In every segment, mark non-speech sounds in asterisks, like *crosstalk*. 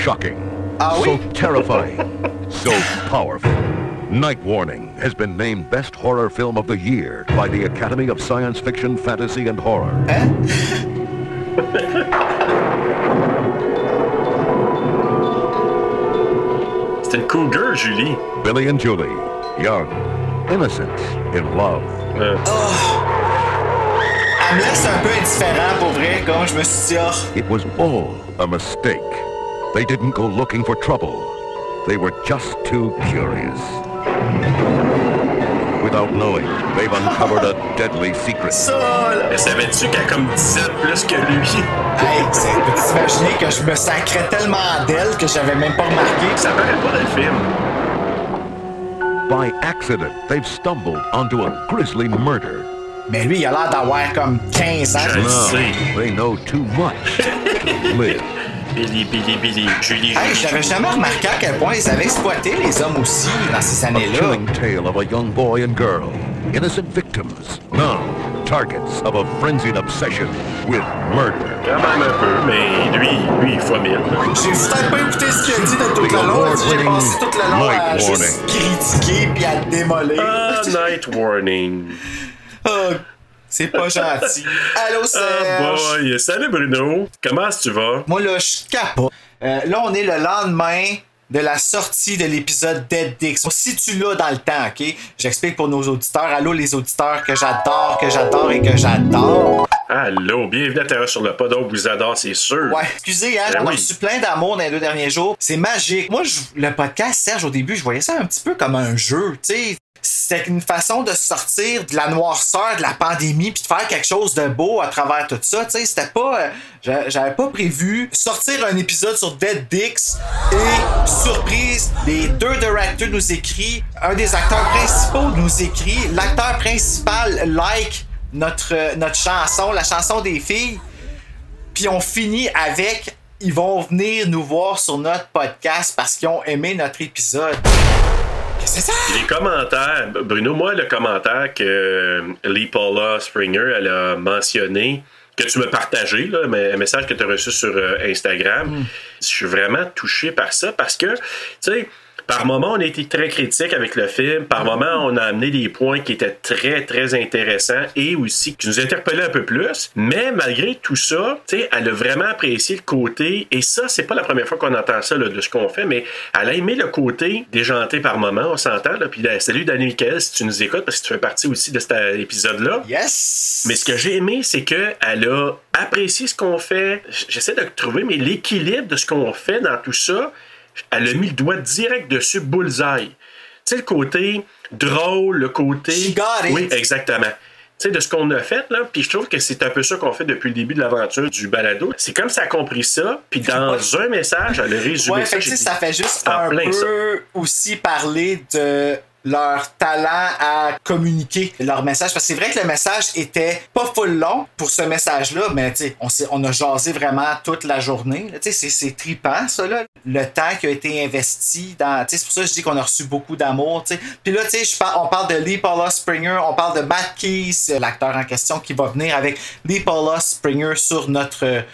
Shocking. Ah oui? So terrifying. *laughs* so powerful. Night Warning has been named Best Horror Film of the Year by the Academy of Science Fiction, Fantasy, and Horror. C'était une cougar, Julie. Billy and Julie, young, innocent, in love. Euh, Elle me laisse un peu indifférent pour vrai, comme je me suis dit, oh, It was all a mistake. They didn't go looking for trouble. They were just too curious. Without knowing, they've uncovered a deadly secret. ça là. mais savais-tu qu'elle a comme 10 ans plus que lui? Hey, c'est- peux-tu t'imaginer que je me sacrais tellement d'elle que j'avais même pas remarqué? Ça paraît pas dans le film. By accident, they've stumbled onto a grisly murder. Mais lui, il a l'air d'avoir comme 15 ans. Je le Now, sais. they know too much to live. Billy, Billy, Billy, Julie, Hey, j'avais jamais remarqué à quel point ils avaient exploité les hommes aussi dans ces A années-là. chilling tale of a young boy and girl, innocent victims, now targets of a frenzied obsession with murder. Quand même un peu, mais lui, lui, il fois mille. J'ai peut-être pas écouté ce qu'il a dit de tout le long. J'ai passé tout le long à juste warning. critiquer puis à le démolir. Ah, Night Warning. *laughs* Oh, c'est pas *laughs* gentil. Allô, Ah, Serge. boy. Salut Bruno. Comment est-ce que tu vas? Moi, là, je capote. Euh, là, on est le lendemain de la sortie de l'épisode Dead Dix. On se situe là dans le temps, OK? J'explique pour nos auditeurs. Allô, les auditeurs que j'adore, que j'adore et que j'adore. Allô, bienvenue à Terre sur le pod. On vous adore, c'est sûr. Ouais, excusez, hein, Ben on a oui. reçu plein d'amour dans les deux derniers jours. C'est magique. Moi, je- le podcast, Serge, au début, je voyais ça un petit peu comme un jeu, tu sais. C'était une façon de sortir de la noirceur de la pandémie puis de faire quelque chose de beau à travers tout ça. Tu sais, c'était pas. euh, j'a- J'avais pas prévu sortir un épisode sur Dead Dix et surprise, les deux directeurs nous écrit, un des acteurs principaux nous écrit, l'acteur principal like notre, notre chanson, la chanson des filles. Puis on finit avec ils vont venir nous voir sur notre podcast parce qu'ils ont aimé notre épisode. Qu'est-ce que c'est ça? Les commentaires, Bruno, moi, le commentaire que euh, Lee Paula Springer, elle a mentionné, que tu m'as partagé, là, un message que tu as reçu sur euh, Instagram, je suis vraiment touché par ça parce que, tu sais, par moment, on a été très critique avec le film. Par moment, on a amené des points qui étaient très, très intéressants et aussi qui nous interpellaient un peu plus. Mais malgré tout ça, tu sais, elle a vraiment apprécié le côté, et ça, c'est pas la première fois qu'on entend ça là, de ce qu'on fait, mais elle a aimé le côté déjanté par moment, on s'entend. Là, puis là, salut Danny Michael, si tu nous écoutes, parce que tu fais partie aussi de cet euh, épisode-là. Yes! Mais ce que j'ai aimé, c'est qu'elle a apprécié ce qu'on fait. J'essaie de trouver, mais l'équilibre de ce qu'on fait dans tout ça, elle a mis le doigt direct dessus, bullseye. Tu sais, le côté drôle, le côté. She got it. Oui, exactement. Tu sais, de ce qu'on a fait, là, puis je trouve que c'est un peu ça qu'on fait depuis le début de l'aventure du balado. C'est comme ça a compris ça, puis dans un message, elle a résumé Ouais, ça. fait ça fait juste un plein ça. peu aussi parler de leur talent à communiquer leur message. Parce que c'est vrai que le message était pas full long pour ce message-là, mais on, on a jasé vraiment toute la journée. c'est- trippant, ça, là. Le temps qui a été investi dans. C'est pour ça que je dis qu'on a reçu beaucoup d'amour. Puis là, par- on parle de Lee Paula Springer, on parle de Matt Keys, l'acteur en question qui va venir avec Lee Paula Springer sur notre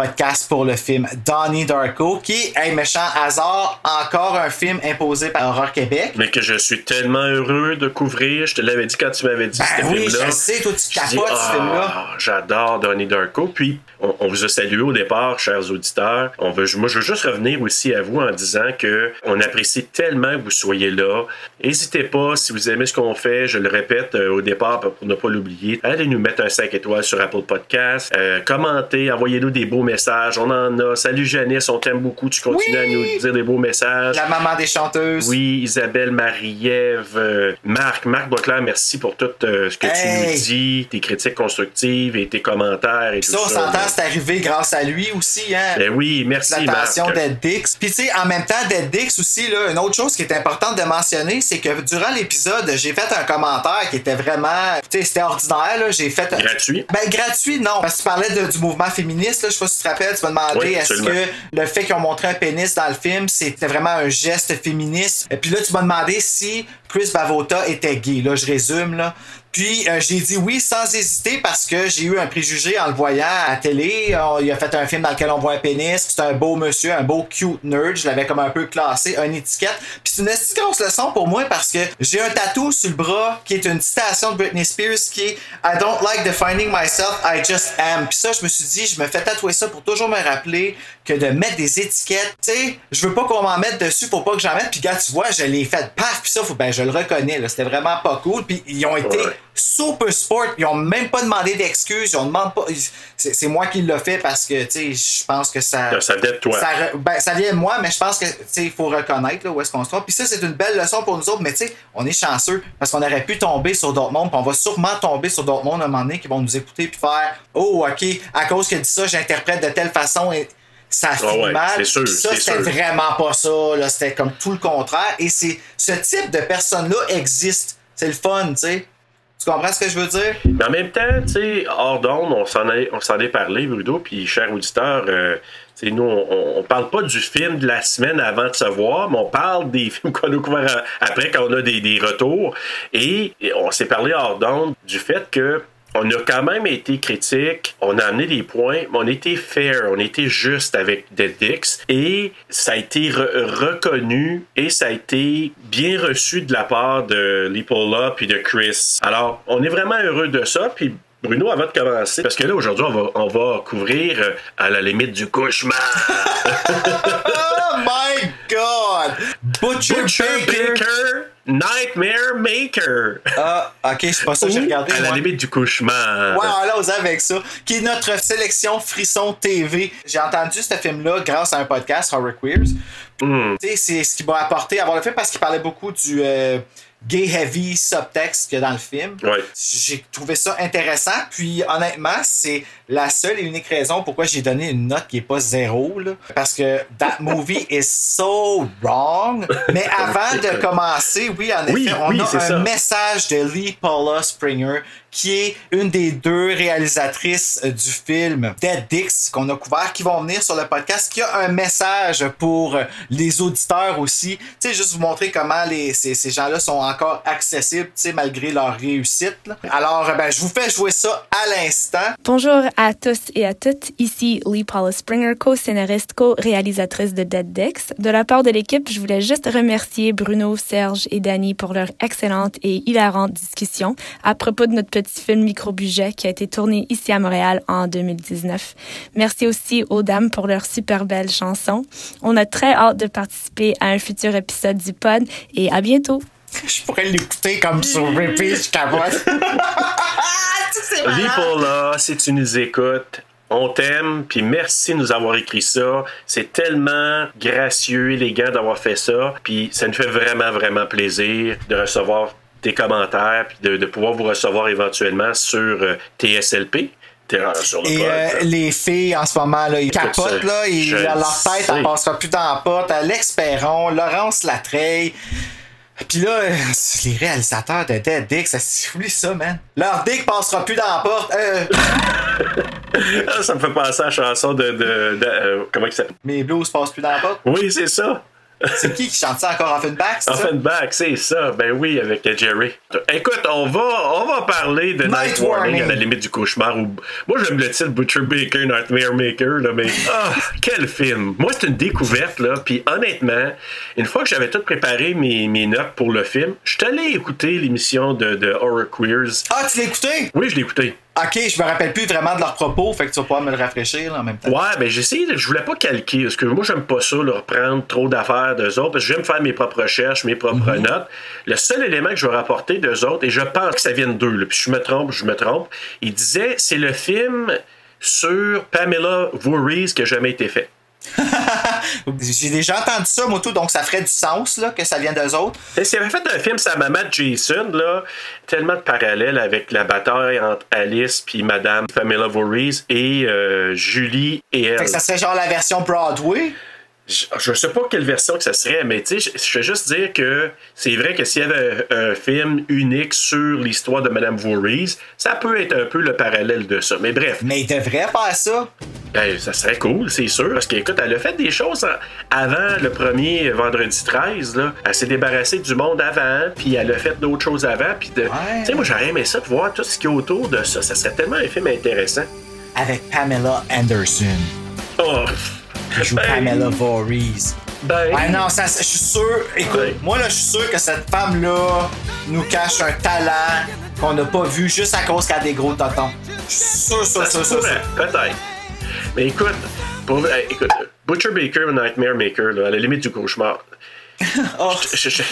podcast pour le film Donnie Darko, qui, hey, méchant hasard, encore un film imposé par Horror Québec. Mais que je suis tellement heureux de couvrir. Je te l'avais dit quand tu m'avais dit Ben ce oui, film-là. je sais, toi, tu capotes ce Ah, film-là. J'adore Donnie Darko. Puis, on, on vous a salué au départ, chers auditeurs. On veut, moi, je veux juste revenir aussi à vous en disant que on apprécie tellement que vous soyez là. N'hésitez pas, si vous aimez ce qu'on fait, je le répète euh, au départ pour ne pas l'oublier, allez nous mettre un 5 étoiles sur Apple Podcast. Euh, commentez, envoyez-nous des beaux messages. On en a. Salut Janice, on t'aime beaucoup. Tu continues Oui! à nous dire des beaux messages. La maman des chanteuses. Oui, Isabelle, Marie-Ève, euh, Marc, Marc Boisclair, merci pour tout euh, ce que tu nous dis, tes critiques constructives et tes commentaires et Puis tout ça, on s'entend, c'est arrivé grâce à lui aussi, hein? Ben oui, merci L'attention d'Ed Dix. Puis tu sais, en même temps, d'Ed Dix aussi, là, une autre chose qui est importante de mentionner, c'est que durant l'épisode, j'ai fait un commentaire qui était vraiment, tu sais, c'était ordinaire. J'ai fait... Gratuit? Ben, gratuit, non. Parce que tu parlais de- du mouvement féministe, là. Je sais pas si tu te rappelles, tu m'as demandé Oui, est-ce que le fait qu'ils ont montré un pénis dans le film, c'était vraiment un geste féministe? Et puis là, tu m'as demandé si Chris Bavota était gay. Là, je résume, là. Puis euh, j'ai dit oui sans hésiter parce que j'ai eu un préjugé en le voyant à la télé. Il a fait un film dans lequel on voit un pénis. C'est un beau monsieur, un beau cute nerd. Je l'avais comme un peu classé, une étiquette. Puis c'est une esti grosse leçon pour moi parce que j'ai un tatou sur le bras qui est une citation de Britney Spears qui est I don't like defining myself, I just am. Puis ça, je me suis dit, je me fais tatouer ça pour toujours me rappeler que de mettre des étiquettes, tu sais, je veux pas qu'on m'en mette dessus, faut pas que j'en mette. Puis gars, tu vois, je l'ai fait paf, puis ça, faut, ben je le reconnais, c'était vraiment pas cool. Puis ils ont été. Super sport, ils ont même pas demandé d'excuses, ils ont demandé pas. C'est moi qui l'ai fait parce que, tu sais, je pense que ça. Ça vient de toi. Ça, ben, ça vient de moi, mais je pense que tu sais, il faut reconnaître là, où est-ce qu'on se trouve. Puis ça, c'est une belle leçon pour nous autres, mais tu sais, on est chanceux parce qu'on aurait pu tomber sur d'autres mondes, puis on va sûrement tomber sur d'autres mondes à un moment donné qui vont nous écouter puis faire Oh, ok, à cause qu'elle dit ça, j'interprète de telle façon et ça finit Ah ouais, mal. sûr, ça, c'était vraiment pas ça, là, c'était comme tout le contraire. Et c'est ce type de personnes-là existe. C'est le fun, tu sais. Tu comprends ce que je veux dire? Mais en même temps, tu sais, hors d'onde, on s'en est, est parlé, Bruno, puis cher auditeur, euh, tu sais, nous, on, on parle pas du film de la semaine avant de se voir, mais on parle des *laughs* films qu'on a couverts à- après quand on a des, des retours. Et, et on s'est parlé hors d'onde du fait que on a quand même été critique, on a amené des points, mais on était fair, on était juste avec Dead Dix et ça a été re- reconnu et ça a été bien reçu de la part de Lipola puis de Chris. Alors, on est vraiment heureux de ça, puis Bruno, avant de commencer, parce que là, aujourd'hui, on va, on va couvrir euh, à la limite du cauchemar. *laughs* Oh my god! Butcher, Butcher Baker! Baker, Nightmare Maker. Ah, ok, c'est pas ça que j'ai regardé. à la moi. limite du cauchemar. Ouais, on l'a avec ça. Qui est notre sélection Frisson TV. J'ai entendu ce film-là grâce à un podcast, Horror Queers. Tu sais, c'est ce qui m'a apporté à voir le film parce qu'il parlait beaucoup du euh, gay heavy subtext qu'il y a dans le film. Ouais. J'ai trouvé ça intéressant. Puis honnêtement, c'est la seule et unique raison pourquoi j'ai donné une note qui est pas zéro. Là. Parce que that movie *laughs* is so wrong. Mais *laughs* avant de commencer, oui, en Oui, effet, on oui, a un ça. message de Lee Paula Springer qui est une des deux réalisatrices euh, du film Dead Dix qu'on a couvert, qui vont venir sur le podcast, qui a un message pour euh, les auditeurs aussi. Tu sais, juste vous montrer comment les, ces, ces gens-là sont encore accessibles, tu sais, malgré leur réussite. là. Alors, euh, ben, je vous fais jouer ça à l'instant. Bonjour à tous et à toutes. Ici Lee Paula Springer, co-scénariste, co-réalisatrice de Dead Dex. De la part de l'équipe, je voulais juste remercier Bruno, Serge et Danny pour leur excellente et hilarante discussion à propos de notre petit film micro-budget qui a été tourné ici à Montréal en 2019. Merci aussi aux dames pour leur super belle chanson. On a très hâte de participer à un futur épisode du pod et à bientôt. Je pourrais l'écouter comme sur repeat, je capote. Lipola, *laughs* si tu nous écoutes, on t'aime, puis merci de nous avoir écrit ça. C'est tellement gracieux, élégant d'avoir fait ça, puis ça nous fait vraiment, vraiment plaisir de recevoir tes commentaires, puis de, de pouvoir vous recevoir éventuellement sur euh, TSLP. Terreur sur le Et pod. euh, les filles, en ce moment, là, ils capotent, ça, là, ils, leur le tête, elle passera plus dans la porte. Alex Perron, Laurence Latreille. Puis là, euh, les réalisateurs de Dead Dick, ça oublie ça, man. Leur dick passera plus dans la porte. Euh, *laughs* ça me fait penser à la chanson de... de, de- euh, comment il s'appelle? mes blues passent plus dans la porte. Oui, c'est ça. C'est qui qui chante ça encore Offenbach? Offenbach, c'est ça. Ben oui, avec Jerry. Écoute, on va, on va parler de Night, Night Warning, Warning. à la limite du cauchemar. Ou... Moi, j'aime le titre Butcher Baker, Nightmare Maker, là, mais *laughs* ah, quel film! Moi, c'est une découverte, là. Puis honnêtement, une fois que j'avais tout préparé mes, mes notes pour le film, je suis allé écouter l'émission de, de Horror Queers. Ah, tu l'as écouté? Oui, je l'ai écouté. Ok, je me rappelle plus vraiment de leurs propos, fait que tu vas pouvoir me le rafraîchir là, en même temps. Ouais, ben de- je voulais pas calquer, parce que moi j'aime pas ça, leur prendre trop d'affaires d'eux autres, parce que j'aime faire mes propres recherches, mes propres Mhm. notes. Le seul élément que je vais rapporter d'eux autres, et je pense que ça vient d'eux, puis je me trompe, je me trompe, ils disaient c'est le film sur Pamela Voorhees qui n'a jamais été fait. *laughs* J'ai déjà entendu ça, moi, tout, donc ça ferait du sens là, que ça vienne d'eux autres. Et s'il avait fait un film sa maman Jason, là, tellement de parallèles avec la bataille entre Alice puis Madame Pamela Voorhees et euh, Julie et elle. Fait que ça serait genre la version Broadway? Je, je sais pas quelle version que ça serait, mais tu sais, je, veux juste dire que c'est vrai que s'il y avait un, un film unique sur l'histoire de Madame Voorhees, ça peut être un peu le parallèle de ça. Mais bref, Mais il devrait faire ça. ben, ça serait cool, c'est sûr. Parce qu'écoute, elle a fait des choses en- avant le premier vendredi 13. Là. Elle s'est débarrassée du monde avant, puis elle a fait d'autres choses avant. Puis de... Tu sais, moi, j'aurais aimé ça de voir tout ce qui est autour de ça. Ça serait tellement un film intéressant. Avec Pamela Anderson. Oh! Qui joue Ben, Pamela Voorhees. Ben, Ouais, non, ça, je suis sûr. Écoute, Ouais. moi, là, je suis sûr que cette femme-là nous cache un talent qu'on n'a pas vu juste à cause qu'elle a des gros totons. Je suis sûr, sûr, sûr, sûr, peut-être. Mais écoute, pour, euh, écoute, Butcher Baker, Nightmare Maker, là, à la limite du cauchemar. *laughs* Oh, Je- je-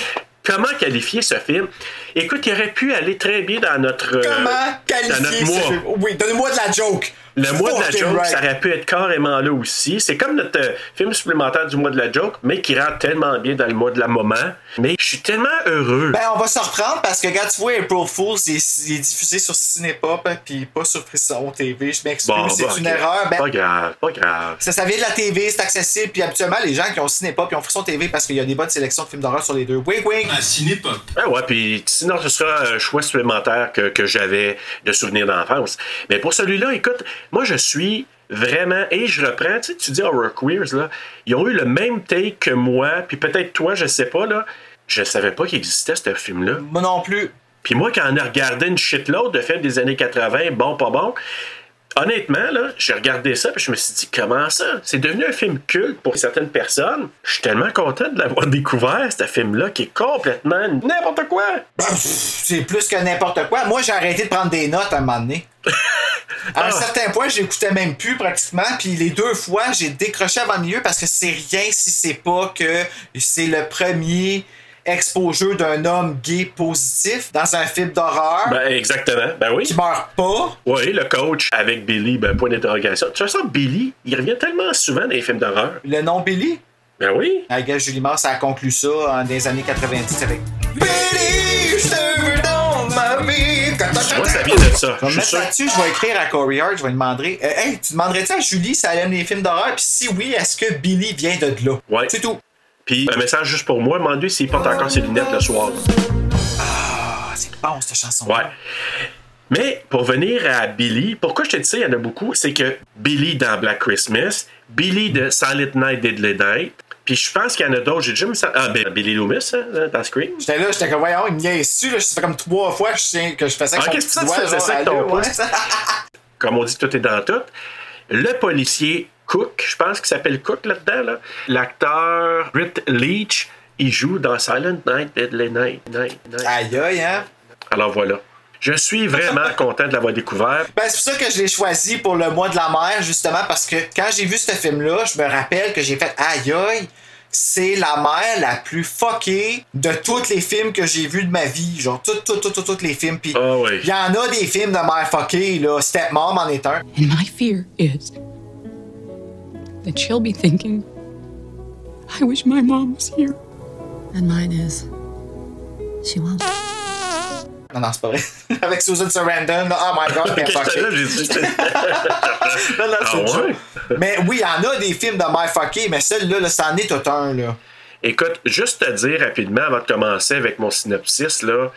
comment qualifier ce film? Écoute, il aurait pu aller très bien dans notre. euh, comment dans qualifier notre ce mois. film? Oui, donnez-moi de la joke. Le mois de la joke, right. ça aurait pu être carrément là aussi. C'est comme notre euh, film supplémentaire du mois de la joke, mais qui rentre tellement bien dans le mois de la moment. Mais je suis tellement heureux. Ben, on va se reprendre parce que, quand tu vois April Fools, il est, il est diffusé sur Cinépop puis pas sur Frisson TV. Je m'excuse, Bon, c'est bon, une erreur. Ben, Pas grave, pas grave. ça, ça vient de la TV, c'est accessible, puis habituellement, les gens qui ont Cinépop et ont Frisson TV parce qu'il y a des bonnes sélections de films d'horreur sur les deux. Wink, wink. À Cinépop. Ah ouais, puis sinon, ce sera un choix supplémentaire que, que j'avais de souvenirs d'enfance. Mais pour celui-là, écoute, moi, je suis vraiment, et je reprends, tu sais, tu dis Horror Queers, là, ils ont eu le même take que moi, puis peut-être toi, je sais pas, là, je savais pas qu'il existait ce film-là. Moi non plus. Puis moi, quand on a regardé une shitload de films des années 80, bon, pas bon, honnêtement, là, j'ai regardé ça, puis je me suis dit, comment ça? C'est devenu un film culte pour certaines personnes. Je suis tellement content de l'avoir *laughs* découvert, ce film-là, qui est complètement n'importe quoi. Ben, c'est plus que n'importe quoi. Moi, j'ai arrêté de prendre des notes à un moment donné. À un Ah. certain point, j'écoutais même plus pratiquement. Puis les deux fois, j'ai décroché avant le milieu parce que c'est rien si c'est pas que c'est le premier exposure d'un homme gay positif dans un film d'horreur Ben, exactement. Ben oui. qui meurt pas. Oui, le coach avec Billy, ben, point d'interrogation. Toute façon, Billy, il revient tellement souvent dans les films d'horreur. Le nom Billy? Ben oui. Ah, gars, Julie Mars a conclu ça en des années 90 avec Billy, je te veux dans ma vie. Moi, ça vient de ça. Je vais me mettre là-dessus, je vais écrire à Corey Hart, je vais lui demander euh, Hey, tu demanderais-tu à Julie si elle aime les films d'horreur? Puis si oui, est-ce que Billy vient de là? Ouais. C'est tout. Puis, un message juste pour moi, demande-lui s'il porte encore ses lunettes le soir. Ah, c'est bon cette chanson. Ouais. Mais pour venir à Billy, pourquoi je te dis ça, il y en a beaucoup, c'est que Billy dans Black Christmas, Billy de Silent Night, Deadly Night, puis je pense qu'il y en a d'autres, j'ai déjà mis ça. Ah, ben, Billy Loomis, hein, dans Scream. J'étais là, j'étais comme, voyons, il me niaise dessus, là. Ça fait comme trois fois que je, que je fais ça Ah, qu'est-ce que tu faisais ça avec ton allô, ouais. pouce? *laughs* Comme on dit, tout est dans tout. Le policier Cook, je pense qu'il s'appelle Cook là-dedans, là. L'acteur Britt Leach, il joue dans Silent Night, Deadly Night, Night, Night. Aïe, aïe, hein? Alors voilà. Je suis vraiment *laughs* content de l'avoir découvert. Ben, c'est pour ça que je l'ai choisi pour le mois de la mer, justement, parce que quand j'ai vu ce film-là, je me rappelle que j'ai fait aïe aïe, c'est la mère la plus fuckée de tous les films que j'ai vus de ma vie. Genre, tout, tout, tout, tout, tous les films. Puis, Ah oui. il y en a des films de mère fuckée, là. Stepmom en est un. And my fear is that she'll be thinking, I wish my mom was here. And mine is, she won't. Non, non, c'est pas vrai. *laughs* Avec Susan Sarandon, oh my god, bien j'étais fuckée. là, j'ai dit. *laughs* Non, non, c'est Ah ouais? Mais oui, il y en a des films de mère fuckée, mais celui-là, là, c'en est tout un, là. Écoute, juste te dire rapidement avant de commencer avec mon synopsis, là.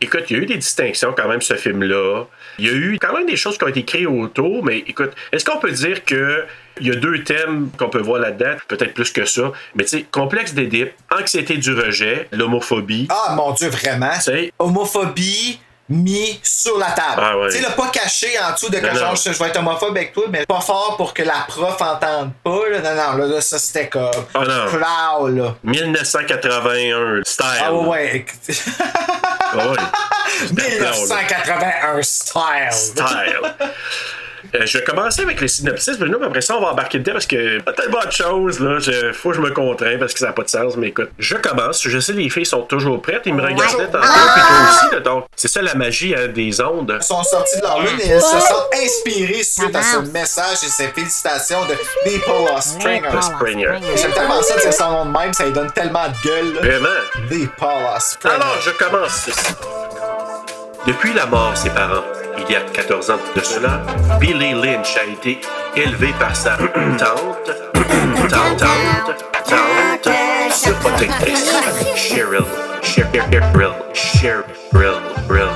Écoute, il y a eu des distinctions quand même, ce film-là. Il y a eu quand même des choses qui ont été créées autour, mais écoute, est-ce qu'on peut dire que il y a deux thèmes qu'on peut voir là-dedans, peut-être plus que ça, mais tu sais, complexe d'Édipe, anxiété du rejet, l'homophobie. Ah, mon Dieu, vraiment? C'est- Homophobie mis sur la table. Ah ouais. Tu sais, pas caché en dessous de que genre, je, je vais être homophobe avec toi, mais pas fort pour que la prof entende pas. Là. Non, non, là, là, ça c'était comme. Ah non. Là. 1981 style. Ah ouais. Ah ouais. *laughs* 1981 style. style. Euh, je vais commencer avec le synopsis, Bruno, puis après ça, on va embarquer dedans parce que y a tellement de choses, là. Je, faut que je me contrains parce que ça n'a pas de sens, mais écoute, je commence. Je sais, les filles sont toujours prêtes. Ils me regardaient tantôt, puis toi aussi, là, donc c'est ça la magie hein, des ondes. Ils sont sortis de leur lune et ils se sont inspirés suite à ce message et ces félicitations de Nicolas Stringer. Springer. J'aime tellement ça dire son nom de même, ça lui donne tellement de gueule. là. Vraiment? Nicolas Stringer. Alors, je commence ceci. Depuis la mort de ses parents, il y a 14 ans de cela, Billy Lynch a été élevé par sa tante, tante, tante, tante, protectrice, Cheryl, Cheryl, Cheryl, Cheryl.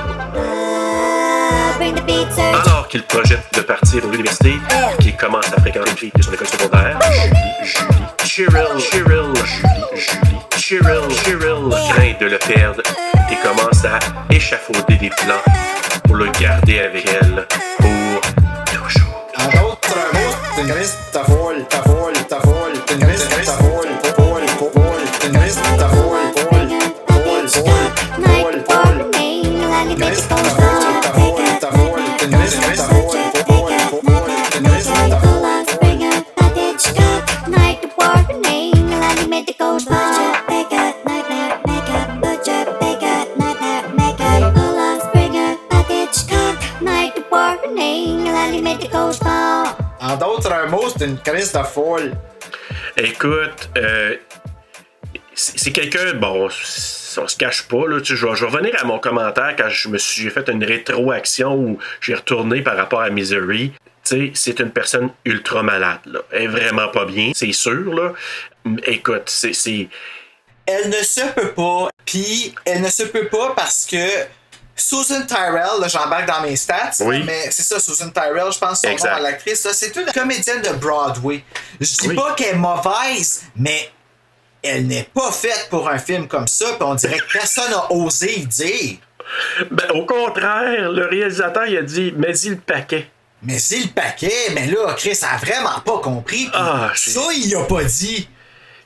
Alors qu'il projette de partir à l'université, qu'il commence à fréquenter une fille de son école secondaire, Julie, Julie, Cheryl, Cheryl, Julie, Cheryl, Cheryl, craint de le perdre et commence à échafauder des plans pour le garder avec elle pour toujours. En d'autres mots, c'est une crise de folle. Écoute, euh, c'est quelqu'un, bon, on se cache pas, là, tu sais, je, vais, je vais revenir à mon commentaire quand je me suis j'ai fait une rétroaction où j'ai retourné par rapport à Misery. Tu sais, c'est une personne ultra malade, là. Elle est vraiment pas bien, c'est sûr, là. Écoute, c'est. c'est- Elle ne se peut pas, puis elle ne se peut pas parce que Susan Tyrell, là, j'embarque dans mes stats, Oui. mais c'est ça, Susan Tyrell, je pense son Exact. nom à l'actrice, c'est une comédienne de Broadway. Je dis Oui. pas qu'elle est mauvaise, mais elle n'est pas faite pour un film comme ça, puis on dirait que personne n'a osé y dire. Ben, au contraire, le réalisateur, il a dit, mets-y le paquet. Mais c'est le paquet, mais là, Chris a vraiment pas compris. Ah, c'est- ça, il a pas dit.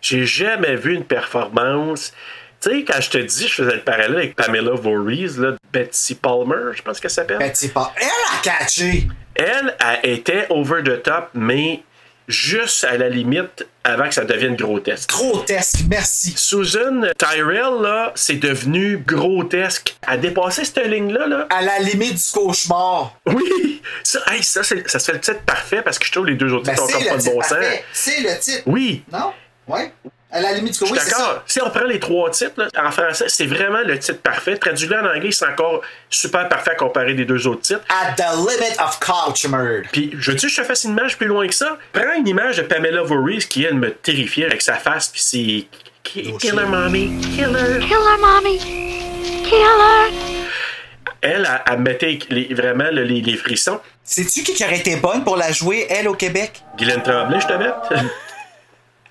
J'ai jamais vu une performance. Tu sais, quand je te dis, je faisais le parallèle avec Pamela Voorhees, là, Betsy Palmer, je pense qu'elle s'appelle. C'est pas. Elle a catché. Elle, elle était over the top, mais juste à la limite avant que ça devienne grotesque. Grotesque, merci. Susan Tyrell, là, c'est devenu grotesque. Elle a dépassé cette ligne-là, là. À la limite du cauchemar. Oui! Ça, hey, ça, ça serait le titre parfait parce que je trouve les deux autres Ben, titres ont comme pas de bon sens. parfait. C'est le titre. Oui! Non? Ouais. À la limite oui, d'accord. Si on prend les trois titres, là, en français, c'est vraiment le titre parfait. Traduit en anglais, c'est encore super parfait à comparer des deux autres titres. At the limit of culture. Puis, je dis, je te fasse une image plus loin que ça. Prends une image de Pamela Voorhees qui, elle, me terrifiait avec sa face, puis c'est. Ki- Killer Mommy. Killer. Killer mommy. Killer. Elle, elle, elle me mettait les- vraiment les, les frissons. Sais-tu qui qui aurait été bonne pour la jouer, elle, au Québec? Guylaine Tremblay, je te mets. *laughs*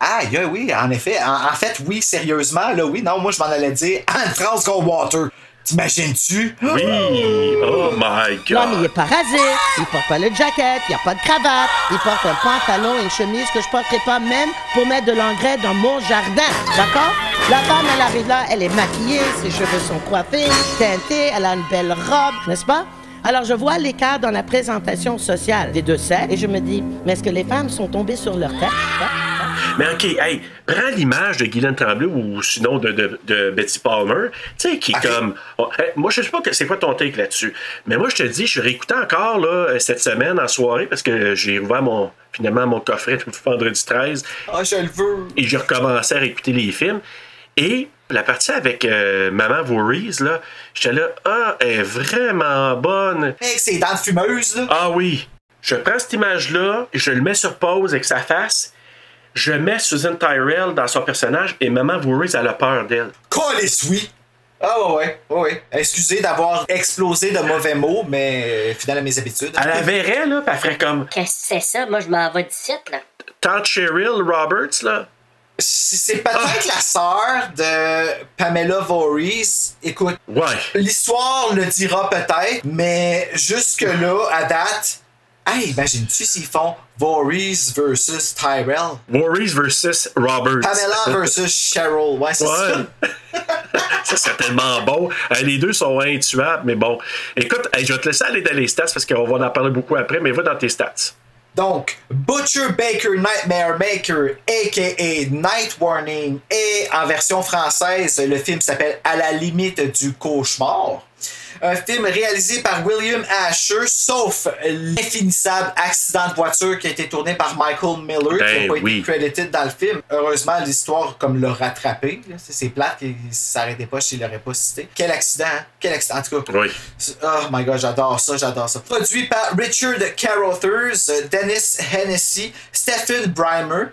Ah, yeah, oui, en effet. En, en fait, oui, sérieusement, là, oui. Non, moi, je m'en allais dire Anne-France Goldwater. T'imagines-tu? oui! Oh my god! Non, mais il est pas rasé, il porte pas le jacket, il y a pas de cravate, il porte un pantalon et une chemise que je porterai pas même pour mettre de l'engrais dans mon jardin, d'accord? La femme, elle arrive là, elle est maquillée, ses cheveux sont coiffés, teintés, elle a une belle robe, n'est-ce pas? Alors, je vois l'écart dans la présentation sociale des deux sexes et je me dis, mais est-ce que les femmes sont tombées sur leur tête? Mais ok, hey, prends l'image de Guylaine Tremblay ou sinon de, de, de Betty Palmer, tu sais, qui est Ok. comme. oh, hey, moi, je sais pas que c'est quoi ton take là-dessus. Mais moi, je te dis, je réécoutais encore là, cette semaine en soirée parce que j'ai ouvert mon, finalement mon coffret *laughs* le vendredi 13 Ah, je le veux. et j'ai recommencé à réécouter les films. Et la partie avec euh, Maman Voorhees, là, j'étais là, ah, elle est vraiment bonne. Avec ses dents de fumeuse, là. Ah oui. Je prends cette image-là, je le mets sur pause avec sa face. Je mets Susan Tyrell dans son personnage et Maman Voorhees, elle a peur d'elle. Colis, oui. Ah, ouais, ouais, ouais, ouais. Excusez d'avoir explosé de mauvais mots, mais euh, fidèle à mes habitudes. Elle la verrait, là, puis elle ferait comme Qu'est-ce que c'est ça? Moi, je m'en vais d'ici, là. Tante Cheryl Roberts, là. C'est peut-être la sœur de Pamela Voorhees. Écoute, Ouais. l'histoire le dira peut-être, mais jusque-là, à date, Hey, imagine-tu s'ils font Voorhees versus Tyrell? Voorhees versus Roberts. Pamela versus Cheryl. Ouais, c'est ça. Ouais. ça *laughs* serait tellement bon. Euh, les deux sont intuables, mais bon. Écoute, je vais te laisser aller dans les stats parce qu'on va en parler beaucoup après, mais va dans tes stats. Donc, Butcher Baker Nightmare Maker, aka Night Warning, et en version française, le film s'appelle À la limite du cauchemar. Un film réalisé par William Asher, sauf l'infinissable accident de voiture qui a été tourné par Michael Miller, qui n'a Ben pas oui. été crédité dans le film. Heureusement, l'histoire comme l'a rattrapé. C'est plate, et si ça n'arrêtait pas s'il l'aurait pas cité. Quel accident, hein? quel accident. En tout cas, Oui. Oh my god, j'adore ça, j'adore ça. Produit par Richard Carothers, Dennis Hennessy, Stephen Brymer.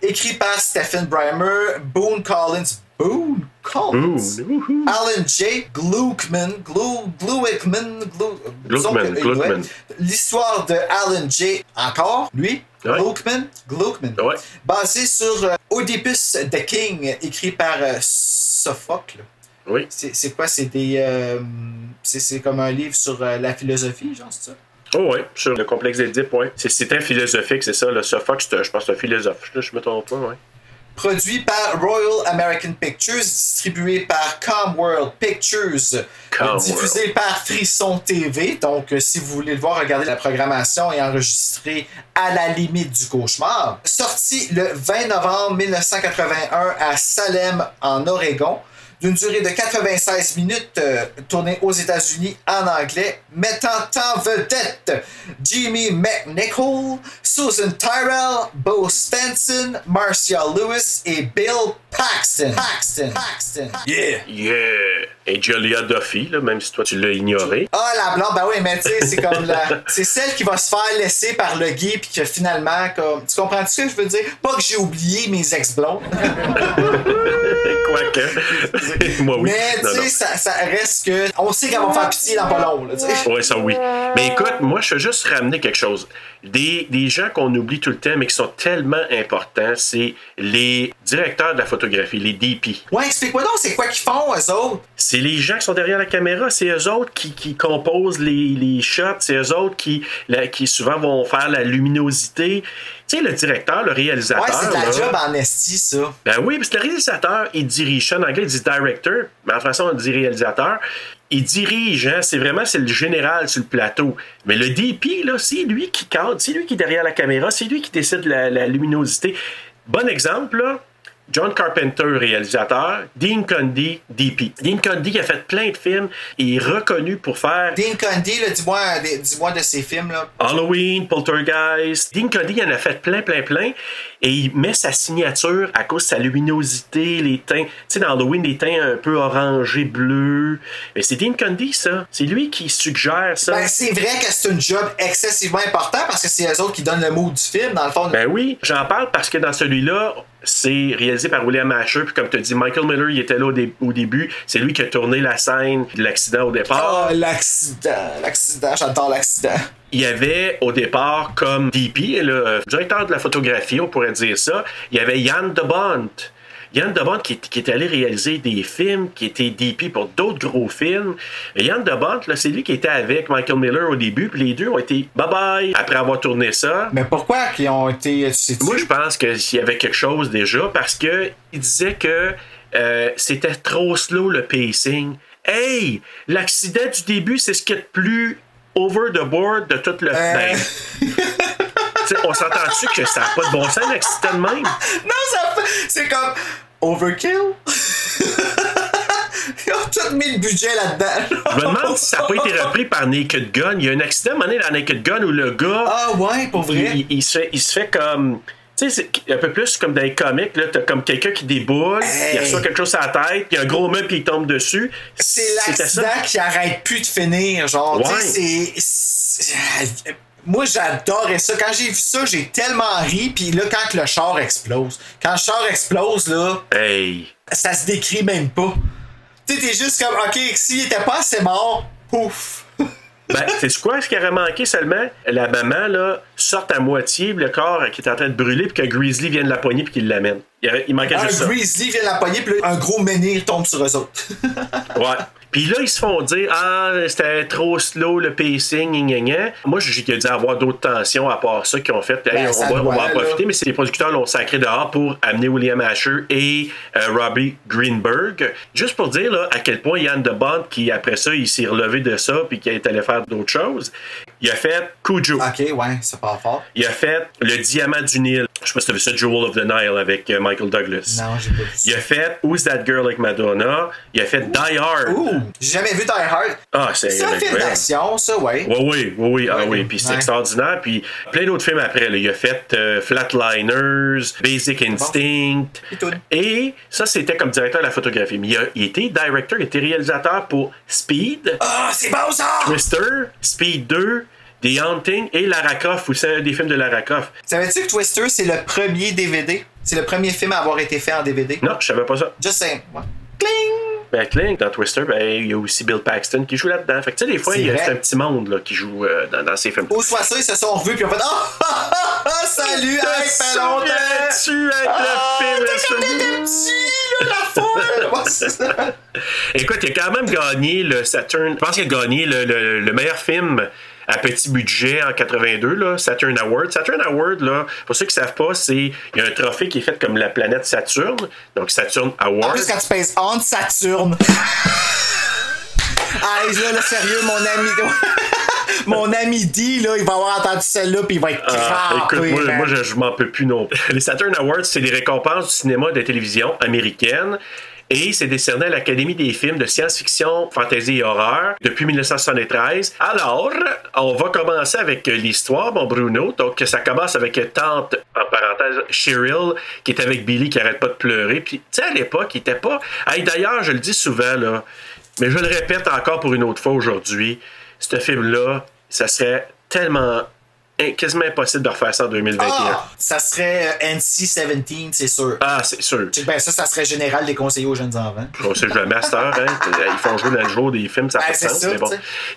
Écrit par Stephen Brymer, Boone Collins. Boone Collins. Boone. Alan J. Gluckman. Glu, Gluckman. Gluckman. L'histoire de Alan J. Encore, lui. Ouais. Gluckman. Gluckman. Ouais. Basé sur euh, Oedipus the King, écrit par euh, Sophocle. Oui. C'est quoi? C'est des. euh, c'est comme un livre sur euh, la philosophie, genre, c'est ça? Oh oui, sur le complexe d'Édipe, oui. C'est- un philosophique, c'est ça. Le Sophocle, je pense, c'est un philosophe. Je, je me trompe pas, oui. Produit par Royal American Pictures, distribué par Comworld Pictures, diffusé par Frisson TV. Donc, euh, si vous voulez le voir, regardez la programmation et enregistré à la limite du cauchemar. Sorti le 20 novembre 1981 à Salem, en Oregon. D'une durée de 96 minutes, euh, tourné aux États-Unis en anglais, mettant en vedette Jimmy McNichol, Susan Tyrell, Bo Stenson, Marcia Lewis et Bill Paxton. Paxton. Paxton. Yeah! Yeah! Et Julia Duffy, là, même si toi tu l'as ignoré. Ah, la blonde, ben oui, mais tu sais, c'est comme la. *laughs* C'est celle qui va se faire laisser par le gay, puis que finalement, comme. Tu comprends ce que je veux dire? Pas que j'ai oublié mes ex-blondes. *laughs* Quoique. *laughs* Moi, oui. Mais, tu sais, ça, ça reste que. On sait qu'elle va faire pitié dans pas long, là, tu sais. Oui, ça oui. Mais écoute, moi, je veux juste ramener quelque chose. Des, des gens qu'on oublie tout le temps, mais qui sont tellement importants, c'est les directeurs de la photographie, les DP. Ouais, explique-moi donc, c'est quoi qu'ils font, eux autres? C'est les gens qui sont derrière la caméra, c'est eux autres qui, qui composent les, les shots, c'est eux autres qui, la- qui souvent vont faire la luminosité. Tu sais, le directeur, le réalisateur. Ouais, c'est de la là, job en esti, ça. Ben oui, parce que le réalisateur, il dirige ça. En anglais, il dit director, mais en français, on dit réalisateur. Il dirige, hein, c'est vraiment c'est le général sur le plateau. Mais le DP, là, c'est lui qui cadre, c'est lui qui est derrière la caméra, c'est lui qui décide de la, la luminosité. Bon exemple, là, John Carpenter, réalisateur, Dean Cundy, DP. Dean Cundy a fait plein de films, il est reconnu pour faire Dean Cundy, là, dis-moi dis-moi de ces films, là. Halloween, Poltergeist. Dean Cody il en a fait plein, plein, plein. Et il met sa signature à cause de sa luminosité, les teints. Tu sais, dans Halloween, les teints un peu orangés, bleus. Mais c'est Dean Cundy, ça. C'est lui qui suggère ça. Ben, c'est vrai que c'est un job excessivement important parce que c'est eux autres qui donnent le mot du film, dans le fond. Ben oui, j'en parle parce que dans celui-là, c'est réalisé par William Asher. Puis comme tu dis, Michael Miller, il était là au, dé- au début. C'est lui qui a tourné la scène de l'accident au départ. Oh, l'accident, l'accident, j'adore l'accident. il y avait au départ comme DP, le euh, directeur de la photographie, on pourrait dire ça, il y avait Yann de Bont. Yann de Bont qui, qui est allé réaliser des films, qui était DP pour d'autres gros films. Et Yann de Bont, là, c'est lui qui était avec Michael Miller au début, puis les deux ont été bye-bye après avoir tourné ça. Mais pourquoi qu'ils ont été. sais-tu? Moi, je pense qu'il y avait quelque chose déjà parce que il disait que euh, c'était trop slow le pacing. Hey, l'accident du début, c'est ce qui est le plus over the board de tout le. Euh. *laughs* On s'entend-tu que ça n'a pas de bon sens, l'accident de même? Non, ça fait- C'est comme. Overkill? *laughs* Ils ont tout mis le budget là-dedans. Je me demande si ça n'a pas été repris par Naked Gun. Il y a un accident à un dans Naked Gun où le gars. Ah ouais, pour vrai? Il, il se, fait, il se fait comme. Tu sais, c'est un peu plus comme dans les comics, là, t'as comme quelqu'un qui déboule, Hey. il reçoit quelque chose à la tête, puis un gros meuble, puis il tombe dessus. C'est l'accident qui arrête plus de finir. Genre, tu Ouais. sais, c'est. Moi, j'adorais ça. Quand j'ai vu ça, j'ai tellement ri. Puis là, quand le char explose, quand le char explose, là, Hey! ça se décrit même pas. Tu sais, t'es juste comme, ok, s'il était pas assez mort, pouf. Ben, *laughs* c'est quoi ce qui aurait manqué seulement? La maman, là, sorte à moitié, le corps qui est en train de brûler, puis que Grizzly vienne la poigner, puis qu'il l'amène. Il, il manquait Un juste ça. Grizzly vient la pogner, puis là, un gros menhir tombe sur eux autres. *laughs* Ouais. Puis là, ils se font dire Ah, c'était trop slow le pacing, gna, gna. Moi, j'ai dû avoir d'autres tensions à part ça qui ont fait Hey, Ben, on, va, on doit, va en là. profiter, mais c'est les producteurs l'ont sacré dehors pour amener William Asher et euh, Robbie Greenberg. Juste pour dire là, à quel point Yann de Bond, qui après ça, il s'est relevé de ça puis qui est allé faire d'autres choses, il a fait Cujo. ok, ouais, c'est pas fort. Il a fait Le Diamant du Nil. Je sais pas si tu as vu ça, Jewel of the Nile avec euh, Michael Douglas. Non, j'ai pas vu Il ça. a fait Who's That Girl avec Madonna? Il a fait Die Hard. Ouh, j'ai jamais vu Die Hard. Ah, c'est C'est un film ouais. d'action, ça, ouais. Oui, oui, oui, oui, ah Ouais, oui, puis c'est ouais. extraordinaire. Puis plein d'autres films après. là. Il a fait euh, Flatliners, Basic Instinct. Et ça, c'était comme directeur de la photographie. Mais il, a, il était directeur, il était réalisateur pour Speed, Ah, c'est bon ça! Twister, Speed 2, The Haunting et Lara Croft, ou c'est un des films de Lara Croft. Savais-tu que Twister, c'est le premier DVD? C'est le premier film à avoir été fait en DVD? Non, je savais pas ça. Just saying. Ouais. Cling! Ben, Clink, dans Twister, ben, il y a aussi Bill Paxton qui joue là-dedans. Fait que, tu sais, des fois, il y a un petit monde là, qui joue euh, dans, dans ces films. Ou soit ça, ils se sont revus puis ils ont fait ah, *laughs* ah, ah, salut! Hey, fait longtemps! tu avec Ah, le t'es film? t'étais petit, la foule! *laughs* Écoute, il a quand même gagné le Saturn. Je pense qu'il a gagné le, le- le meilleur film à petit budget en 82, là, Saturn Award. Saturn Award, là, pour ceux qui ne savent pas, c'est il y a un trophée qui est fait comme la planète Saturne, donc Saturn En Award. plus, quand tu pèses on Saturne. *laughs* Ah, là, là, sérieux, mon ami. *laughs* mon ami D, là, il va avoir entendu celle-là, puis il va être Ah, crampé. écoute, moi, moi, je, je m'en peux plus non plus. Les Saturn Awards, c'est des récompenses du cinéma et de la télévision américaine. Et c'est décerné à l'Académie des films de science-fiction, fantasy et horreur depuis 1973. Alors, on va commencer avec l'histoire, mon Bruno. Donc, ça commence avec tante, en parenthèse, Cheryl, qui est avec Billy, qui arrête pas de pleurer. Puis, tu sais, à l'époque, il était pas. Hey, D'ailleurs, je le dis souvent, là, mais je le répète encore pour une autre fois aujourd'hui, ce film-là, ça serait tellement quasiment impossible de refaire ça en 2021. Ah, ça serait euh, NC-17, c'est sûr. Ah, c'est sûr. Ben, ça, ça serait général des conseillers aux jeunes enfants. On sait jamais à cette heure, hein. Ils font jouer dans le jour des films, ça Ben, fait sens, ça, mais bon.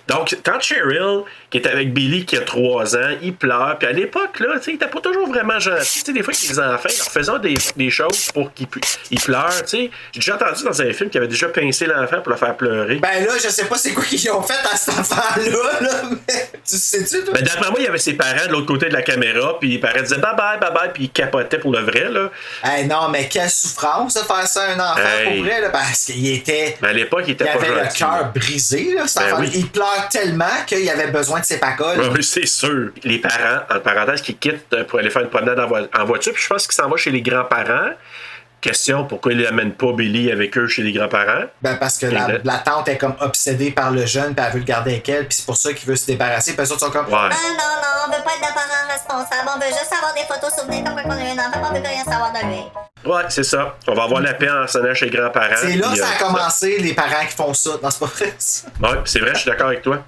Donc, tant Cheryl, qui est avec Billy, qui a 3 ans, il pleure. Puis à l'époque, là, il était pas toujours vraiment gentil. Tu sais, des fois, les enfants, ils leur faisaient des, des choses pour qu'ils ils pleurent. J'ai déjà entendu dans un film qu'il avait déjà pincé l'enfant pour le faire pleurer. Ben là, je sais pas c'est quoi qu'ils ont fait à cet enfant-là, là, mais tu sais-tu, toi? Ben, d'après moi, il y avait ses parents de l'autre côté de la caméra, puis les parents disaient bye bye, bye bye, puis ils capotaient pour le vrai, là. Hey, non, mais quelle souffrance de faire ça à un enfant, Hey. pour vrai, là, parce qu'il était... Mais à l'époque, il était Il pas avait le cœur brisé, là, cet Ben enfant. oui. Il pleure tellement qu'il avait besoin de ses pacoles. Oui, c'est sûr. Les parents, en parenthèse, qui quittent euh, pour aller faire une promenade en, vo- en voiture, puis je pense qu'il s'en va chez les grands-parents. Question, pourquoi il n'amène pas Billy avec eux chez les grands-parents? Ben, parce que la, Et le- la tante est comme obsédée par le jeune, puis elle veut le garder avec elle, puis c'est pour ça qu'il veut se débarrasser. Puis les autres sont comme. Ouais. Ah non, non, on veut pas être de parents responsables. On veut juste avoir des photos souvenirs comme quand on a eu un enfant, on veut plus rien savoir de lui. Ouais, c'est ça. On va avoir la paix en sonnant chez les grands-parents. C'est là que ça a euh, commencé, les parents qui font ça. Non, c'est pas vrai. ça. Ouais, c'est vrai, je suis d'accord avec toi.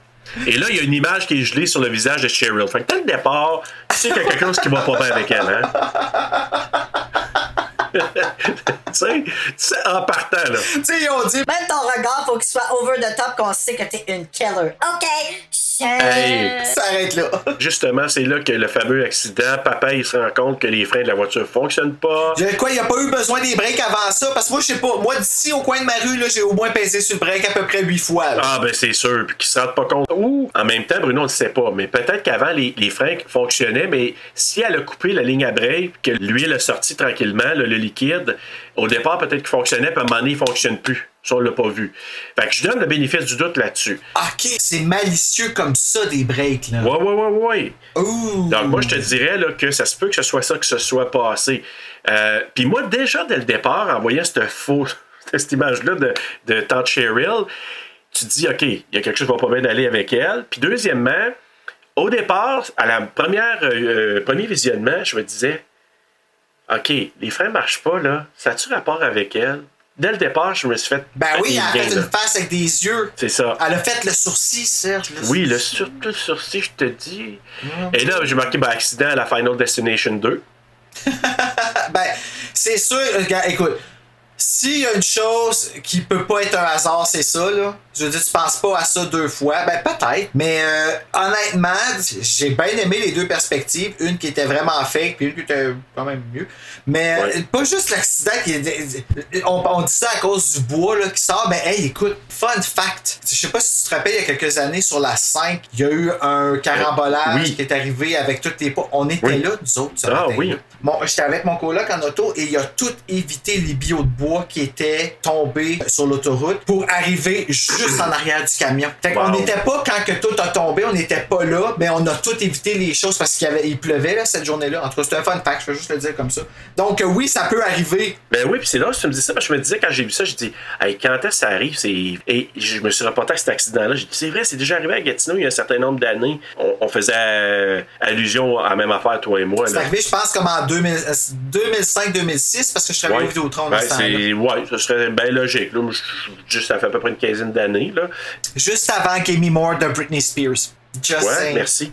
Et là, il y a une image qui est gelée sur le visage de Cheryl. Fait que dès le départ, tu sais qu'il y a quelque chose qui va pas bien avec elle, hein? *laughs* tu sais, en partant, là. tu sais, ils ont dit. Même ton regard, faut qu'il soit over the top qu'on sait que t'es une killer. OK. Hey. Ça arrête là. *laughs* Justement, c'est là que le fameux accident, papa, il se rend compte que les freins de la voiture fonctionnent pas. Je- Quoi, il n'y a pas eu besoin des breaks avant ça? Parce que moi, je sais pas. Moi, d'ici au coin de ma rue, j'ai au moins pesé sur le break à peu près huit fois. là. Ah, ben c'est sûr, puis qu'ils se rendent pas compte. Ou, en même temps, Bruno, on ne sait pas, mais peut-être qu'avant, les, les freins fonctionnaient, mais si elle a coupé la ligne à break, que l'huile a sorti tranquillement, là, le liquide, au départ, peut-être qu'il fonctionnait, puis à un moment donné, il fonctionne plus. Ça, on l'a pas vu. Fait que je donne le bénéfice du doute là-dessus. Ok, c'est malicieux comme ça, des breaks, là. Ouais, ouais, ouais, ouais. Ouh. Donc, moi, je te dirais là, que ça se peut que ce soit ça que ce soit passé. Euh, Puis moi, déjà, dès le départ, en voyant cette faux, *laughs* cette image-là de, de Tante Cheryl, tu te dis, OK, il y a quelque chose qui va pas bien d'aller avec elle. Puis deuxièmement, au départ, à la première, euh, premier visionnement, je me disais, OK, les freins marchent pas, là. Ça a-tu rapport avec elle? Dès le départ, je me suis fait. Ben oui, elle a fait là. une face avec des yeux. C'est ça. Elle a fait le sourcil, Serge. le Oui, le surtout le sourcil, je te dis. Et là, j'ai marqué ben, accident à la Final Destination 2. *laughs* Ben, c'est sûr, regarde, écoute, S'il y a une chose qui peut pas être un hasard, c'est ça, là. Je veux dire, tu penses pas à ça deux fois. Ben, peut-être. Mais euh, honnêtement, j'ai bien aimé les deux perspectives. Une qui était vraiment fake, puis une qui était quand même mieux. Mais euh, pas juste l'accident qui est. On, on dit ça à cause du bois là, qui sort. Ben, hey, écoute, fun fact. Je sais pas si tu te rappelles, il y a quelques années, sur la 5, il y a eu un carambolage Oui. qui est arrivé avec toutes les pas. On était Oui. là, nous autres, ce Ah, oui. Bon, j'étais avec mon coloc en auto et il a tout évité les bio de bois qui étaient tombés sur l'autoroute pour arriver juste en arrière du camion. Fait qu'on Wow. n'était pas quand que tout a tombé, on n'était pas là, mais on a tout évité les choses parce qu'il y avait, il pleuvait là, cette journée-là. En tout cas, c'était un fun fact, je vais juste le dire comme ça. Donc oui, ça peut arriver. Ben oui, puis c'est là que tu me dis ça, parce que je me disais quand j'ai vu ça, j'ai dit, hey, quand est-ce que ça arrive? C'est... Et je me suis reporté à cet accident-là. J'ai dit, c'est vrai, c'est déjà arrivé à Gatineau il y a un certain nombre d'années. On, on faisait euh, allusion à la même affaire, toi et moi. C'est là. arrivé, je pense, comme en 2000 euh, 2005-2006 parce que je travaillais Ouais. au Vidéotron Ben, ce c'est... Ouais, ça serait bien logique. Là. Juste, ça fait à peu près une quinzaine d'années. Là. Juste avant Gimme More de Britney Spears. Just Ouais, saying. merci.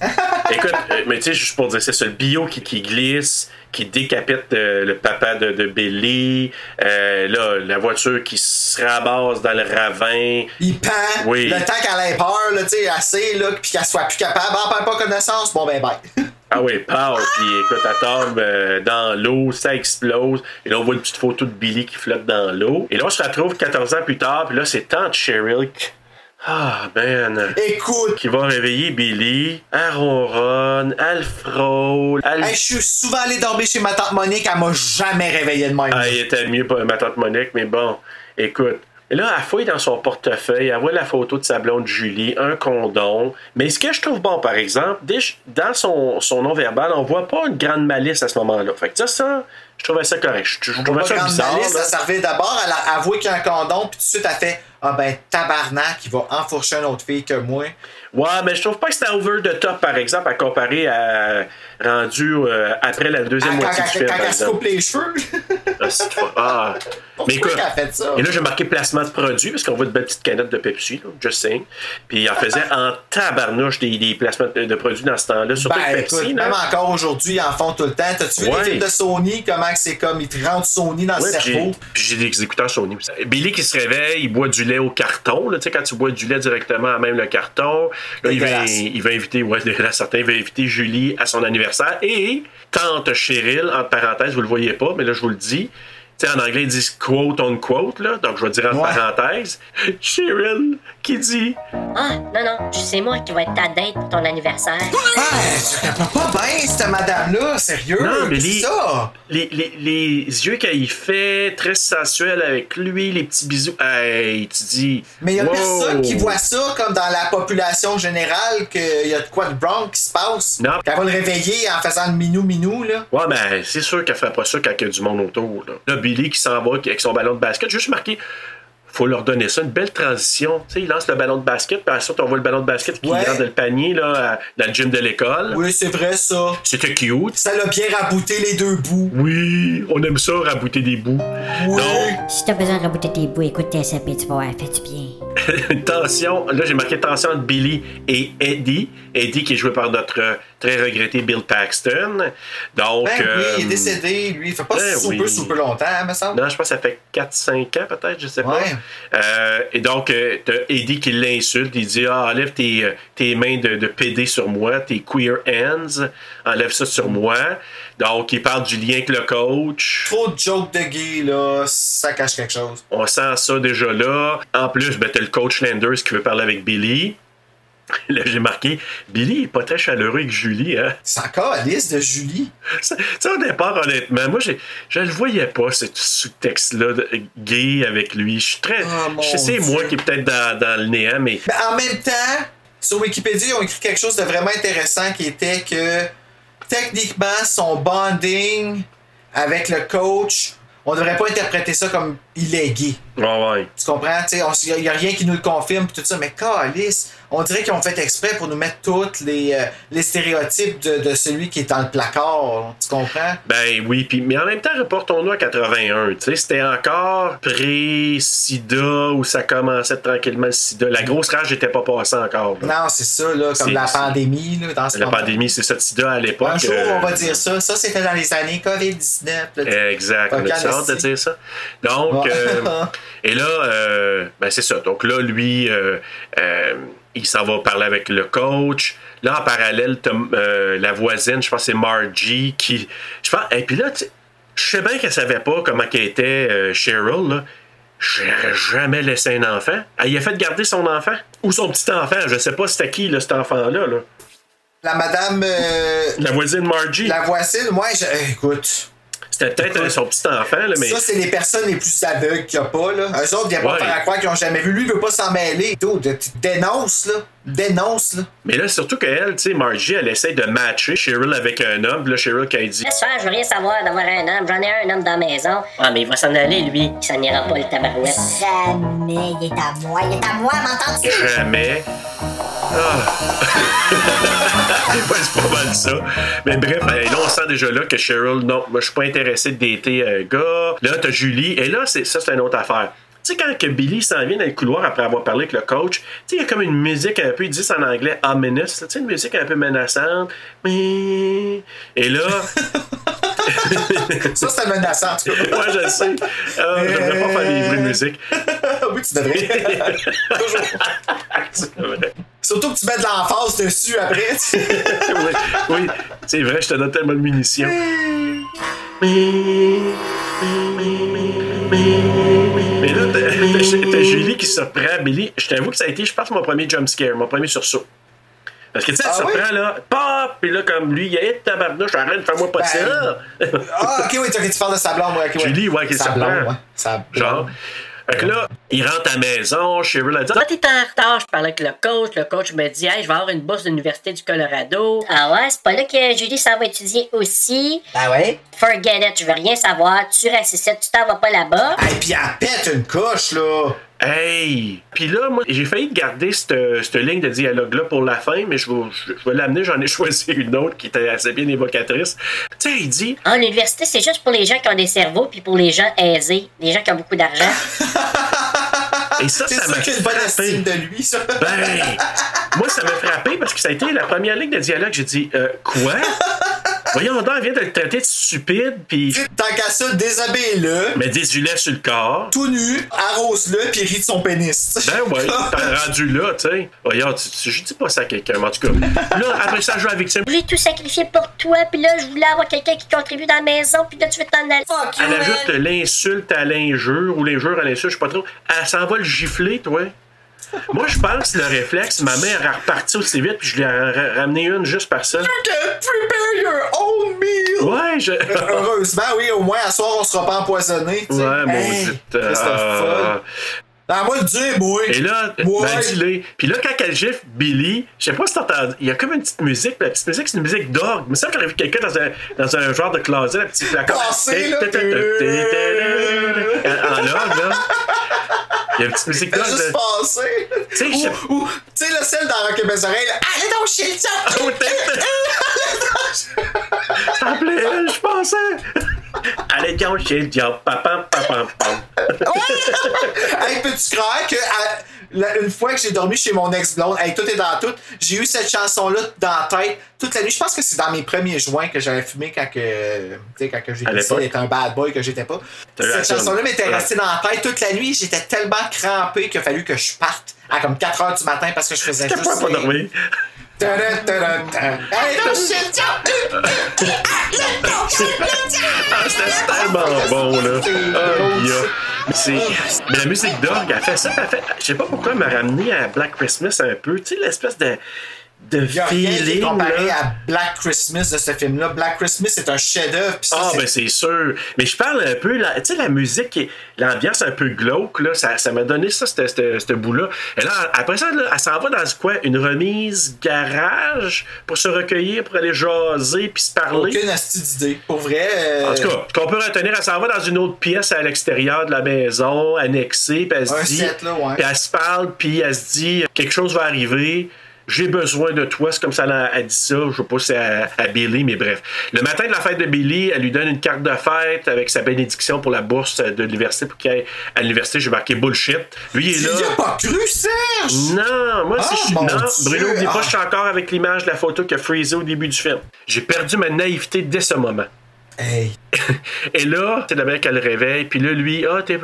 *laughs* Écoute, euh, mais tu sais, juste pour dire, c'est ça, le bio qui, qui glisse, qui décapite euh, le papa de, de Billy, euh, là, la voiture qui se ramasse dans le ravin. Il pend. Oui. Le temps qu'elle ait peur, là, tu sais, assez, là, puis qu'elle soit plus capable. Ah, perd pas connaissance. Bon, ben, bye. *laughs* Ah oui, pow, puis écoute, elle tombe euh, dans l'eau, ça explose, et là, on voit une petite photo de Billy qui flotte dans l'eau. Et là, on se retrouve 14 ans plus tard, puis là, c'est tante Cheryl qui... Ah, man. Écoute. Qui va réveiller Billy. Elle ronronne, elle frôle, elle... Hey, je suis souvent allé dormir chez ma tante Monique, elle m'a jamais réveillé de même. Ah, il était mieux pas ma tante Monique, mais bon, écoute. Et là, elle fouille dans son portefeuille, elle voit la photo de sa blonde Julie, un condom. Mais ce que je trouve bon, par exemple, dans son, son non-verbal, on voit pas une grande malice à ce moment-là. Fait que ça, ça, je trouvais ça correct. Je, trouvais va ça bizarre. malice, ça servait d'abord à avouer qu'il y a un condom, puis tout de suite, elle fait Ah ben, tabarnak, il va enfourcher une autre fille que moi. Ouais, mais je trouve pas que c'était over the top, par exemple, à comparer à rendu euh, après la deuxième Ah, quand moitié du film. quand elle se coupe les cheveux. Ah, c'est ah. *laughs* Mais fait ça? et là j'ai marqué placement de produit parce qu'on voit de belles petites canettes de Pepsi, là, just saying. Puis il en faisait *laughs* en tabarnouche des, des placements de, de produits dans ce temps-là, surtout Ben, Pepsi. écoute, même encore aujourd'hui, ils en font tout le temps. T'as-tu vu Ouais. les films de Sony, comment c'est comme, ils te rentrent Sony dans Ouais, le cerveau? puis j'ai des écouteurs Sony. Billy qui se réveille, il boit du lait au carton. là, Tu sais, quand tu bois du lait directement à même le carton, là, il, va, il va inviter, ouais, *laughs* dégueulasse, certain, il va inviter Julie à son anniversaire. Et tante Cheryl, entre parenthèses, vous le voyez pas, mais là, je vous le dis. Tu sais, en anglais, ils disent quote on quote, là, donc je vais dire entre Ouais. parenthèses. Cheryl qui dit? Ah, non, non, tu sais moi qui va être ta date pour ton anniversaire. Ah, je comprends pas bien, cette madame-là, sérieux? Non, mais les, c'est ça? les, les, les yeux qu'il fait, très sensuel avec lui, les petits bisous. Hey, tu dis. Mais il y a wow. personne qui voit ça comme dans la population générale qu'il y a de quoi de wrong qui se passe. Non. Qu'elle va le réveiller en faisant le minou-minou, là. Ouais, mais c'est sûr qu'elle ferait pas ça quand il y a du monde autour. Là, Là, Billy qui s'en va avec son ballon de basket, juste marqué. Faut leur donner ça, une belle transition. Tu sais, il lance le ballon de basket, puis ensuite on voit le ballon de basket qui Ouais. rentre dans le panier là, à- dans le gym de l'école. Oui, c'est vrai, ça. C'était cute. Ça l'a bien rabouté les deux bouts. Oui, on aime ça, rabouter des bouts. Oui. Donc, Si t'as besoin de rabouter tes bouts, écoute tes SAP, tu vas voir, fait du bien. Une *laughs* tension. Là, j'ai marqué tension entre Billy et Eddie. Eddie qui est joué par notre euh, très regretté Bill Paxton. Donc. Ben oui, il est euh, décédé, lui. Il fait pas ben super, oui. super longtemps, hein, me semble. Non, je pense que ça fait 4-5 ans peut-être, je sais pas. Ouais. Euh, et donc, t'as Eddie qui l'insulte. Il dit Ah, enlève tes, tes mains de, de PD sur moi, tes queer hands. Enlève ça sur moi. Donc, il parle du lien avec le coach. Trop de jokes de gay, là, ça cache quelque chose. On sent ça déjà là. En plus, ben, t'as le coach Landers qui veut parler avec Billy. *laughs* Là, j'ai marqué Billy est pas très chaleureux avec Julie, hein? C'est encore Alice de Julie. Ça- Tu sais, au départ, honnêtement, moi, j'ai- je le voyais pas, ce sous-texte-là de- gay avec lui. Je suis très. Oh, je sais, c'est moi qui est peut-être dans, dans le néant, mais. Mais en même temps, sur Wikipédia, ils ont écrit quelque chose de vraiment intéressant qui était que techniquement, son bonding avec le coach, on devrait pas interpréter ça comme il est gay. Ouais, ouais. Tu comprends? Il n'y a, rien qui nous le confirme, tout ça, mais calice, on dirait qu'ils ont fait exprès pour nous mettre tous les, euh, les stéréotypes de, de celui qui est dans le placard. Tu comprends? Ben oui, puis mais en même temps, reportons-nous à 81. Tu sais, c'était encore pré-sida où ça commençait tranquillement le sida. La grosse rage n'était pas passée encore. là. Non, c'est ça, là, comme la pandémie. Là, dans ce La moment. pandémie, c'est ça, le sida à l'époque. Un jour, euh, on va dire ça. Ça, c'était dans les années COVID-19. là. Exact. On a hâte de dire ça? Donc, euh, *laughs* et là, euh, ben c'est ça. Donc là, lui, il s'en va parler avec le coach. Là, en parallèle, euh, la voisine, je pense que c'est Margie, qui. Je pense. Et puis là, je sais bien qu'elle savait pas comment qu'elle était euh, Cheryl, là. J'aurais jamais laissé un enfant. Elle y a fait garder son enfant? Ou son petit enfant. Je sais pas c'était qui, là, cet enfant-là. Là. La madame. euh, La voisine Margie. la voisine, moi, je- écoute. C'était peut-être son petit enfant, là, mais. Ça, c'est les personnes les plus aveugles qu'il n'y a pas, là. Eux autres pas Ouais. faire à croire qu'ils ont jamais vu. Lui, il veut pas s'en mêler. Dude, tu dénonces, là. Dénonce, là. Mais là, surtout qu'elle, tu sais, Margie, elle essaie de matcher Cheryl avec un homme. Puis là, Cheryl, qui a dit Laisse faire, je veux rien savoir d'avoir un homme. J'en ai un homme dans la maison. Ah, mais il va s'en aller, lui. Ça n'ira pas, le tabarouette. Jamais, il est à moi, il est à moi, m'entends-tu? jamais. Ah. *laughs* ouais, c'est pas mal ça. Mais bref, euh, là, on sent déjà là que Cheryl, non, moi, je suis pas intéressé de dater un gars. Là, t'as Julie. Et là, c'est, ça, c'est une autre affaire. Tu sais, quand que Billy s'en vient dans le couloir après avoir parlé avec le coach, tu sais, il y a comme une musique un peu, ils disent en anglais, ominous, tu sais, une musique un peu menaçante. Mais. Et là. *laughs* Ça, c'est menaçant, en tout cas. Ouais, je le sais. Ah, j'aimerais pas faire des bruits de musique. *laughs* oui, tu devrais. *laughs* Vrai. Surtout que tu mets de l'emphase dessus après. tu sais. oui, oui, c'est vrai, je te donne tellement de munitions. Mais t'as Julie qui surprend Billy. Je t'avoue que ça a été, je pense, mon premier jump scare, mon premier sursaut. Parce que tu sais, elle Ah oui? surprend là, pop, puis là, comme lui, il y a une tabarnouche, arrête, fais-moi pas Ben, ça. Ah, ok, oui, tu tu parles de sa blonde, ouais, ok, ouais. Julie, ouais, qui surprend. blonde, ouais. Genre. Fait que là, il rentre à la maison, Cheryl a dit Toi, t'es en retard, je parlais avec le coach. Le coach me dit, hey, je vais avoir une bourse de l'Université du Colorado. Ah ouais, c'est pas là que Julie s'en va étudier aussi. Ben ouais? Forget it, je veux rien savoir. Tu restes ici, tu t'en vas pas là-bas. Et puis elle pète une couche, là. Hey! Puis là, moi, j'ai failli garder cette, cette ligne de dialogue-là pour la fin, mais je vais, je, je vais l'amener. J'en ai *laughs* choisi une autre qui était assez bien évocatrice. Tu sais, il dit Ah, l'université, c'est juste pour les gens qui ont des cerveaux puis pour les gens aisés, les gens qui ont beaucoup d'argent. *laughs* Et ça, ça m'a frappé. estime de lui, ça. Ben, moi, ça m'a frappé parce que ça a été la première ligne de dialogue. J'ai dit, euh, quoi? *laughs* Voyons donc, elle vient de le traiter de stupide, puis. Tant qu'à ça, déshabille-le. Mais des du lait sur le corps. Tout nu, arrose-le, puis rit de son pénis. Ben ouais, *laughs* t'as rendu là, tu sais. Voyons, tu, tu- je dis pas ça à quelqu'un, mais en tout cas. Là, après ça, je joue à la victime. Je voulais tout sacrifier pour toi, puis là, je voulais avoir quelqu'un qui contribue dans la maison, puis là, tu veux t'en aller. Fuck Elle ajoute l'insulte à l'injure ou l'injure à l'insulte, je sais pas trop. Elle s'en va le gifler, toi. Moi, je pense que le réflexe, ma mère a reparti aussi vite, puis je lui ai ra- ramené une juste par ça. You can prepare your own meal. Ouais, je. Heureusement, oui, au moins, à soir, on sera pas empoisonné. Ouais, Hey, euh, folle. Ah, moi, le dire, moi. Et là, Moi. ben. Puis là, quand elle gifle Billy, je sais pas si t'entends, il y a comme une petite musique, la petite musique, c'est une musique d'orgue. Mais ça, j'aurais vu quelqu'un dans un, dans un genre de closet, un petit placard. Passé, là. En orgue, là. Il y a une petite musique juste de- passé. Tu sais, Ou, ou, tu sais, le sel dans Rock et mes oreilles, là. Allez donc chez le *laughs* *laughs* te plaît, je pensais. Allez, donc, chez le diable. Pam, pam, pam, pam. hey, peux-tu croire que à- la- une fois que j'ai dormi chez mon ex-blonde, hey, tout est dans tout, j'ai eu cette chanson-là dans la tête toute la nuit. Je pense que c'est dans mes premiers joints que j'avais fumé quand que, tu sais, quand que j'ai décidé d'être un bad boy que j'étais pas. Cette chanson-là m'était Ouais. restée dans la tête toute la nuit. J'étais tellement crampé qu'il a fallu que je parte à comme 4 heures du matin parce que je faisais juste... pas dormir. C'était tellement bon, là. Mais, la musique d'orgue, elle fait ça. Elle fait... Je sais pas pourquoi elle m'a ramené à Black Christmas un peu. Tu sais, l'espèce de. De Il y a rien qui est feeling. comparé là. à Black Christmas de ce film-là. Black Christmas, c'est un chef-d'œuvre. Ah, ben c'est sûr. Mais je parle un peu, la- tu sais, la musique, et l'ambiance un peu glauque, là, ça ça m'a donné ça, ce- bout-là. Et là, après ça, là, elle s'en va dans quoi? Une remise garage pour se recueillir, pour aller jaser puis se parler? Aucune astuce d'idée. Pour vrai. euh, En tout cas, ce qu'on peut retenir, elle s'en va dans une autre pièce à l'extérieur de la maison, annexée, puis elle se Un dit. set, là, ouais. Puis elle se parle, puis elle se dit quelque chose va arriver. J'ai besoin de toi. C'est comme ça elle a dit ça. Je sais pas si à, à Billy, mais bref. Le matin de la fête de Billy, elle lui donne une carte de fête avec sa bénédiction pour la bourse de l'université pour qu'il aille à l'université. J'ai marqué bullshit. Lui, il est là. y as pas cru, Serge? Non, moi, si Ah, je suis. mon Non, Dieu. Bruno, pas, Ah. je suis encore avec l'image de la photo qui a freezé au début du film. J'ai perdu ma naïveté dès ce moment. Hey. Et là, c'est la mère qu'elle le réveille, puis là, lui, ah, t'es,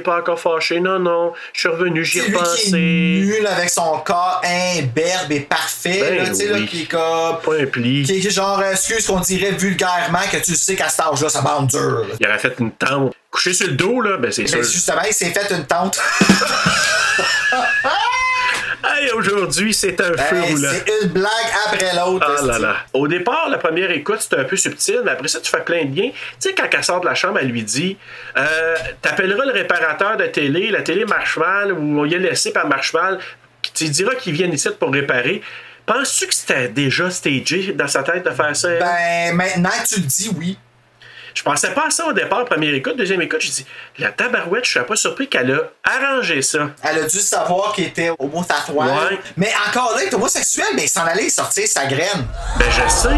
pas encore fâché? Non, non, je suis revenu, j'y ai nul avec son corps imberbe et parfait. Ben là, tu sais, là, qui est comme. Pas un pli. Qui est genre, euh, excuse qu'on dirait vulgairement que tu sais qu'à cet âge-là, ça bande dur. là. Il aurait fait une tente. Couché sur le dos, là, ben c'est sûr. justement, il s'est fait une tente. *laughs* Hey, aujourd'hui, c'est un feu Hey, roulant. c'est une blague après l'autre. Ah là là. Au départ, la première écoute, c'était un peu subtil, mais après ça, tu fais plein de liens. Tu sais, quand elle sort de la chambre, elle lui dit euh, T'appelleras le réparateur de télé, la télé marche mal, ou on y a laissé par marche mal. Tu diras qu'il vienne ici pour réparer. Penses-tu que c'était déjà stagé dans sa tête de faire ça? Ben, maintenant que tu le dis, oui. Je pensais pas à ça au départ, première écoute. Deuxième écoute, j'ai dit La tabarouette, je suis pas surpris qu'elle a arrangé ça. Elle a dû savoir qu'il était homosexuel. Ouais. Mais encore là, il est homosexuel, mais il s'en allait sortir sa graine. Ben, je sais.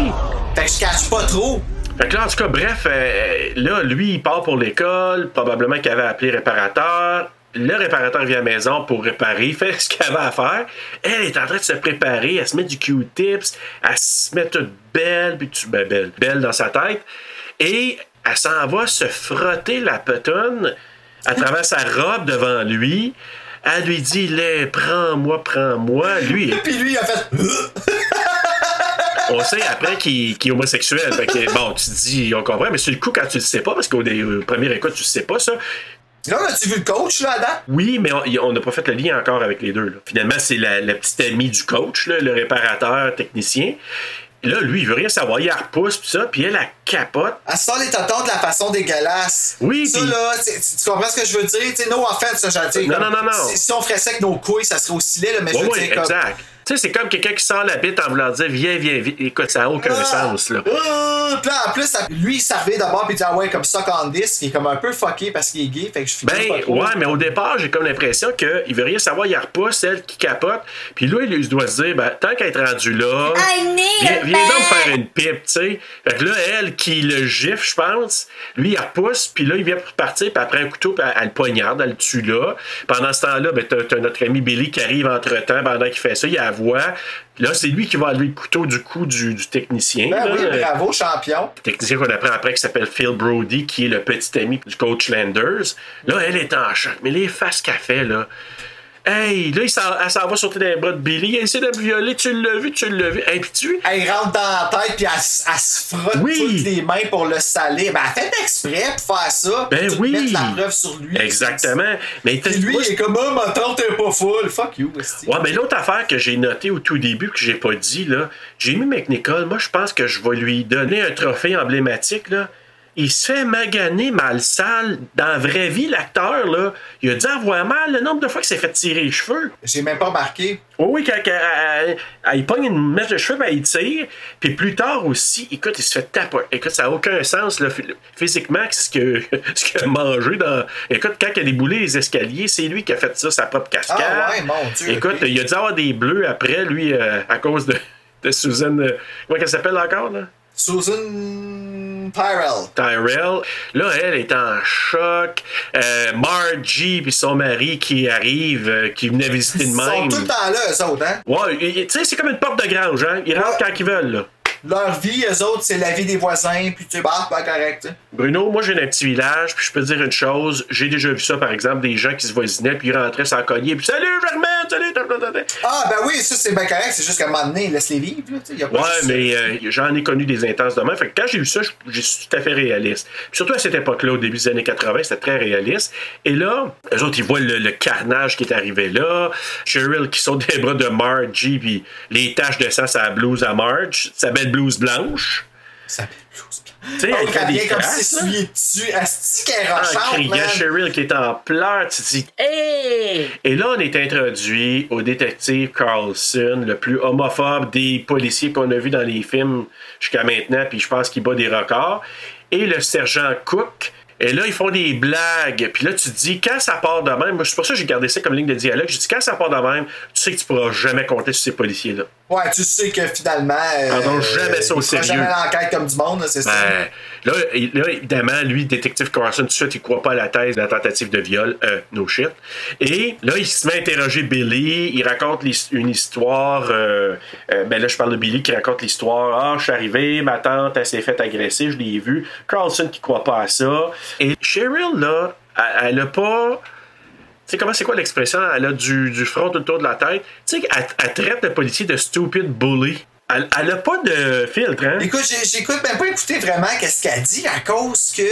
Fait que je cache pas trop. Fait que là, en tout cas, bref, euh, là, lui, il part pour l'école, probablement qu'il avait appelé réparateur. Le réparateur vient à la maison pour réparer, *laughs* fait ce qu'il avait à faire. Elle est en train de se préparer, elle se met du Q-tips, elle se met toute belle, puis tu, ben, belle, belle dans sa tête. Et elle s'en va se frotter la petonne à travers sa robe devant lui. Elle lui dit, prends-moi, prends-moi. Lui, *laughs* Puis lui, il a fait. on sait après qu'il est homosexuel. Fait que, bon, tu te dis, on comprend, mais sur le coup, quand tu le sais pas, parce qu'au premier écoute, tu sais pas ça. Là, as-tu vu le coach, là, date? Oui, mais on- on n'a pas fait le lien encore avec les deux. là. Finalement, c'est la, la petite amie du coach, là, le réparateur technicien. Là, lui, il veut rien savoir. Il la repousse, pis ça, puis elle, elle capote. Elle sort les tontons de la façon dégueulasse. Oui, Ça, là, tu comprends ce que je veux dire? Tu sais, no offense, ça, dit. Non, non, non, non. Si, si on ferait ça avec nos couilles, ça serait aussi laid, là, mais Oui, je veux oui, dire, comme. exact. Sais, c'est comme quelqu'un qui sort la bite en voulant dire Viens, viens, viens. Écoute, ça n'a aucun Ah! sens, là. En plus, ça- lui, il servait d'abord, puis il dit, ah ouais, comme ça, Candice, qui est comme un peu fucké parce qu'il est gay, fait que je pas Ben, trop. ouais, mais au départ, j'ai comme l'impression qu'il veut rien savoir, il repousse, elle qui capote. Puis là, il doit se dire, ben, tant qu'elle est rendue là, viens, a viens donc bed. faire une pipe, tu sais. Fait que là, elle qui le gifle, je pense, lui, il repousse, puis là, il vient pour partir, puis après un couteau, puis elle, elle le poignarde, elle le tue là. Pendant ce temps-là, ben, t'as, notre ami Billy qui arrive entre-temps pendant qu'il fait ça, il la voit. Là, c'est lui qui va enlever le couteau du cou du, du technicien. Ben là. oui, bravo, champion. Le technicien qu'on apprend après qui s'appelle Phil Brody, qui est le petit ami du coach Landers. Là, elle est en choc. Mais les faces qu'elle fait, là. Hey, là, il s'en- elle s'en va sauter dans les bras de Billy. Elle essaie de me violer. Tu l'as vu, tu l'as vu. Hey, puis tu. Elle rentre dans la tête, puis elle, se frotte Oui. toutes les mains pour le saler. Ben, elle fait exprès pour faire ça. Ben puis oui. mettre la preuve sur lui. Exactement. Mais lui, il est comme, oh, ma tante est pas folle. Fuck you. Ouais, mais l'autre affaire que j'ai notée au tout début, que j'ai pas dit, là, j'ai mis McNichol. Moi, je pense que je vais lui donner un trophée emblématique, là. Il se fait maganer mal sale. Dans la vraie vie, l'acteur, là, il a dû avoir mal le nombre de fois qu'il s'est fait tirer les cheveux. J'ai même pas remarqué. Oui, oui, quand, quand elle, elle- il pogne une mèche de cheveux, ben, il tire. Puis plus tard aussi, écoute, il se fait taper. Écoute, ça n'a aucun sens là, phy- physiquement ce que- *laughs* ce qu'il a mangé dans. Écoute, quand il a déboulé les escaliers, c'est lui qui a fait ça, sa propre cascade. Ah ouais, mon Dieu, Écoute, il a dû avoir des bleus après, lui, euh, à cause de, de Suzanne. euh, comment elle s'appelle encore, là? Susan Tyrell. Tyrell. Là, elle est en choc. Euh, Margie puis son mari qui arrive, euh, qui venait visiter de Ils sont même. tout le temps là, eux autres, hein? Ouais, tu sais, c'est comme une porte de grange, hein? Ils rentrent quand ils veulent, là. Leur vie, eux autres, c'est la vie des voisins, puis tu bah, pas correct. Bruno, moi j'ai un petit village, puis je peux te dire une chose, j'ai déjà vu ça par exemple, des gens qui se voisinaient, puis ils rentraient sans cogner, puis salut Germaine, salut. Ah, ben oui, ça, c'est bien correct, c'est juste qu'à un moment donné, laisse-les vivre, là, y a pas Ouais, mais euh, j'en ai connu des intenses de même. Fait que quand j'ai vu ça, j'ai tout à fait réaliste. Puis surtout à cette époque-là, au début des années 80, c'était très réaliste. Et là, eux autres, ils voient le, le carnage qui est arrivé là. Cheryl qui saute des bras de Margie, puis les taches de sang la blouse à Marge, sa belle blouse blanche. Ça belle blouse Tu sais, elle fait des comme si là. s'essuyer dessus. Asti qu'elle est En rochante, criant man. Cheryl qui est en pleurs, tu dis Hey! Et là, on est introduit au détective Carlson, le plus homophobe des policiers qu'on a vu dans les films jusqu'à maintenant, puis je pense qu'il bat des records. Et le sergent Cook. Et là, ils font des blagues. Puis là, tu te dis, quand ça part de même, moi, c'est pour ça que j'ai gardé ça comme ligne de dialogue. Je dis, quand ça part de même, tu sais que tu pourras jamais compter sur ces policiers-là. Ouais, tu sais que finalement. Euh, Prendront jamais ça au sérieux. jamais l'enquête comme du monde, c'est ça. Ben, là, là, évidemment, lui, détective Carson, tout de suite, il croit pas à la thèse de la tentative de viol. Euh, no shit. Et là, il se met à interroger Billy. Il raconte une histoire. euh, euh, ben là, je parle de Billy qui raconte l'histoire. Ah, je suis arrivé, ma tante, elle s'est fait agresser, je l'ai vu. Carlson qui croit pas à ça. Et Cheryl, là, elle, elle a pas. Comment c'est quoi l'expression? Elle a du, du front autour de la tête. Tu sais, elle, traite le policier de stupid bully. Elle, elle a pas de filtre, hein? Écoute, j'écoute même pas écouter vraiment qu'est-ce qu'elle dit à cause que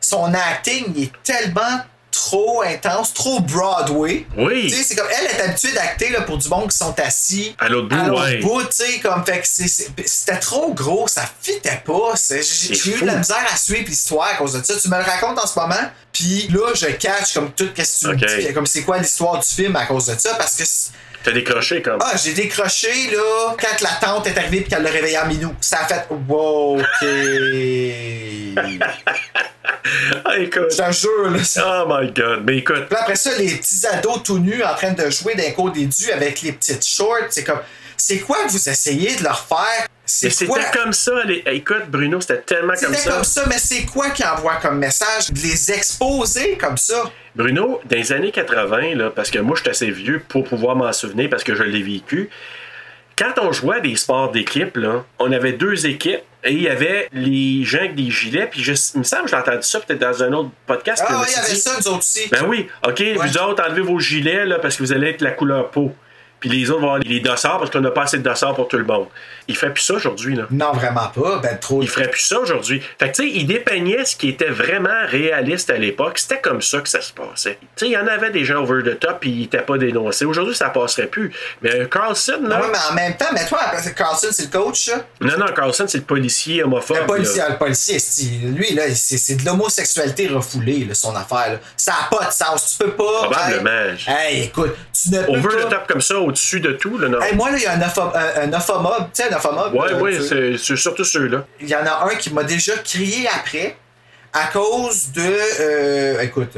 son acting est tellement trop intense, trop Broadway. Oui. Tu sais, c'est comme elle est habituée d'acter là, pour du monde qui sont assis À l'autre bout, à l'autre ouais. bout, tu sais, comme fait que c'est- c'est- c'était trop gros, ça fitait pas. c'est- J'ai eu de la misère à suivre l'histoire à cause de ça. Tu me le racontes en ce moment, puis là je catch comme tout qu'est-ce que tu me dis, comme c'est quoi l'histoire du film à cause de ça parce que c'est- T'as décroché comme. ah, j'ai décroché, là, quand la tante est arrivée et qu'elle l'a réveillé en minou. Ça a fait, wow, OK. *laughs* Ah, écoute. Je te jure, là. Oh my god. Mais écoute, Puis après ça, les petits ados tout nus en train de jouer d'un cours d'édu avec les petites shorts, c'est comme, c'est quoi que vous essayez de leur faire? Quoi? c'était comme ça. les- Écoute, Bruno, c'était tellement comme C'était ça. comme ça, mais c'est quoi qui envoie comme message? De les exposer comme ça? Bruno, dans les années 80, là, parce que moi, je suis assez vieux pour pouvoir m'en souvenir parce que je l'ai vécu. Quand on jouait à des sports d'équipe, on avait deux équipes et il y avait les gens avec des gilets. Puis je, il me semble que j'ai entendu ça peut-être dans un autre podcast. Ah oui, il y avait ça, nous autres aussi. Ben oui, OK, vous autres, enlevez vos gilets là, parce que vous allez être la couleur peau. Puis les autres vont avoir les dossards parce qu'on n'a pas assez de dossards pour tout le monde. Il fait plus ça aujourd'hui, là. Non, vraiment pas. Ben, trop. Il ferait plus ça aujourd'hui. Fait que, tu sais, il dépeignait ce qui était vraiment réaliste à l'époque. C'était comme ça que ça se passait. Tu sais, il y en avait des gens over the top, puis ils n'étaient pas dénoncés. Aujourd'hui, ça passerait plus. Mais Carlson, là. Ah ouais, mais en même temps, mais toi, après, Carlson, c'est le coach, ça? Non, non, Carlson, c'est le policier homophobe. Le policier, là. le policier, lui, là, c'est de l'homosexualité refoulée, là, son affaire. Là. Ça n'a pas de sens. Tu peux pas. Probablement. Hey, hey, écoute, tu ne peux Over pas. the top comme ça, au-dessus de tout, là, non? Hey, moi, là, il y a un, un. Tu sais, un tu sais. c'est c'est surtout ceux-là. Il y en a un qui m'a déjà crié après à cause de. euh, écoute,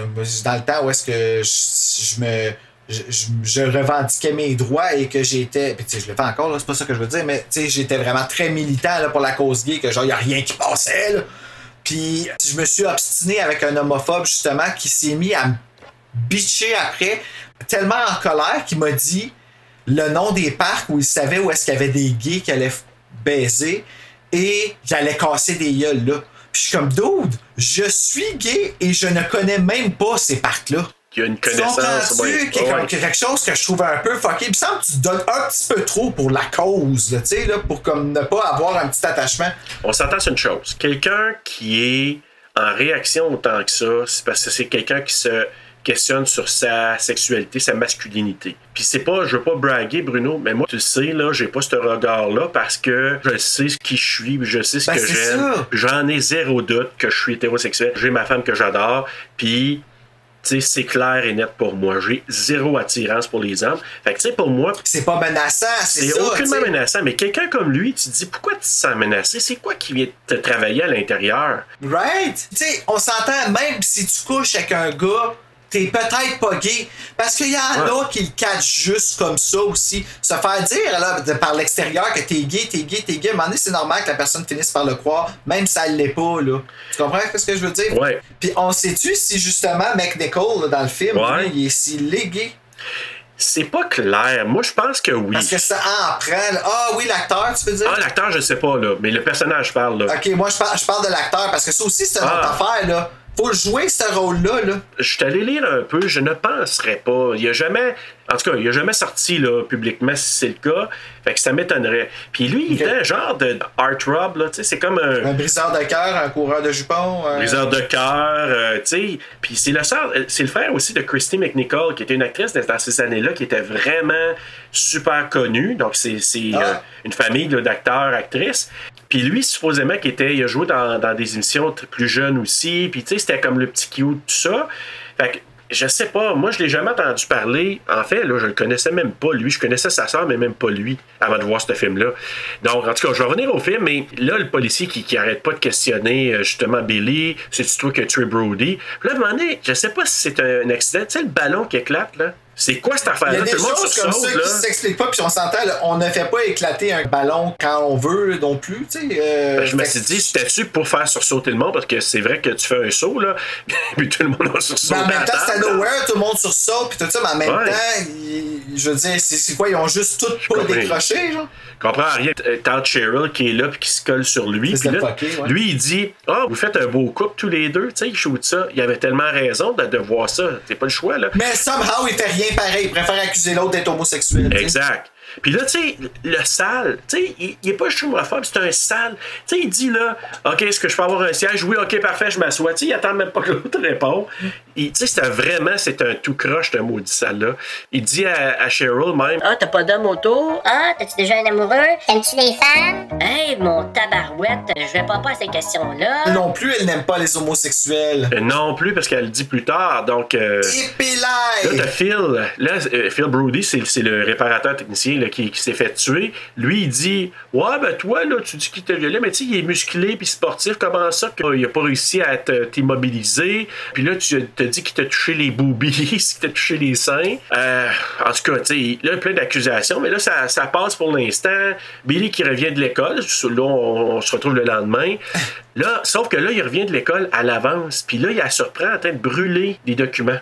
dans le temps où est-ce que je, je me. Je, je- je revendiquais mes droits et que j'étais. Puis, tu sais, je le fais encore, là, c'est pas ça que je veux dire, mais tu sais, j'étais vraiment très militant là, pour la cause gay, que genre, il a rien qui passait, là. Puis, je me suis obstiné avec un homophobe, justement, qui s'est mis à me bitcher après, tellement en colère qu'il m'a dit le nom des parcs où il savait où est-ce qu'il y avait des gays qui allaient baiser et j'allais casser des gueules là. Puis je suis comme dude, je suis gay et je ne connais même pas ces parcs-là. Il y a une connaissance. ouais. Ouais. quelque chose que je trouve un peu fucké? Il me semble que tu donnes un petit peu trop pour la cause, tu sais, là, pour comme ne pas avoir un petit attachement. On s'entend sur une chose. Quelqu'un qui est en réaction autant que ça, c'est parce que c'est quelqu'un qui se questionne sur sa sexualité, sa masculinité. Puis c'est pas, je veux pas braguer, Bruno, mais moi, tu le sais, là, j'ai pas ce regard-là parce que je sais ce qui je suis, je sais ce Ben, que c'est j'aime. J'en ai zéro doute que je suis hétérosexuel. J'ai ma femme que j'adore, puis tu sais, c'est clair et net pour moi. J'ai zéro attirance pour les hommes. Fait que, tu sais, pour moi. C'est pas menaçant, c'est C'est ça. aucunement tu sais. menaçant. Mais quelqu'un comme lui, tu te dis, pourquoi tu te sens menacé? C'est quoi qui vient te travailler à l'intérieur? Right? Tu sais, on s'entend, même si tu couches avec un gars, t'es peut-être pas gay. Parce qu'il y en a qui le catchent juste comme ça aussi. Se faire dire là, de- par l'extérieur que t'es gay, t'es gay, t'es gay, à un moment donné, c'est normal que la personne finisse par le croire, même si elle l'est pas. Là. Tu comprends ce que je veux dire? Ouais. Puis on sait-tu si justement McNichol, là, dans le film, Ouais. il est s'il est gay? C'est pas clair. Moi, je pense que oui. Parce que ça en prend. Ah oui, l'acteur, tu veux dire? Ah, l'acteur, je sais pas, là. Mais le personnage parle, là. Ok, moi je parle, je parle de l'acteur parce que ça aussi c'est une Ah. autre affaire là. Faut jouer ce rôle-là là. Je suis allé lire un peu, je ne penserais pas. Il a jamais, en tout cas, il a jamais sorti là, publiquement si c'est le cas. Fait que ça m'étonnerait. Puis lui, il était un genre de Art Rob, là, tu sais, c'est comme un Un briseur de cœur, un coureur de jupons. un- briseur de cœur, euh, tu sais. Puis c'est le sœur- euh, c'est le frère aussi de Christy McNichol, qui était une actrice dans ces années-là, qui était vraiment super connue. Donc c'est c'est, Ah. euh, une famille d'acteurs, actrices. Puis lui, supposément, qu'il était, il a joué dans, dans des émissions plus jeunes aussi. Puis tu sais, c'était comme le petit cute, tout ça. Fait que je sais pas, moi je l'ai jamais entendu parler. En fait, là, je le connaissais même pas lui. Je connaissais sa sœur, mais même pas lui, avant de voir ce film-là. Donc, en tout cas, je vais revenir au film, mais là, le policier qui, qui arrête pas de questionner euh, justement Billy, c'est-tu toi qui as tué Brody? Puis là, à moment je sais pas si c'est un accident. Tu sais, le ballon qui éclate, là? C'est quoi cette Il y affaire-là? a des choses comme ça qui s'expliquent pas, puis on s'entend, on ne fait pas éclater un ballon quand on veut non plus, tu sais. euh, Ben, je me suis dit, c'était-tu pour faire sursauter le monde? Parce que c'est vrai que tu fais un saut, là, *laughs* puis tout le monde a sursauté. Mais en même temps, là. nowhere, tout le monde sursaute, puis tout ça, mais en même Ouais. temps, je veux dire, c'est c'est quoi, ils ont juste tout pas comprends. décroché, genre? Je comprends rien. Euh, Todd Cheryl qui est là puis qui se colle sur lui. C'est Puis là, ouais. lui, il dit Ah, vous faites un beau couple tous les deux. Tu sais, il shoot ça. Il avait tellement raison de, de voir ça. C'est pas le choix, là. Mais somehow, il fait rien pareil, il préfère accuser l'autre d'être homosexuel. Exact. Puis là, tu sais, le sale, tu sais, il, il est pas juste homophobe, c'est un sale. Tu sais, il dit là, OK, est-ce que je peux avoir un siège? Oui, OK, parfait, je m'assois. Tu sais, il attend même pas que l'autre réponde. Il- Tu sais, c'est vraiment, c'est un tout croche, un maudit sale-là. Il dit à, à Cheryl même, Ah, t'as pas d'homme autour? Ah, t'as-tu déjà un amoureux? T'aimes-tu les femmes? Hey, mon tabarouette, je vais pas pas à ces questions-là. Non plus, elle n'aime pas les homosexuels. Euh, non plus, parce qu'elle le dit plus tard. Donc, euh, là, t'as Phil. Là, euh, Phil Brody, c'est c'est le réparateur technicien qui, s'est fait tuer. Lui, il dit Ouais, ben toi, là, tu dis qu'il t'a violé, mais tu sais, il est musclé puis sportif. Comment ça qu'il a pas réussi à t'immobiliser? Puis là, tu te dis qu'il t'a touché les boobies, *laughs* qu'il t'a touché les seins. Euh, en tout cas, tu sais, là, plein d'accusations, mais là, ça, ça passe pour l'instant. Billy qui revient de l'école. Là, on, on se retrouve le lendemain. Là, sauf que là, il revient de l'école à l'avance. Puis là, il la surprend en train de brûler des documents.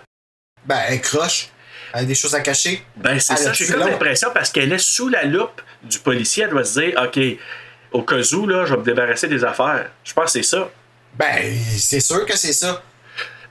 Ben, elle croche. Elle a des choses à cacher. Ben, c'est ça, j'ai comme l'impression parce qu'elle est sous la loupe du policier, elle doit se dire, OK, au cas où, là, je vais me débarrasser des affaires. Je pense que c'est ça. Ben, c'est sûr que c'est ça.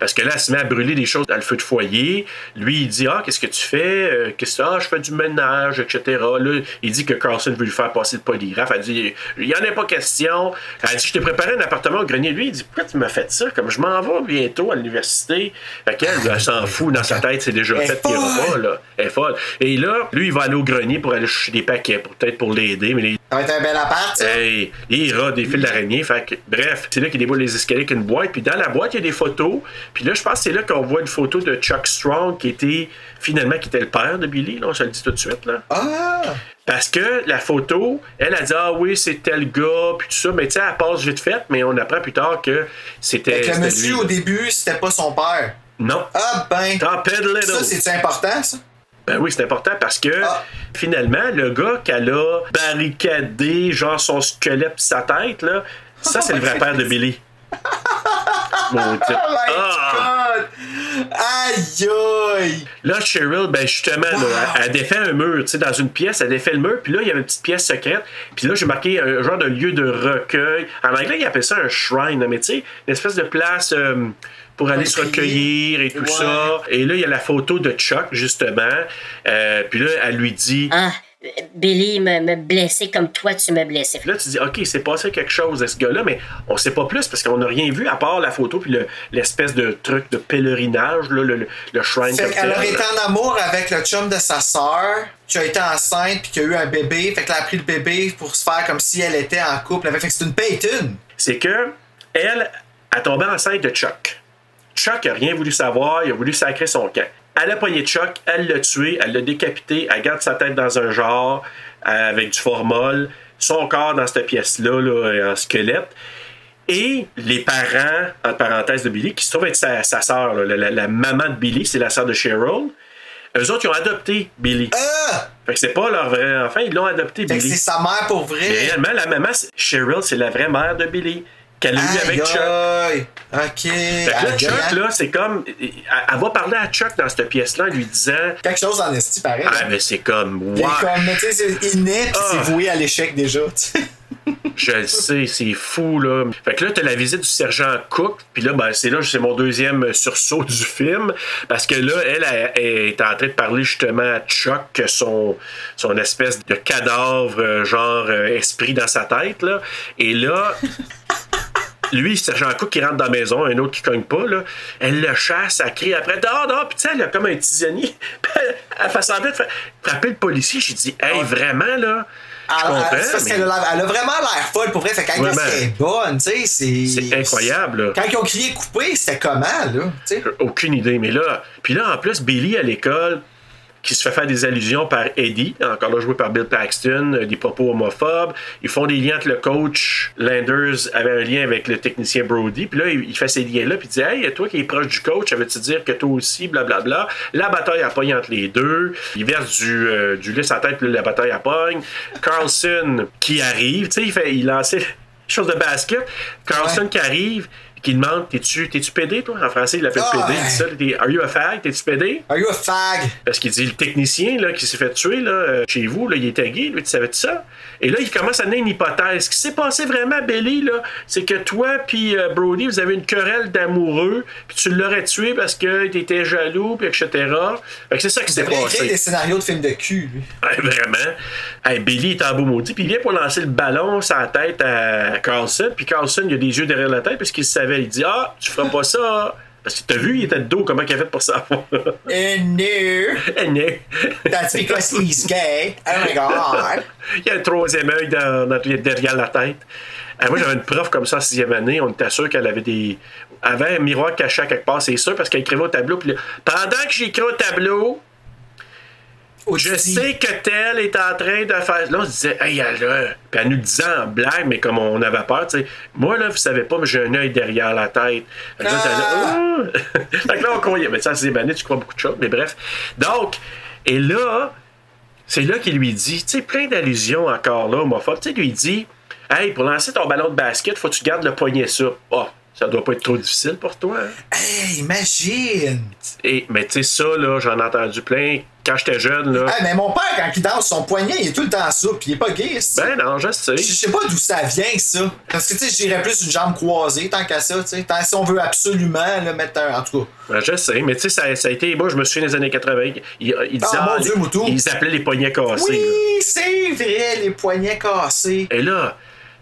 Parce que là, elle se met à brûler des choses dans le feu de foyer. Lui, il dit Ah, qu'est-ce que tu fais? Euh, Qu'est-ce que Ah, je fais du ménage, etc. Là, il dit que Carlson veut lui faire passer le polygraphe. Elle dit Il n'y en a pas question. Elle dit Je t'ai préparé un appartement au grenier. Lui, il dit Pourquoi tu m'as fait ça? Comme je m'en vais bientôt à l'université. Fait qu'elle, elle s'en fout dans sa tête, c'est déjà fait, puis il ira folle. pas, là. Elle est folle. Et là, lui, il va aller au grenier pour aller chercher des paquets, peut-être pour l'aider. Mais Ça va être un bel appart, ça. Hey, il ira des fils d'araignée. Fait que, bref, c'est là qu'il déboule les escaliers avec une boîte. Puis dans la boîte, il y a des photos. Puis là, je pense que c'est là qu'on voit une photo de Chuck Strong qui était finalement qui était le père de Billy. Là, on se le dit tout de suite. Là. Ah! Parce que la photo, elle a dit Ah oui, c'est tel gars, puis tout ça. Mais tu sais, elle passe vite fait, mais on apprend plus tard que c'était. Fait que le monsieur, lui, au début, c'était pas son père. Non. Ah ben. Little. Ça, c'est important, ça? Ben oui, c'est important parce que Ah. finalement, le gars qu'elle a barricadé, genre son squelette pis sa tête, là, ça, c'est le vrai père de Billy. *laughs* Mon Dieu. Oh my Ah! god! Aïe aïe! Là, Cheryl, ben justement, là, elle, elle défait un mur, tu sais, dans une pièce, elle défait le mur, puis là, il y avait une petite pièce secrète, puis là, j'ai marqué un genre de lieu de recueil. En anglais, ils appellent ça un shrine, mais tu sais, une espèce de place euh, pour aller se recueillir et tout Ouais. ça. Et là, il y a la photo de Chuck, justement, Euh, puis là, elle lui dit... Ah, Billy me, me blessait comme toi tu me blessais. Puis là, tu dis, OK, il s'est passé quelque chose à ce gars-là, mais on sait pas plus parce qu'on n'a rien vu à part la photo puis le- l'espèce de truc de pèlerinage, là, le, le, le shrine. Fait comme qu'elle aurait été en amour avec le chum de sa sœur, qui a été enceinte puis qui a eu un bébé. Fait qu'elle a pris le bébé pour se faire comme si elle était en couple. avec- Fait que c'est une Payton. C'est que elle a tombé enceinte de Chuck. Chuck a rien voulu savoir, il a voulu sacrer son camp. Elle a poigné Chuck, elle l'a tué, elle l'a décapité, elle garde sa tête dans un genre euh, avec du formol, son corps dans cette pièce-là, là, en squelette. Et les parents, entre parenthèses, de Billy, qui se trouvent être sa, sa sœur, la, la- la maman de Billy, c'est la sœur de Cheryl. Eux autres, ils ont adopté Billy. Fait que c'est pas leur vrai enfant, ils l'ont adopté Fait Billy. c'est sa mère pour Mais vrai. réellement, la maman, Cheryl, c'est la vraie mère de Billy. Qu'elle a eu avec Chuck. Aïe, OK. Fait que là, Chuck, là, c'est comme. Elle, va parler à Chuck dans cette pièce-là en lui disant. Quelque chose en esti pareil. Ah, mais c'est comme. Wow. comme, tu sais, c'est inné, puis Ah. c'est voué à l'échec déjà. Je le sais, c'est fou, là. Fait que là, t'as la visite du sergent Cook, puis là, ben, c'est là, c'est mon deuxième sursaut du film, parce que là, elle, elle, elle est en train de parler justement à Chuck son, son espèce de cadavre, euh, genre euh, esprit dans sa tête, là. Et là, lui, sergent Cook qui rentre dans la maison, un autre qui cogne pas, là, elle le chasse, elle crie après, dehors, dehors, puis tu sais, elle a comme un tisonnier, *laughs* elle, elle fait semblant de fra- frapper le policier. J'ai dit, hey, vraiment, là, je Elle- elle- parce mais- qu'elle a, elle a vraiment l'air folle pour vrai. Fait quand elle est bonne, tu sais, c'est. C'est incroyable, là. Quand ils ont crié coupé, c'était comment, là? Tu sais? Aucune idée. Mais là, puis là, en plus, Billy à l'école, qui se fait faire des allusions par Eddie, encore là joué par Bill Paxton, euh, des propos homophobes. Ils font des liens entre le coach Landers avait un lien avec le technicien Brody. Puis là, il fait ces liens-là, puis il dit Hey, toi qui es proche du coach, ça veut-tu dire que toi aussi, blablabla. La bataille a pogne entre les deux. Il verse du, euh, du lait à tête, puis la bataille a pogne. Carlson qui arrive, tu sais, il, fait, il lançait *laughs* chose de basket. Carlson qui arrive, qui demande T'es-tu t'es-tu pédé, toi? En français, il l'appelle Ah, pédé. Il dit ça, t'es- Are you a fag? T'es-tu pédé? Are you a fag? Parce qu'il dit Le technicien là, qui s'est fait tuer là, euh, chez vous, là, il était gay, lui, tu savais ça? Et là, il commence à donner une hypothèse. Ce qui s'est passé vraiment, Billy, là, c'est que toi puis euh, Brody, vous avez une querelle d'amoureux, puis tu l'aurais tué parce que t'étais jaloux, puis etc. Fait que c'est ça qui Il s'est passé. des scénarios de films de cul, lui. Ouais, vraiment. Hey, Billy est en beau maudit. Puis il vient pour lancer le ballon sur la tête à Carlson. Puis Carlson, il a des yeux derrière la tête parce qu'il savait. Il dit Ah, tu feras pas ça. Parce que t'as vu, il était de dos, comment il a fait pour ça. Eh no. Eh, non. That's because he's gay. Oh my god. il y a un troisième œil dans, dans- derrière la tête. Euh, moi, j'avais une prof comme ça en sixième année. On était sûr qu'elle avait des. Elle avait un miroir caché à quelque part, c'est sûr, parce qu'elle écrivait au tableau. Puis là, pendant que j'écris au tableau, je sais que tel est en train de faire. Là, on se disait, hey, elle a. Puis elle nous disait en blague, mais comme on avait peur, tu sais. Moi, là, vous savez pas, mais j'ai un œil derrière la tête. Fait que là, là, Ah! *laughs* Fait que là, on croyait. Mais ça, c'est des bannies, tu crois beaucoup de choses, mais bref. Donc, et là, c'est là qu'il lui dit, tu sais, plein d'allusions encore là, homophobe. Tu sais, lui dit, hey, pour lancer ton ballon de basket, faut que tu gardes le poignet sur. Oh, ça doit pas être trop difficile pour toi. hein? Hey, imagine. Et, mais tu sais, ça, là, j'en ai entendu plein. Quand j'étais jeune, là. Hey, mais mon père, quand il danse son poignet, il est tout le temps ça, puis il est pas gay. Ben non, je sais. Je sais pas d'où ça vient, ça. Parce que, tu sais, je dirais plus une jambe croisée, tant qu'à ça, tu sais. Tant si on veut absolument là, mettre un. En tout cas. Ben, je sais, mais tu sais, ça, ça a été. Moi, je me souviens des années 80. Il, il disait. Ah, mon Dieu, Moutou. Ils appelaient les poignets cassés. Oui, c'est vrai, les poignets cassés. Et là,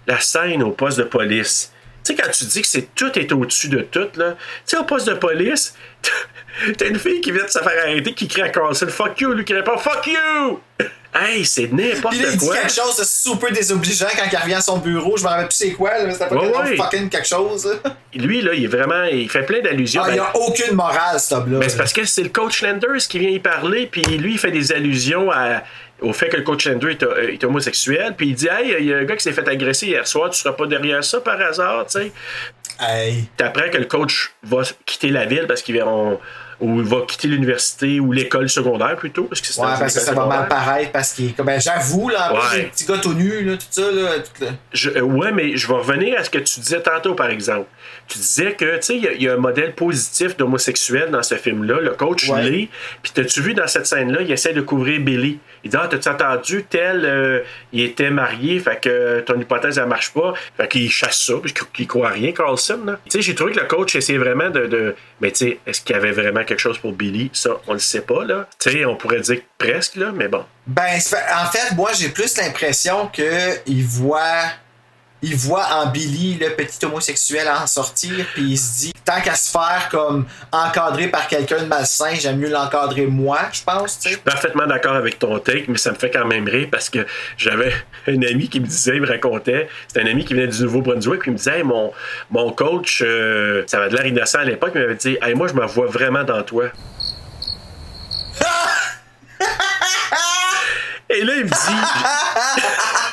la scène au poste de police. Tu sais, quand tu dis que c'est tout est au-dessus de tout, là. Tu sais, au poste de police, *laughs* t'as une fille qui vient de se faire arrêter qui crie à Carlson Fuck you, lui qui répond Fuck you! *laughs* Hey, c'est n'importe là, il dit quoi. quelque chose de super désobligeant quand il revient à son bureau. Je me rappelle plus c'est quoi, là. C'était pas Ouais, ouais. fucking quelque chose. *laughs* Lui, là, il est vraiment. Il fait plein d'allusions. Ah, il Ben, a aucune morale, ce homme-là. Ben, c'est parce que c'est le coach Landers qui vient y parler, puis lui, il fait des allusions à- au fait que le coach Landers est, euh, est homosexuel, puis il dit Hey, il y a un gars qui s'est fait agresser hier soir, tu seras pas derrière ça par hasard, tu sais? Hey. T'apprends que le coach va quitter la ville parce qu'il va, on- ou il va quitter l'université ou l'école secondaire plutôt. Parce que Ouais, parce que ça va mal paraître parce qu'il comme. Ben, j'avoue, là, en Ouais. les petits gars tout nus, là, tout ça, là. Tout. Je- euh, ouais, mais je vais revenir à ce que tu disais tantôt, par exemple. Tu disais que, tu sais, il y a- il y, a un modèle positif d'homosexuel dans ce film-là. Le coach Ouais. l'est. Puis, t'as-tu vu dans cette scène-là, il essaie de couvrir Billy. Il dit Ah, t'as-tu entendu, tel, euh, il était marié, fait que ton hypothèse, elle marche pas. Fait qu'il chasse ça, puis qu'il croit à rien, Carlson. Tu sais, j'ai trouvé que le coach essayait vraiment de. de- mais, tu sais, est-ce qu'il y avait vraiment quelque chose pour Billy? Ça, on le sait pas, là. Tu sais, on pourrait dire presque, là, mais bon. Ben, en fait, moi, j'ai plus l'impression qu'il voit. Il voit en Billy le petit homosexuel en sortir, puis il se dit, tant qu'à se faire comme encadrer par quelqu'un de malsain, j'aime mieux l'encadrer moi, je pense, tu sais. parfaitement d'accord avec ton take, mais ça me fait quand même rire parce que j'avais *laughs* un ami qui me disait, il me racontait, c'était un ami qui venait du Nouveau-Brunswick, puis il me disait, Hey, mon, mon coach, euh, ça avait de l'air innocent à l'époque, il m'avait dit, hey, moi, je me vois vraiment dans toi. *laughs* Et là, il me dit, *laughs*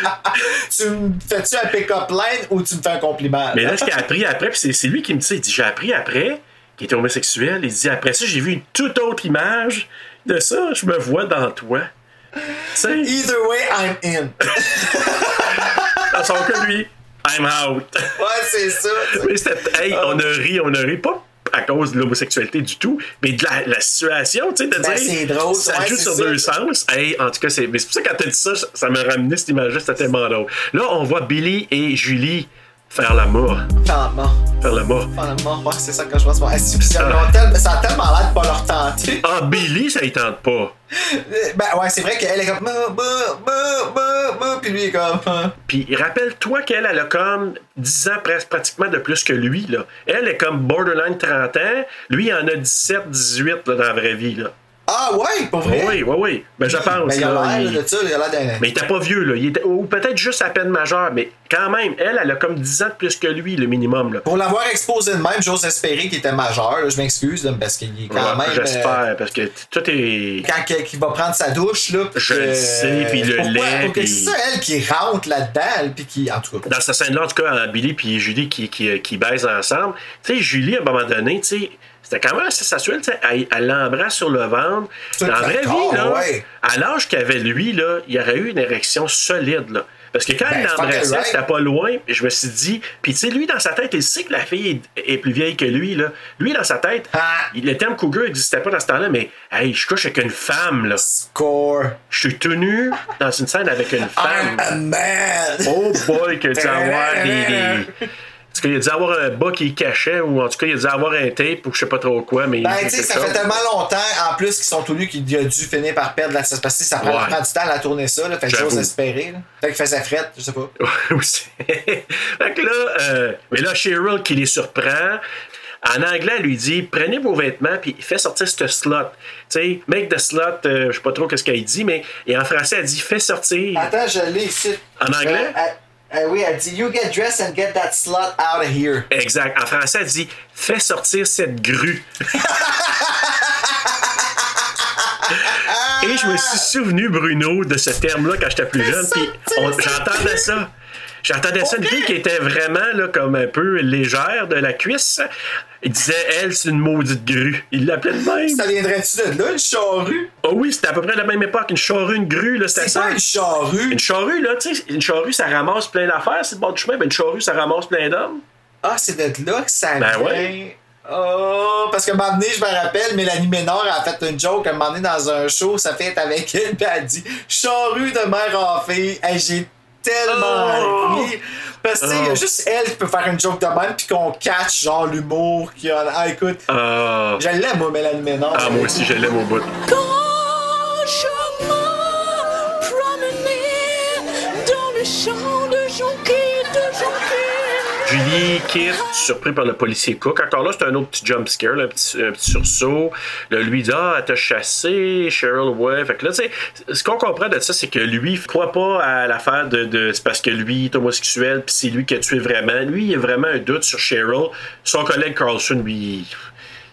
*laughs* tu me fais-tu un pick-up line ou tu me fais un compliment? mais là, ce qu'il a appris après, puis c'est, lui qui me dit, il dit, j'ai appris après qu'il était homosexuel, il dit, après ça, j'ai vu une toute autre image de ça, je me vois dans toi. Either way, I'm in. *laughs* dans son cas, lui, I'm out. Ouais, c'est ça. Mais c'était. Hey, on a ri, on a ri. Pas à cause de l'homosexualité du tout, mais de la, la situation, tu sais, de Ben, dire. c'est drôle, Ça ouais, joue sur ça. deux sens. Hey, en tout cas, c'est. Mais c'est pour ça que quand t'as dit ça, ça m'a ramené cette image-là, c'était tellement drôle. Là, on voit Billy et Julie faire l'amour. Finalement. Faire l'amour. Finalement, ouais, c'est ça que je pense. Ouais, c'est- ça, a tel- ça a tellement l'air de pas leur tenter. Ah, Billy, ça y tente pas. *laughs* Ben ouais, c'est vrai qu'elle est comme. Bah, bah, bah, Puis lui est comme. ah. Puis rappelle-toi qu'elle, elle a comme 10 ans presque pratiquement de plus que lui. Là. Elle est comme borderline 30 ans. Lui, il en a 17, 18 là, dans la vraie vie. Là. Ah ouais, pas vrai? Oui, oui, oui. Ben, je pense. Ben, il a l'air il- de ça, il a l'air d'un. Mais il était pas vieux, là. Il était... Ou peut-être juste à peine majeur, mais quand même, elle, elle a comme 10 ans de plus que lui, le minimum. Là. Pour l'avoir exposé de même, j'ose espérer qu'il était majeur. là, Je m'excuse, parce qu'il est quand Ouais, même. J'espère, parce que tout est. euh, quand qu'il va prendre sa douche, là. puis Je que- le sais, puis le Pourquoi? lait, Pour puis- C'est ça, elle qui rentre là-dedans, puis qui. En tout cas. Dans cette scène-là, en tout cas, Billy et Julie qui, qui, qui baisent ensemble. Tu sais, Julie, à un moment donné, tu sais, c'était quand même assez sensuel. tu sais, Elle elle l'embrasse sur le ventre. Dans la vraie vie, là, ouais. à l'âge qu'avait lui, là, il aurait eu une érection solide. Là. Parce que quand Ben, il l'embrassait, c'était pas loin. Je me suis dit, puis tu sais, lui, dans sa tête, il sait que la fille est, est plus vieille que lui. Là. Lui, dans sa tête, Ah. il- le terme cougar n'existait pas dans ce temps-là, mais hey, je couche avec une femme. Là. Score. Je suis tenu dans une scène avec une femme. I'm a man! Oh boy, qu'il a dû avoir des. des... Tout cas, il a dû avoir un bas qui cachait, ou en tout cas, il a dû avoir un tape, ou je sais pas trop quoi, mais. Ben, tu sais, ça fait tellement longtemps, en plus, qu'ils sont tout nus qu'il a dû finir par perdre la parce que ça prend, Ouais. prend du temps à la tourner ça, là. Fait que j'ose espérer. Fait qu'il faisait frette, je sais pas. *laughs* *laughs* fait que là, euh, mais là, Cheryl qui les surprend. En anglais, elle lui dit prenez vos vêtements puis fais sortir ce slot. Tu sais, make the slot, euh, je sais pas trop qu'est-ce qu'elle dit, mais et en français, elle dit fais sortir. Attends, je l'ai ici. En anglais? Euh, euh, oui, elle dit You get dressed and get that slot out of here. Exact. En français, elle dit fais sortir cette grue. *laughs* Et je me suis souvenu, Bruno, de ce terme-là quand j'étais plus jeune. Puis j'entendais ça. J'entendais ça, une fille qui était vraiment là, comme un peu légère de la cuisse. Il disait, elle, c'est une maudite grue. Il l'appelait de même. Ça viendrait-tu de là, une charrue? Oh oui, c'était à peu près la même époque. Une charrue, une grue, là, c'était C'est ça. pas une charrue. Une charrue, là, tu sais, une charrue, ça ramasse plein d'affaires, c'est le bord du chemin. Ben, une charrue, ça ramasse plein d'hommes. Ah, c'est de là que ça Ben vient. ouais. Oh, parce qu'à un moment donné, je me rappelle, Mélanie Ménard a fait une joke à un moment donné dans un show, ça fait avec elle, puis elle a dit Charrue de mère en fille. Hey, j'ai tellement Oh! ri. Parce que, tu sais, il y a Oh. juste elle qui peut faire une joke de même, puis qu'on catch, genre, l'humour. Qui a... Ah, écoute, Ah, je l'aime, moi, Mélanie Ménard. ah, moi aussi, je l'aime au bout. Quand je Julie quitte, surpris par le policier Cook. Encore là, c'est un autre petit jump scare, un, petit, sursaut. Là, lui dit Ah, elle t'a chassé, Cheryl, ouais. Fait que là, tu sais, ce qu'on comprend de ça, c'est que lui, il croit pas à l'affaire de. de c'est parce que lui est homosexuel, puis c'est lui qui a tué vraiment. Lui, il a vraiment un doute sur Cheryl. Son collègue Carlson, lui,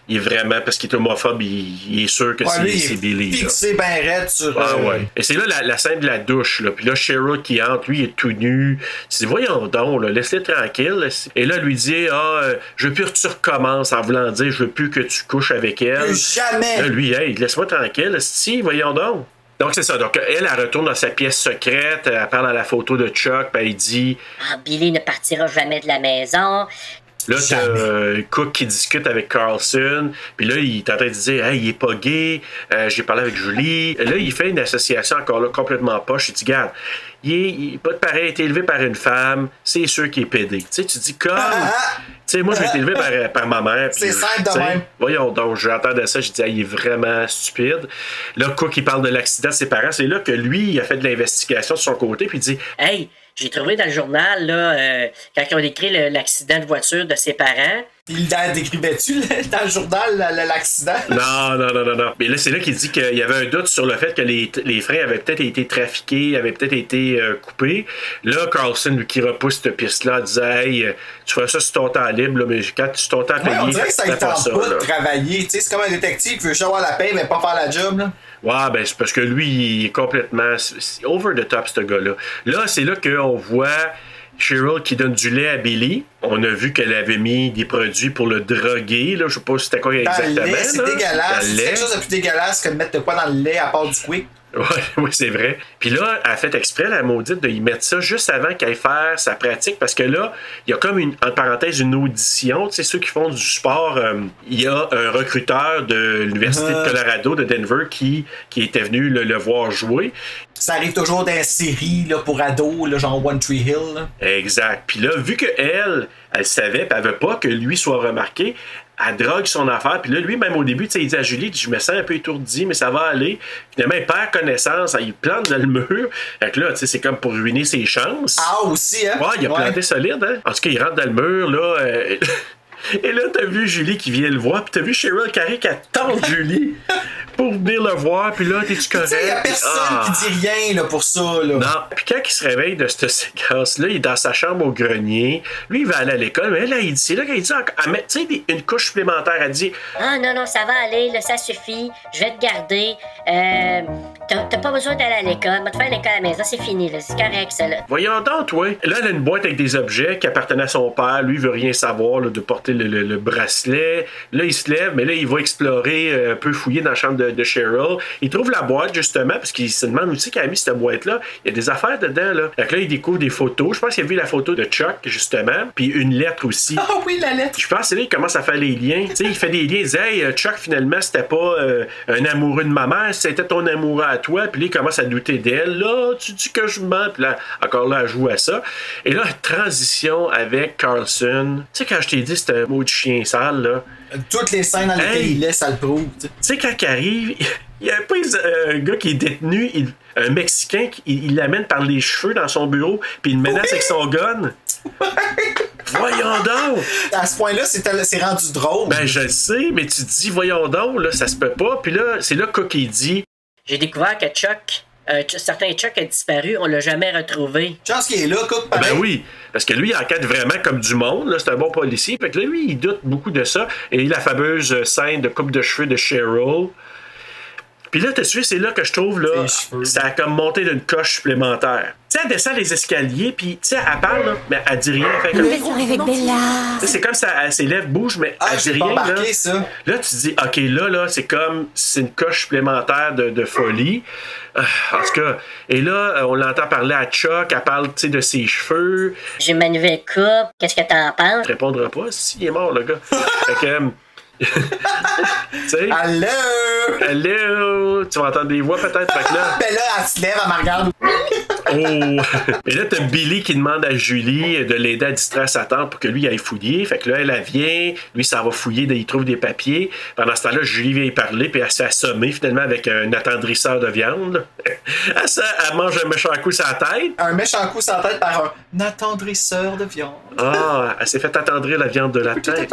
il- est vraiment, parce qu'il est homophobe, il, il est sûr que Ouais, c'est c'est Billy. Fixé ben raide sur. Ah euh, ouais. Et c'est là la, la scène de la douche. Là. Puis là, Cheryl qui entre, lui, il est tout nu. Tu dis, voyons donc, là, laisse-le tranquille. Et là, lui dit, ah, euh, je veux plus que tu recommences en voulant dire, je veux plus que tu couches avec elle. Plus jamais. Là, lui, hey, laisse-moi tranquille. Si, voyons donc. Donc, c'est ça. Donc, elle, elle retourne dans sa pièce secrète. Elle parle à la photo de Chuck. Puis elle dit, Ah, Billy ne partira jamais de la maison. Là, t'as euh, Cook qui discute avec Carlson. Puis là, il est en train de dire Hey, il est pas gay. Euh, J'ai parlé avec Julie. Là, il fait une association encore là complètement poche. Il dit Garde, il est, il est pas de pareil, il a été élevé par une femme. C'est sûr qu'il est pédé. Tu sais, tu dis comme. Tu sais, moi, j'ai été élevé par, par ma mère. C'est simple de même. Voyons donc, j'entendais ça, je dis, Ah, il est vraiment stupide. Là, Cook, il parle de l'accident de ses parents. C'est là que lui, il a fait de l'investigation de son côté, puis il dit Hey, j'ai trouvé dans le journal, là, euh, quand ils ont décrit l'accident de voiture de ses parents. Il décrivait-tu là, dans le journal la- la- l'accident? Non, non, non, non, non. Mais là, c'est là qu'il dit qu'il y avait un doute sur le fait que les, les freins avaient peut-être été trafiqués, avaient peut-être été euh, coupés. Là, Carlson, lui, qui repousse cette piste-là, disait Hey, euh, tu feras ça sur ton temps libre, là, mais quand tu ton temps Ouais, payé, on dirait que ça fais ne tente ça, pas là. de travailler. Tu sais, c'est comme un détective qui veut juste avoir la paix, mais pas faire la job. Là. Ouais, ben c'est parce que lui, il est complètement over the top, ce gars-là. Là, c'est là qu'on voit Cheryl qui donne du lait à Billy. On a vu qu'elle avait mis des produits pour le droguer. Là. Je sais pas si c'était quoi le exactement. c'est dégueulasse. C'est quelque chose de plus dégueulasse que de mettre de quoi dans le lait à part du quick. Ouais, *laughs* oui, c'est vrai. Puis là, elle a fait exprès, la maudite, de y mettre ça juste avant qu'elle faire sa pratique, parce que là, il y a comme une, en parenthèse, une audition. Tu sais, ceux qui font du sport, euh, il y a un recruteur de l'Université Ah. de Colorado, de Denver, qui, qui était venu le, le voir jouer. Ça arrive toujours dans les séries là, pour ados, là, genre One Tree Hill. là. Exact. Puis là, vu que elle, elle savait, puis elle veut pas que lui soit remarqué, elle drogue son affaire. Puis là, lui, même au début, tu sais, il dit à Julie, je me sens un peu étourdi, mais ça va aller. Finalement, il perd connaissance, il plante dans le mur. Fait que là, tu sais, c'est comme pour ruiner ses chances. Ah, aussi, hein? Ouais, il a Ouais. planté solide, hein? En tout cas, il rentre dans le mur, là. euh, *laughs* Et là, t'as vu Julie qui vient le voir, puis t'as vu Cheryl Carré qui attend *laughs* Julie pour venir le voir, puis là, t'es-tu Tu correct? il y a personne Ah. qui dit rien là, pour ça. Là. Non. Puis quand il se réveille de cette séquence-là, il est dans sa chambre au grenier. Lui, il va aller à l'école, mais là, il dit, c'est là qu'il dit, encore- elle met, tu sais, des- une couche supplémentaire. Elle dit, Ah non, non, ça va aller, là, ça suffit. Je vais te garder. Euh, t'as t'as pas besoin d'aller à l'école. Va te faire l'école à la maison, c'est fini, là. C'est correct, ça, là. voyons donc, toi. Là, elle a une boîte avec des objets qui appartenaient à son père. Lui, il veut rien savoir là, de porter le, le- le bracelet. Là, il se lève, mais là, il va explorer, euh, un peu fouiller dans la chambre de, de Cheryl. Il trouve la boîte, justement, parce qu'il se demande aussi qui a mis cette boîte-là. Il y a des affaires dedans, là. Fait que là, il découvre des photos. Je pense qu'il a vu la photo de Chuck, justement, puis une lettre aussi. Ah oui, la lettre. Je pense que c'est là qu'il commence à faire les liens. Tu sais, il fait des liens. Il dit, hey, euh, Chuck, finalement, c'était pas euh, un amoureux de ma mère, c'était ton amoureux à toi. Puis là, il commence à douter d'elle. Là, tu dis que je mens. Puis là, encore là, elle joue à ça. Et là, transition avec Carlson. Tu sais, quand je t'ai dit, c'était un mot de chien sale, là. Toutes les scènes dans lesquelles Hey. il laisse, ça le prouve. tu sais. Tu sais, quand il arrive, il y a pas euh, un gars qui est détenu, il- un Mexicain, qui- il l'amène par les cheveux dans son bureau, puis il le menace avec son gun. Voyons donc! À ce point-là, c'est rendu drôle. Ben, je le sais, mais tu te dis, voyons donc, là, ça se peut pas. Puis là, c'est là que dit, J'ai découvert que Chuck, euh, certain Chuck a disparu, on l'a jamais retrouvé. Chance qu'il est là, Cook, ben oui, parce que lui, il enquête vraiment comme du monde, c'est un bon policier. Fait que là, lui, il doute beaucoup de ça. Et la fameuse scène de coupe de cheveux de Cheryl. Puis là, tu sais, c'est là que je trouve, là, ça a comme monté d'une coche supplémentaire. Tu sais, elle descend les escaliers, puis, tu sais, elle parle, là, mais elle dit rien. Elle fait comme- avec Bella. Tu sais, C'est comme ça, elle- ses lèvres bougent, mais elle dit rien. remarqué là. ça. Là, tu te dis, OK, là, là, c'est comme, c'est une coche supplémentaire de, de folie. Euh, en tout cas, et là, euh, on l'entend parler à Chuck, elle parle, tu sais, de ses cheveux. J'ai ma nouvelle coupe. Qu'est-ce que t'en penses? Il répondra pas, s'il est mort, le gars. *laughs* fait que, euh. *laughs* Allô? Allô? Tu vas entendre des voix peut-être, fait que là. *laughs* Ben là, elle se lève, elle me regarde. Oh! Et là, t'as Billy qui demande à Julie de l'aider à distraire sa tante pour que lui aille fouiller. Fait que là, elle, elle vient, lui, ça va fouiller, il trouve des papiers. Pendant ce temps-là, Julie vient y parler, puis elle se fait assommer finalement avec un attendrisseur de viande. *laughs* Elle, elle mange un méchant coup sur la tête. Un méchant coup sur la tête par un attendrisseur de viande. Ah, elle s'est fait attendrir la viande de la tête.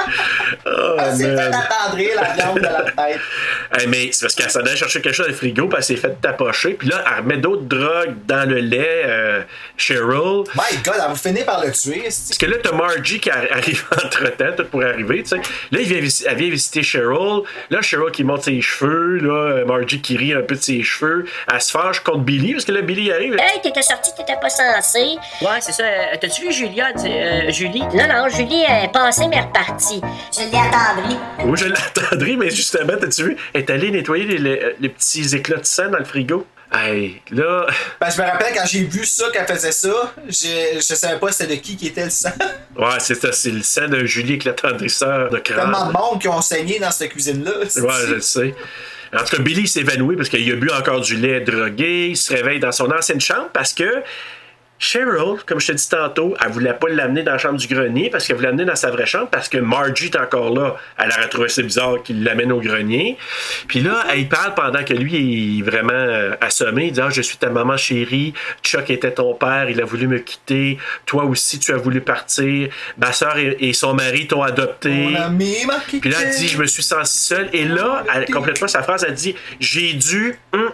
Oh, Elle s'est fait attendrir la viande de la tête. Mais c'est parce qu'elle s'en allait chercher quelque chose dans le frigo, puis elle s'est fait tapocher. Puis là, elle remet d'autres drogues dans le lait, euh, Cheryl. My God, elle va finir par le tuer. Parce que là, t'as Margie qui arri- *laughs* arrive entre-temps, tout pour arriver, tu sais. Là, il vient, elle vient visiter Cheryl. Là, Cheryl qui monte ses cheveux. Là, Margie qui rit un peu de ses cheveux. Elle se fâche contre Billy, parce que là, Billy arrive. Hey, t'étais sorti, t'étais pas censé. Ouais, c'est ça. Euh, T'as-tu vu Julia, euh, Julie? Non, non, Julie est passée, mais repartie. Je l'ai attendrie. Oui, je l'attendrai, mais justement, t'as-tu vu? Elle est allée nettoyer les, les- les petits éclats de sang dans le frigo. Hey, là. Ben, je me rappelle quand j'ai vu ça, qu'elle faisait ça, je, je savais pas c'était de qui qui était le sang. *laughs* Ouais, c'est ça, c'est le sang de Julie avec l'attendrisseur de crâne. Tellement de monde qui ont saigné dans cette cuisine-là. Ouais, je le sais. En tout cas, Billy s'évanouit parce qu'il a bu encore du lait drogué. Il se réveille dans son ancienne chambre parce que Cheryl, comme je te dis tantôt, elle voulait pas l'amener dans la chambre du grenier parce qu'elle voulait l'amener dans sa vraie chambre parce que Margie est encore là. Elle aurait trouvé ça bizarre qu'il l'amène au grenier. Puis là, elle parle pendant que lui est vraiment euh, assommé. Il dit Ah, Je suis ta maman chérie. Chuck était ton père. Il a voulu me quitter. Toi aussi, tu as voulu partir. Ma soeur et, et son mari t'ont adopté. Puis là, elle dit, je me suis senti seule. Et là, elle complète pas sa phrase, elle dit, j'ai dû. hum.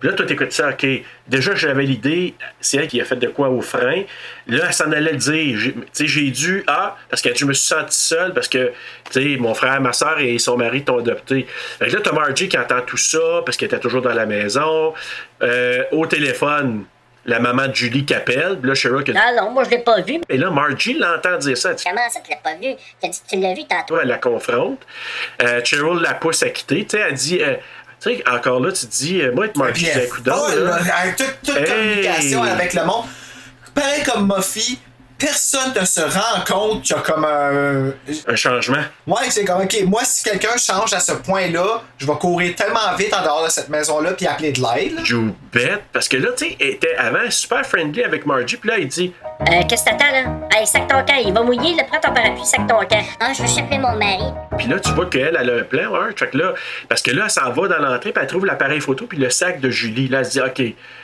Puis là, toi, t'écoutes ça, OK. Déjà, j'avais l'idée, c'est elle qui a fait de quoi au frein. Là, elle s'en allait dire. Tu sais, j'ai dû, ah, parce que je me suis senti seule, parce que, tu sais, mon frère, ma soeur et son mari t'ont adopté. Fait que là, t'as Margie qui entend tout ça, parce qu'elle était toujours dans la maison. Euh, au téléphone, la maman de Julie qui appelle. Puis là, Cheryl qui Non, non, moi, je l'ai pas vu. Et là, Margie l'entend dire ça. Elle dit, Comment ça, tu l'as pas vu? T'as dit tu l'as vu tantôt. elle la confronte. Euh, Cheryl la pousse à quitter. Tu sais, elle dit. euh, tu sais, encore là, tu te dis, euh, moi, être Margie, Puis j'ai un elle coup avec toute, toute Hey! communication avec le monde. Pareil comme Muffy, personne ne se rend compte qu'il y a comme un. Un changement. Ouais, c'est comme, ok, moi, si quelqu'un change à ce point-là, je vais courir tellement vite en dehors de cette maison-là puis appeler de l'aide. You bet. Parce que là, tu sais, elle était avant super friendly avec Margie. Puis là, il dit, Euh, qu'est-ce que t'attends, là? Hey, sac ton camp, il va mouiller, là, prends ton parapluie, sac ton camp. Ah, je vais chercher mon mari. Puis là, tu vois qu'elle, elle a un plan, ouais. Fait que là, parce que là, elle s'en va dans l'entrée, puis elle trouve l'appareil photo, puis le sac de Julie. Là, elle se dit, OK,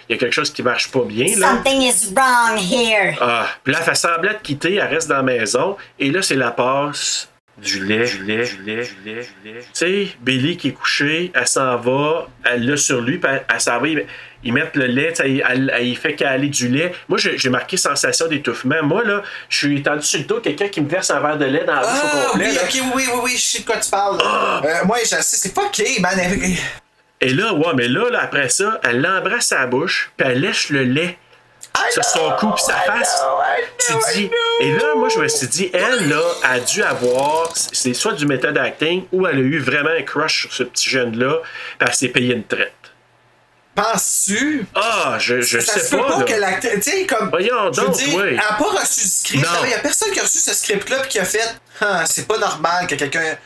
il y a quelque chose qui marche pas bien, là. Something is wrong here. Ah, puis là, elle fait semblant de quitter, elle reste dans la maison, et là, c'est la passe du lait, du lait, du lait, du lait, du lait. Tu sais, Billy qui est couché, elle s'en va, elle l'a sur lui, puis elle, elle s'en va, ils, ils mettent le lait, tu sais, elle, elle, elle y fait caler du lait. Moi, j'ai marqué sensation d'étouffement. Moi, là, je suis étendu sur le dos, quelqu'un qui me verse un verre de lait dans la bouche au Ah, complet. oui, là. ok, oui, oui, oui, je sais de quoi tu parles. Euh, moi, je sais, c'est fucké, man. Et là, ouais, mais là, là, après ça, elle l'embrasse à la bouche, puis elle lèche le lait sur son cou puis sa face. Tu dis. Et là, moi, je me suis dit, elle, là, a dû avoir. C'est soit du méthode acting ou elle a eu vraiment un crush sur ce petit jeune-là, puis elle s'est payé une traite. Penses-tu? Ah, je, je ça sais se peut pas. pas là. que l'acteur. Tu sais, comme. Voyons je veux donc, dire, ouais. Elle a pas reçu le script. Il y a personne qui a reçu ce script-là qui a fait. Ah, c'est pas normal que quelqu'un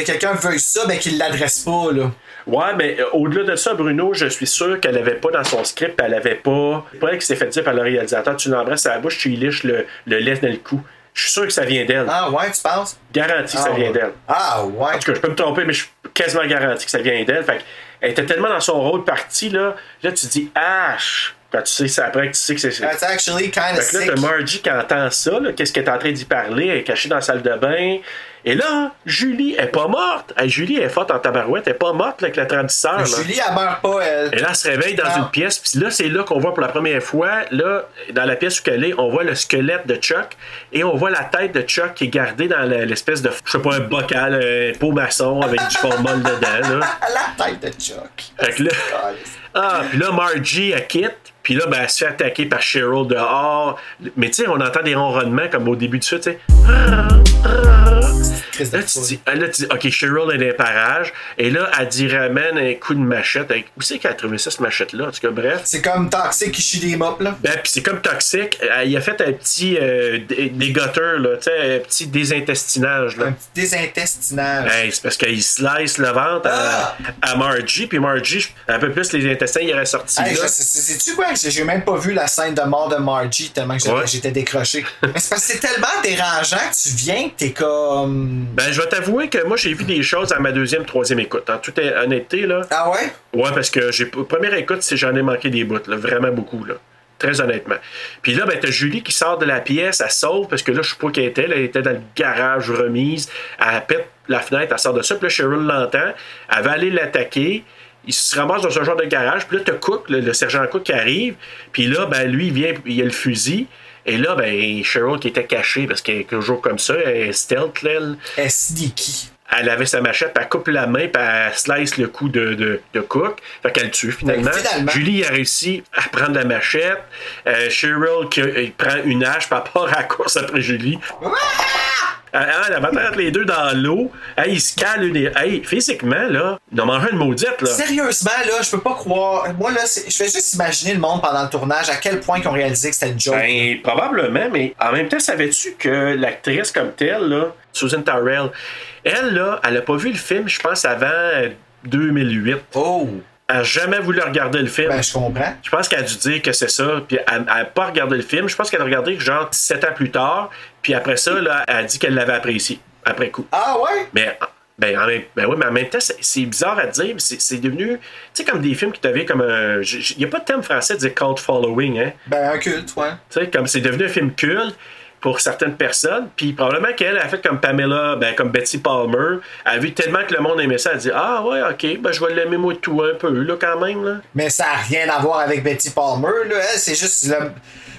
que quelqu'un veuille ça, mais qu'il l'adresse pas, là. Ouais, mais euh, au-delà de ça, Bruno, je suis sûr qu'elle avait pas dans son script, elle avait pas. C'est pas elle qui s'est fait dire par le réalisateur, tu l'embrasses à la bouche, tu y liches le, le lait dans le cou. Je suis sûr que ça vient d'elle. Ah ouais, tu penses? Garanti que ça Ah, vient ouais. d'elle. Ah ouais. En tout cas, je peux me tromper, mais je suis quasiment garanti que ça vient d'elle. Fait elle était tellement dans son rôle parti, là. Là, tu te dis, Ash! Quand tu sais ça après que tu sais que c'est. That's actually kind of Fait que là, t'as Margie qui entend ça, qu'est-ce qu'elle est en train d'y parler, elle est cachée dans la salle de bain. Et là, Julie, est pas morte. Hey, Julie, est forte en tabarouette, elle est pas morte là, avec la tradisseur. là. Julie, elle meurt pas, elle. Et là, elle se réveille dans Non. une pièce, puis là, c'est là qu'on voit pour la première fois, là, dans la pièce où elle est, on voit le squelette de Chuck, et on voit la tête de Chuck qui est gardée dans l'espèce de, je sais pas, un bocal, un pot maçon avec du formol dedans, là. *laughs* La tête de Chuck. Fait que là, ah, puis là, Margie, elle quitte. Puis là, ben, elle se fait attaquer par Cheryl dehors. Mais tu sais, on entend des ronronnements comme au début de ça, tu sais. Là, tu dis, ah, là, tu dis, OK, Cheryl est dans les parages. Et là, elle dit, ramène un coup de machette. Avec... Où c'est qu'elle a trouvé ça, cette machette-là? En tout cas, bref. C'est comme Toxic qui chie des mops, là. Ben, puis c'est comme toxique. Euh, Il a fait un petit euh, dé- dégoteur, là, tu sais, un petit désintestinage, là. Désintestinage. Hey, c'est parce qu'il slice le ventre à, à Margie, puis Margie, un peu plus les intestins, il aurait sorti Hey, là. je- c'est- Sais-tu quoi? J'ai j'ai même pas vu la scène de mort de Margie tellement que j'étais- Ouais. j'étais décroché. *laughs* Mais c'est parce que c'est tellement dérangeant que tu viens que t'es comme. Ben, je vais t'avouer que moi, j'ai vu des choses à ma deuxième, troisième écoute. En toute honnêteté, là. Ah ouais? Ouais, parce que j'ai première écoute, c'est j'en ai manqué des bouts, là, vraiment beaucoup, là. Très honnêtement. Puis là, ben, t'as Julie qui sort de la pièce, elle sauve, parce que là, je sais pas qu'elle était, là, elle était dans le garage remise, elle pète la fenêtre, elle sort de ça, puis là, Cheryl l'entend, elle va aller l'attaquer, il se ramasse dans un genre de garage, puis là, t'as Cook, le, le sergent Cook qui arrive, puis là, ben, lui, il vient, il a le fusil, et là, ben, Cheryl qui était cachée, parce qu'elle est toujours comme ça, elle est stealth, elle. Elle est sneaky. Elle avait sa machette, puis elle coupe la main, puis elle slice le cou de, de, de Cook. Fait qu'elle le tue finalement. Ben, finalement. Julie a réussi à prendre la machette. Euh, Cheryl qui euh, prend une hache, elle part à la course après Julie. Ah, ah, elle va mettre les deux dans l'eau. Hey, il se cale une. Hey, physiquement, là, il a mangé une maudite, là. Sérieusement, là, je peux pas croire. Moi, là, je fais juste imaginer le monde pendant le tournage, à quel point ils ont réalisé que c'était une joke. Ben, probablement, mais en même temps, savais-tu que l'actrice comme telle, là, Susan Tyrrell, elle, là, elle a pas vu le film, je pense, avant euh, 2008. Oh! Elle a jamais voulu regarder le film. Ben, je comprends. Je pense qu'elle a dû dire que c'est ça, puis elle n'a pas regardé le film. Je pense qu'elle a regardé genre 17 ans plus tard, puis après ça, là, elle a dit qu'elle l'avait apprécié, après coup. Ah ouais? Mais, ben, en même, ben oui, mais en même temps, c'est, bizarre à dire, mais c'est, c'est devenu, tu sais, comme des films qui deviennent comme un. Il n'y a pas de terme français de dire cult following, hein? Ben, un culte, ouais. Tu sais, comme c'est devenu un film culte pour certaines personnes, puis probablement qu'elle a fait comme Pamela, ben, comme Betty Palmer, a vu tellement que le monde aimait ça, elle a dit Ah ouais, ok, ben je vais l'aimer moi tout un peu, là, quand même, là. Mais ça a rien à voir avec Betty Palmer, là. C'est juste le,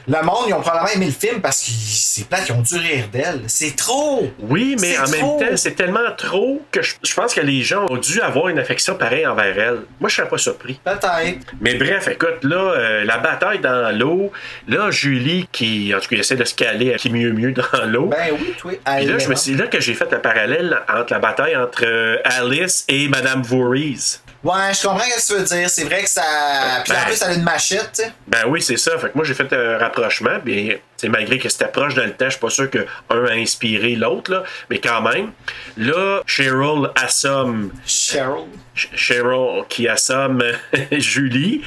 le monde, ils ont probablement aimé le film parce que c'est plate, ils ont dû rire d'elle. C'est trop! Oui, mais en trop. même temps, c'est tellement trop que je, je pense que les gens ont dû avoir une affection pareille envers elle. Moi, je serais pas surpris. Peut-être. Mais bref, écoute, là, euh, la bataille dans l'eau, là, Julie, qui, en tout cas, essaie de se caler qui mieux mieux dans l'eau. Ben oui, toi. Puis là, je me suis là que j'ai fait le parallèle entre la bataille entre euh, Alice et Madame Voorhees. Ouais, je comprends ce que tu veux dire. C'est vrai que ça. Puis en Ben. plus, elle a une machette, tu sais. Ben oui, c'est ça. Fait que moi, j'ai fait un rapprochement. Bien, c'est malgré que c'était proche dans le temps, je suis pas sûr qu'un a inspiré l'autre, là. Mais quand même, là, Cheryl assomme. Cheryl. Cheryl qui assomme *laughs* Julie.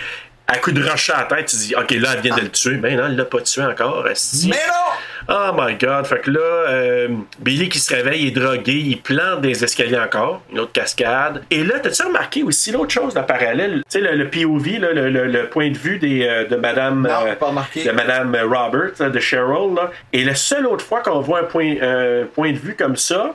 À coup de rocher à la tête, tu dis, OK, là, elle vient de le tuer. Ben non, elle l'a pas tué encore. Mais non! Oh my god. Fait que là, euh, Billy qui se réveille, il est drogué, il plante des escaliers encore, une autre cascade. Et là, t'as-tu remarqué aussi l'autre chose, la parallèle? Tu sais, le, le POV, là, le, le- le point de vue des, euh, de Madame, Non, euh, pas remarqué. de Madame Robert, là, de Cheryl. Là. Et la seule autre fois qu'on voit un point, euh, point de vue comme ça,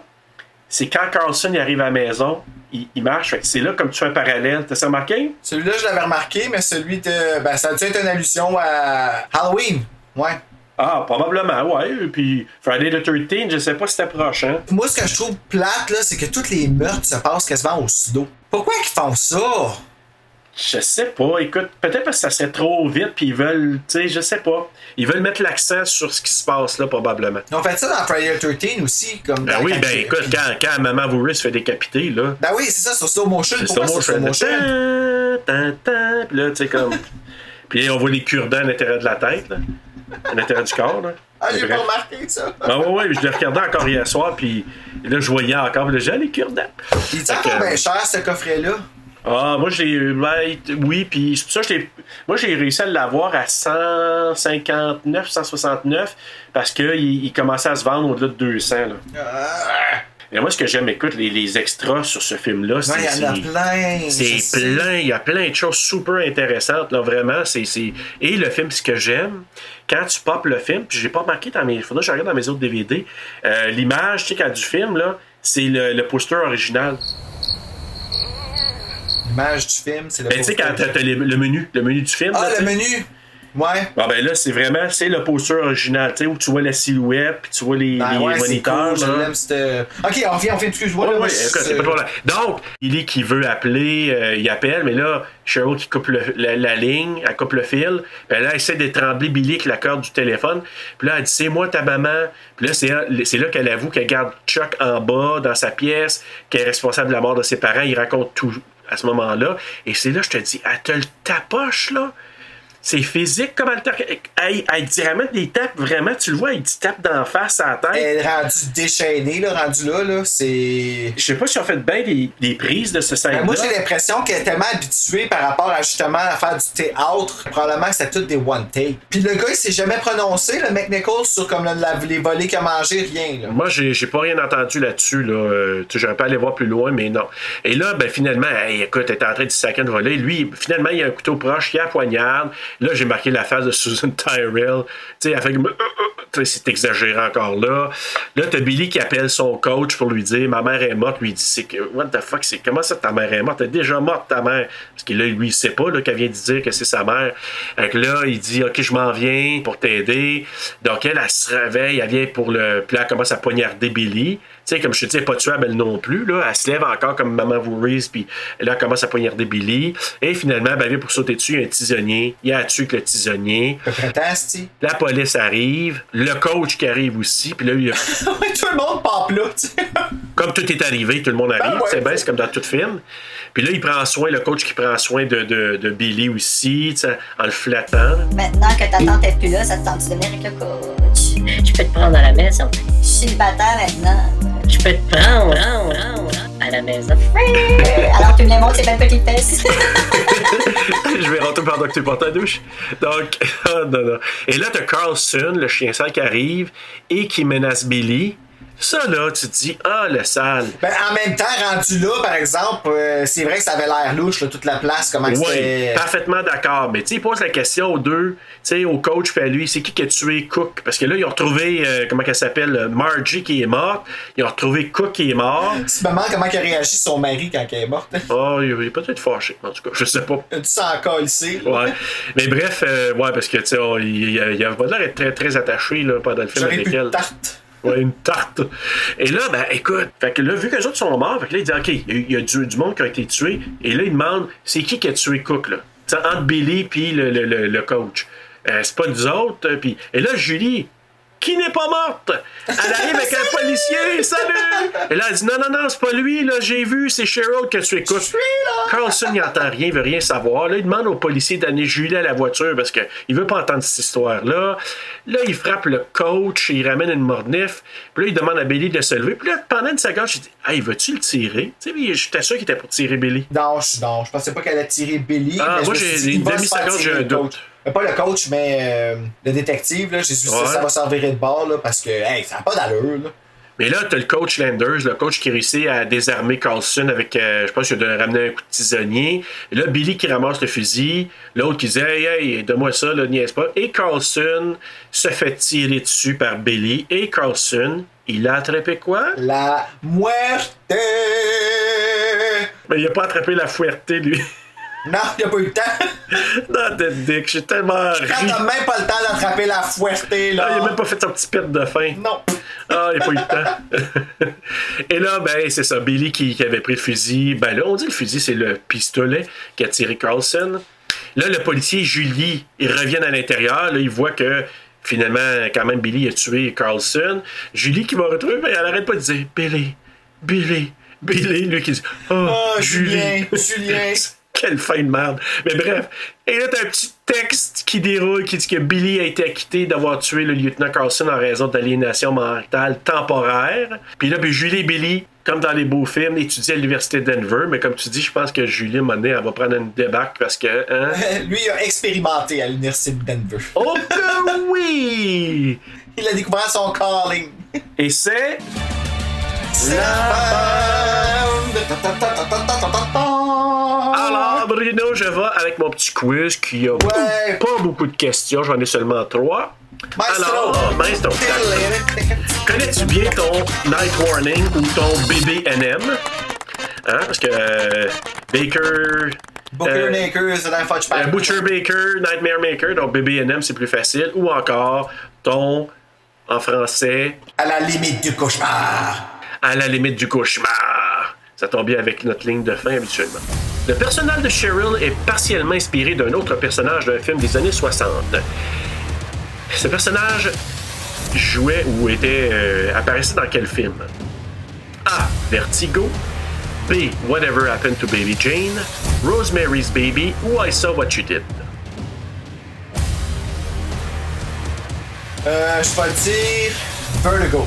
c'est quand Carlson il arrive à la maison, il, il marche. C'est là comme tu fais un parallèle. T'as ça remarqué? Celui-là, je l'avais remarqué, mais celui de. Ben, ça a dû être une allusion à Halloween. Ouais. Ah, probablement, ouais. Puis Friday the 13, je sais pas si c'était proche, hein? Moi, ce que je trouve plate, là, c'est que tous les meurtres se passent quasiment au sudo. Pourquoi ils font ça? Je sais pas. Écoute, peut-être parce que ça serait trop vite, puis ils veulent, tu sais, je sais pas. Ils veulent mettre l'accent sur ce qui se passe là, probablement. Ils ont fait ça dans Friday the 13 aussi. Comme Ben oui, ben il- écoute, quand, quand Maman se fait décapiter, là. Ben oui, c'est ça, sur slow motion. C'est slow motion. Puis là, tu sais, comme. *laughs* Puis on voit les cure-dents à l'intérieur de la tête, là. À l'intérieur du corps, là. Ah, j'ai pas remarqué ça. Ah ouais, ouais, je l'ai regardé encore hier soir, puis là, je voyais encore, là, j'ai les cure-dents. Il que- bien cher, ce coffret-là. Ah, moi, j'ai. oui, puis c'est pour ça. Moi, j'ai réussi à l'avoir à 159, 169, parce qu'il il commençait à se vendre au-delà de 200, là. Et moi, ce que j'aime, écoute, les, les extras sur ce film-là, c'est. Il y en a c'est- plein. C'est plein, il y a plein de choses super intéressantes, là, vraiment. C'est, Et le film, ce que j'aime, quand tu popes le film, puis j'ai pas marqué dans mes. Faudrait que je regarde dans mes autres DVD, euh, l'image, tu sais, quand du film, là, c'est le, le poster original. L'image du film, c'est le. Ben, tu sais, quand t'as, le menu, le menu du film. Ah, là, le menu! Ouais. Bon, ben là, c'est vraiment, c'est le poster original, tu sais, où tu vois la silhouette, puis tu vois les, Ben les ouais, c'est moniteurs. cool, là. c'était. Ok, on vient, on fait, excuse-moi. Ouais, ouais, c'est pas problème. Donc, il est qui veut appeler, euh, il appelle, mais là, Cheryl qui coupe le- la, la ligne, elle coupe le fil, puis là, elle essaie d'étrangler Billy avec la corde du téléphone, puis là, elle dit C'est moi ta maman. Puis là, c'est c'est là qu'elle avoue qu'elle garde Chuck en bas dans sa pièce, qu'elle est responsable de la mort de ses parents. Il raconte tout à ce moment-là. Et c'est là, je te dis Elle te le tapoche, là. C'est physique comme elle te. Elle, elle vraiment des tapes, vraiment, tu le vois, il te tape d'en face à la tête. Elle est rendue déchaînée, là, rendue là, là. C'est. Je sais pas si on fait bien des, des prises de ce scène Ben, moi, j'ai l'impression qu'elle est tellement habituée par rapport à justement à faire du théâtre. Probablement que c'est tout des one take. Puis le gars, il s'est jamais prononcé, le McNichol, sur comme la- les volets qu'il a mangé, rien, là. Moi, j'ai j'ai pas rien entendu là-dessus. Là. Euh, J'aurais pas aller voir plus loin, mais non. Et là, ben, finalement, hey, écoute, elle est en train de saquer de voler. Lui, finalement, il y a un couteau proche, il a poignarde. Là, j'ai marqué la face de Susan Tyrell. Tu sais, elle comme. euh, euh, sais, c'est exagéré encore là. Là, t'as Billy qui appelle son coach pour lui dire Ma mère est morte. Lui, dit c'est What the fuck, c'est comment ça ta mère est morte? Elle est déjà morte, ta mère. Parce que là, lui, il sait pas là, qu'elle vient de dire que c'est sa mère. Donc là, il dit Ok, je m'en viens pour t'aider. Donc elle, elle se réveille, elle vient pour le. Puis là, elle commence à poignarder Billy. Tu sais, comme je te dis, elle est pas tuable, elle non plus. Là. Elle se lève encore comme Maman Voorhees, puis là, elle commence à poignarder Billy. Et finalement, ben, elle vient pour sauter dessus, il y a un tisonnier. Il y a à tuer avec le tisonnier. Fantastique. La police arrive, le coach qui arrive aussi, puis là, il y a- *laughs* tout le monde pop là, tu sais. comme tout est arrivé, tout le monde arrive, Ben ouais, c'est bien, c'est- c'est comme dans tout film. Puis là, il prend soin, le coach qui prend soin de, de, de Billy aussi, tu sais, en le flattant. Maintenant que ta tante est plus là, ça te tente de venir avec le coach. Je peux te prendre à la maison. Je suis célibataire maintenant. Je peux te prendre, à la maison. Alors tu me les montres ces belles petites fesses. *laughs* je vais rentrer pendant que tu portes ta douche. Donc, *laughs* non, non. Et là, t'as Carlson, le chien sale qui arrive et qui menace Billy. Ça, là, tu te dis, ah, le sale. Ben, en même temps, rendu là, par exemple, euh, c'est vrai que ça avait l'air louche, là, toute la place, comment Oui, c'était. parfaitement d'accord. Mais tu sais, il pose la question aux deux, tu sais, au coach puis à lui, c'est qui qui a tué Cook? Parce que là, ils ont retrouvé, euh, comment elle s'appelle, euh, Margie qui est morte. Ils ont retrouvé Cook qui est mort. *laughs* Tu demandes comment il a réagi son mari quand elle est morte. *laughs* Oh, il est peut-être fâché, en tout cas, je sais pas. Tu sens encore ici. Ouais. Mais bref, euh, ouais, parce que, tu sais, on- il, il, il avait pas l'air d'être très, très attaché là, pendant le film avec plus de elle. tarte. Ouais, une tarte. Et là, ben, écoute, fait que là, vu que les autres sont morts, fait il dit, OK, il y a- du, du monde qui a été tué. Et là, il demande, c'est qui qui a tué Cook, là? Tu sais, entre Billy puis le, le, le, le coach. Euh, c'est pas nous autres. et là, Julie, qui n'est pas morte, elle arrive avec un *laughs* policier, salut! Et là, elle dit, non, non, non, c'est pas lui, là, j'ai vu, c'est Cheryl qui a tué Cook. Carlson, il entend rien, il veut rien savoir. Là, il demande au policier d'amener Julie à la voiture parce qu'il veut pas entendre cette histoire-là. Là, il frappe le coach, il ramène une mordnif. Puis là, il demande à Billy de se lever. Puis là, pendant une seconde, je dis Hey, veux-tu le tirer? Tu sais, j'étais sûr qu'il était pour tirer Billy. Non, je, non, je pensais pas qu'elle allait tirer Billy. Ah, mais moi, j'ai- dit, une demi-seconde, j'ai un doute. Euh, Pas le coach, mais euh, le détective. Là, j'ai dit ça, Ouais. ça va servir de bord là, parce que hey, ça n'a pas d'allure. Là. Mais là, t'as le coach Landers, le coach qui réussit à désarmer Carlson avec, euh, je pense qu'il a ramené un coup de tisonnier. Et là, Billy qui ramasse le fusil. L'autre qui dit Hey, hey, donne-moi ça, là, niaise pas. Et Carlson se fait tirer dessus par Billy. Et Carlson, il a attrapé quoi? La muerte. Mais il a pas attrapé la fouetté, lui. Non, il a pas eu le temps. Non, Dead Dick, j'ai tellement. Quand t'as même pas le temps d'attraper la fuerté, là. Ah, il a même pas fait son petit pet de fin. Non. Ah, il a pas eu le temps. *laughs* Et là, ben, c'est ça, Billy qui, qui avait pris le fusil. Ben là, on dit le fusil, c'est le pistolet qui a tiré Carlson. Là, le policier Julie, ils reviennent à l'intérieur. Là, ils voient que finalement, quand même, Billy a tué Carlson. Julie qui va retrouver, ben, elle arrête pas de dire Billy, Billy, Billy. Lui qui dit Oh, Ah, Julie. Julien, Julien. *laughs* Quelle fin de merde. Mais bref. Et là, t'as un petit texte qui déroule qui dit que Billy a été acquitté d'avoir tué le lieutenant Carlson en raison d'aliénation mentale temporaire. Puis là, ben, Julie et Billy, comme dans les beaux films, étudient à l'université de Denver. Mais comme tu dis, je pense que Julie, donné, elle va prendre une débarque parce que. Hein? *laughs* Lui, il a expérimenté à l'université de Denver. Oh que oui! Il a découvert son calling. Et c'est. Alors, Bruno, je vais avec mon petit quiz qui a Ouais. pas beaucoup de questions. J'en ai seulement trois. Maestro. Alors, Maestro, connais-tu bien ton Night Warning ou ton BBNM? Hein? Parce que euh, Baker. Booker euh, Maker, c'est euh. Butcher Baker, Nightmare Maker, donc BBNM c'est plus facile. Ou encore ton, en français, À la limite du cauchemar. à la limite du cauchemar. Ça tombe bien avec notre ligne de fin habituellement. Le personnage de Cheryl est partiellement inspiré d'un autre personnage d'un film des années 60. Ce personnage jouait ou était euh, apparaissait dans quel film? A. Vertigo. B. Whatever Happened to Baby Jane. Rosemary's Baby ou I Saw What You Did. Euh, je vais dire Vertigo.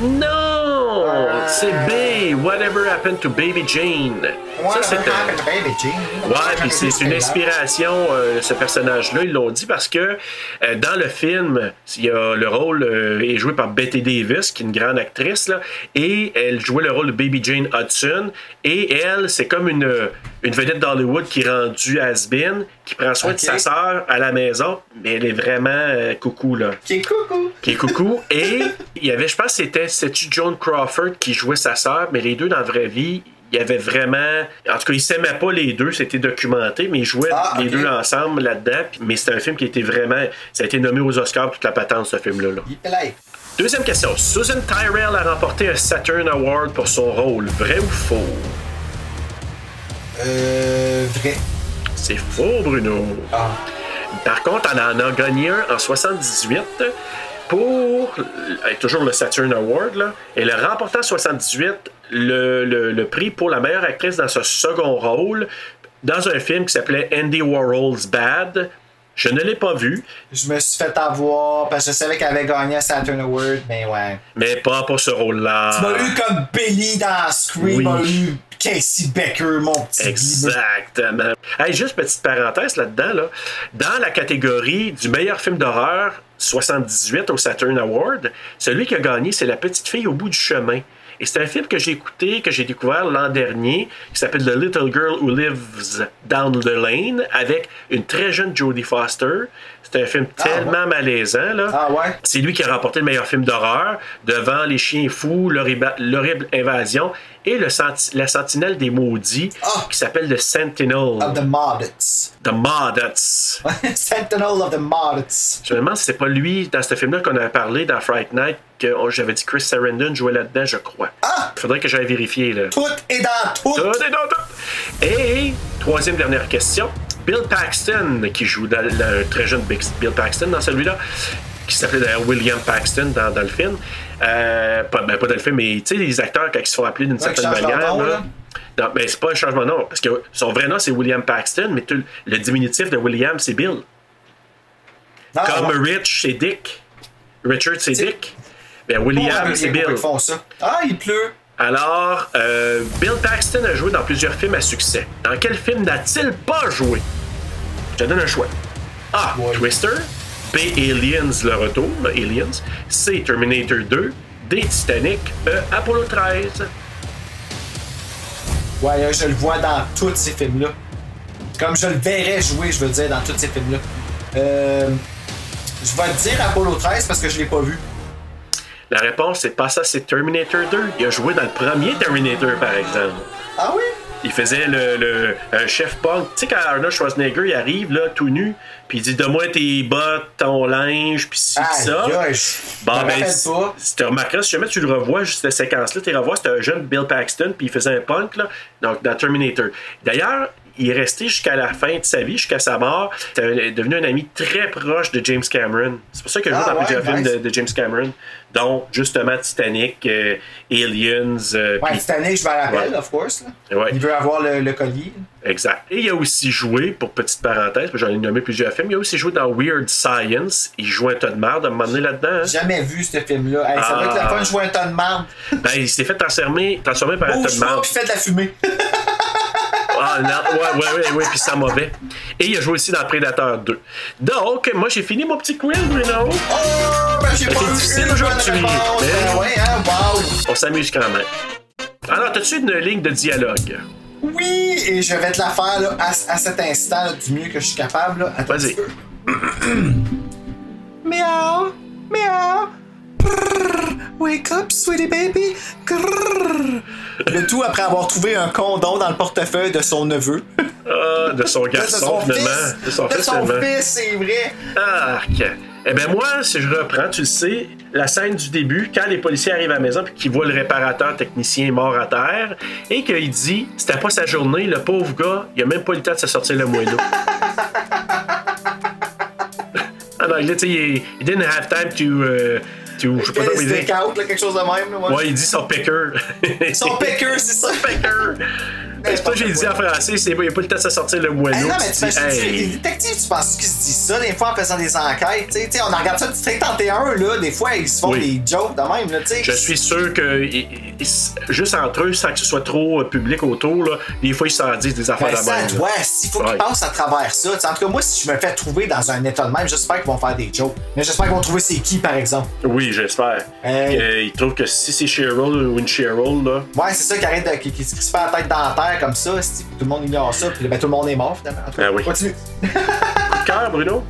Non, c'est B. Whatever Happened to Baby Jane? Ça, c'est un- Baby Jean. Ouais, puis c'est une inspiration, euh, ce personnage-là, ils l'ont dit parce que euh, dans le film, il y a le rôle euh, est joué par Betty Davis, qui est une grande actrice, là, et elle jouait le rôle de Baby Jane Hudson, et elle, c'est comme une, une vedette d'Hollywood qui est rendue has-been, qui prend soin de sa sœur à la maison, mais elle est vraiment euh, coucou, là. Qui est coucou. Qui est coucou. *laughs* Et il y avait, je pense, que c'était c'est-tu Joan Crawford qui jouait sa sœur, mais les deux dans la vraie vie, il y avait vraiment. En tout cas, ils s'aimaient pas les deux, c'était documenté, mais ils jouaient Ah, les deux ensemble là-dedans. Mais c'était un film qui était vraiment. Ça a été nommé aux Oscars toute la patente, ce film-là. là. Là. Deuxième question. Susan Tyrell a remporté un Saturn Award pour son rôle. Vrai ou faux? Euh, vrai. C'est faux, Bruno. Ah. Par contre, elle en a gagné un en 78 pour toujours le Saturn Award. Là. Elle a remporté en 78 le, le- le prix pour la meilleure actrice dans ce second rôle dans un film qui s'appelait Andy Warhol's Bad. Je ne l'ai pas vu, Je me suis fait avoir parce que je savais qu'elle avait gagné un Saturn Award, mais ouais. mais pas pour ce rôle-là. Tu m'as eu comme Billy dans Scream, Oui. Casey Becker, mon petit. Exactement. Hey, juste petite parenthèse là-dedans. Là. Dans la catégorie du meilleur film d'horreur 78 au Saturn Award, celui qui a gagné, c'est La petite fille au bout du chemin. Et c'est un film que j'ai écouté, que j'ai découvert l'an dernier, qui s'appelle The Little Girl Who Lives Down the Lane, avec une très jeune Jodie Foster. C'est un film tellement malaisant. Là. Ah ouais? C'est lui qui a remporté le meilleur film d'horreur devant Les Chiens Fous, L'horrible Invasion et le senti- La Sentinelle des Maudits, qui s'appelle The Sentinel. Of the Moddits. The Moddits. *laughs* Sentinel of the Moddits. Je me demande si c'est pas lui, dans ce film-là qu'on avait parlé, dans Fright Night, que oh, j'avais dit Chris Sarandon jouait là-dedans, je crois. Ah! Faudrait que j'aille vérifier, là. Tout est dans tout. Tout est dans tout. Et, troisième dernière question. Bill Paxton, qui joue dans, le- un très jeune Bill Paxton dans celui-là, qui s'appelait d'ailleurs William Paxton dans, dans le film. Euh, pas, ben, pas dans le film, mais tu sais, les acteurs, quand ils se font appeler d'une Ouais, certaine leur manière. nom, là, là. non, mais c'est pas un changement de nom, parce que son vrai nom, c'est William Paxton, mais tout- le diminutif de William, c'est Bill. Comme. Rich, c'est Dick. Richard, c'est Dick. Ben, William, c'est Bill. qui font ça? Ah, il pleut. Alors, euh, Bill Paxton a joué dans plusieurs films à succès. Dans quel film n'a-t-il pas joué? Je te donne un choix. A. Twister. B. Aliens, le retour, Aliens. C. Terminator 2. D. Titanic. E. Apollo 13. Ouais, là, je le vois dans tous ces films-là. Comme je le verrais jouer, je veux dire, dans tous ces films-là. Euh, je vais te dire Apollo 13 parce que je l'ai pas vu. La réponse, c'est pas ça, c'est Terminator 2. Il a joué dans le premier Terminator, par exemple. Ah oui? Il faisait le, le- un chef punk. Tu sais, quand Arnold Schwarzenegger il arrive là, tout nu, puis il dit Donne-moi tes bottes, ton linge, puis ci, puis ça. Bon, ben, si tu remarqueras, si jamais tu le revois, juste cette séquence-là, tu revois, c'était un jeune Bill Paxton, puis il faisait un punk, là, donc dans Terminator. D'ailleurs, il est resté jusqu'à la fin de sa vie, jusqu'à sa mort. C'était devenu un ami très proche de James Cameron. C'est pour ça qu'il a joué Ah, dans ouais, plusieurs films de James Cameron, dont justement Titanic, euh, Aliens. euh, Ouais, Titanic, je me rappelle, Ouais. of course. Ouais. Il veut avoir le, le collier. Exact. Et il a aussi joué, pour petite parenthèse, j'en ai nommé plusieurs films, il a aussi joué dans Weird Science. Il joue un tas de merde à un moment donné là-dedans. hein. Jamais vu ce film-là. Hey, Ça doit être Ah. la fun de jouer un tas de marde. Ben, il s'est fait transformer, transformer par un tas de pas marde. puis fais de la fumée. *laughs* Ah non, ouais, ouais, ouais, ouais, puis ça mauvais. Et il a joué aussi dans Predator 2. Donc, moi j'ai fini mon petit quiz, Bruno. Oh, ben j'ai pas difficile aujourd'hui, mais- Ben ouais, hein, wow. On s'amuse quand même. Alors, t'as-tu une ligne de dialogue? Oui, et je vais te la faire là, à, à cet instant là, du mieux que je suis capable. Vas-y. *clears throat* Miaou, miaou. Wake up, sweetie baby. Le tout après avoir trouvé un condom dans le portefeuille de son neveu. Ah, de son de garçon, son finalement. fils. De son De fils, son finalement. fils, c'est vrai. Arc. Eh bien, moi, si je reprends, tu le sais, la scène du début, quand les policiers arrivent à la maison puis qu'ils voient le réparateur technicien mort à terre et qu'il dit c'était pas sa journée, le pauvre gars, il a même pas eu le temps de se sortir le moineau. *laughs* en anglais, tu sais, il, il didn't have time to. euh, to je sais pas il dit. Out, là, quelque chose de même. Là, ouais. Ouais, il dit son picker. Son *laughs* picker, c'est ça. picker. C'est pas que j'ai dit en français, c'est il a pas le temps de sortir le moineau. Hey, non, mais tu tu hey. les détectives, tu penses qu'ils se disent ça des fois en faisant des enquêtes? Tu sais, tu sais, on en regarde ça du 31, là, des fois, ils se font Oui. des jokes de même, là, tu sais. Je suis sûr que juste entre eux, sans que ce soit trop euh, public autour, là, des fois ils s'en disent des affaires Ben, de même. là. s'il faut Ouais. qu'ils passent à travers ça. En tout cas, moi, si je me fais trouver dans un état de même, j'espère qu'ils vont faire des jokes. Mais j'espère qu'ils vont trouver c'est qui, par exemple. Oui, j'espère. Hey. Euh, ils trouvent que si c'est Cheryl ou une Cheryl, là. Ouais, c'est ça qui arrête de, qui, se crispe la tête dans la terre comme ça, tout le monde ignore ça, puis ben, tout le monde est mort finalement. En tout cas, Ah oui. Continue. Coup de cœur, Bruno?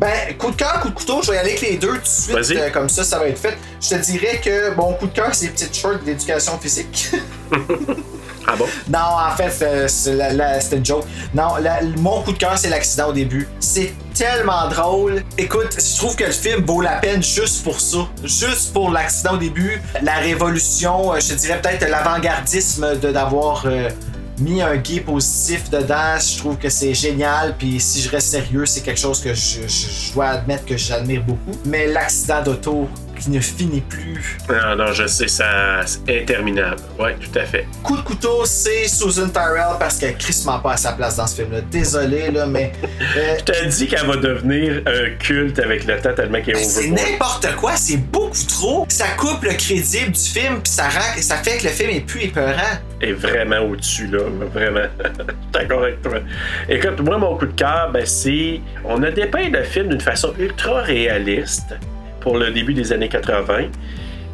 Ben, coup de cœur, coup de couteau, je vais y aller avec les deux tout de suite, euh, comme ça, ça va être fait. Je te dirais que mon coup de cœur, c'est les petites shorts d'éducation physique. *laughs* Ah? Non, en fait, euh, c'était une joke. Non, mon coup de cœur, c'est l'accident au début. C'est tellement drôle. Écoute, je trouve que le film vaut la peine juste pour ça. Juste pour l'accident au début. La révolution, euh, je dirais peut-être l'avant-gardisme d'avoir euh, mis un gay positif dedans. Je trouve que c'est génial. Puis si je reste sérieux, c'est quelque chose que je- je dois admettre que j'admire beaucoup. Mais l'accident d'auto, qui ne finit plus. Non, non, je sais, ça, c'est interminable. Ouais, tout à fait. Coup de couteau, c'est Susan Tyrell parce qu'elle crissement pas à sa place dans ce film-là. Désolé, là, mais. euh, Je t'ai dit qu'elle va devenir un culte avec le temps tellement qu'elle est Ben, c'est n'importe quoi, c'est beaucoup trop. Ça coupe le crédible du film, puis ça, rend, ça fait que le film est plus épeurant. est vraiment au-dessus, là. Vraiment. *laughs* D'accord avec toi. Écoute, moi, mon coup de cœur, ben, c'est. On a dépeint le film d'une façon ultra réaliste pour le début des années 80.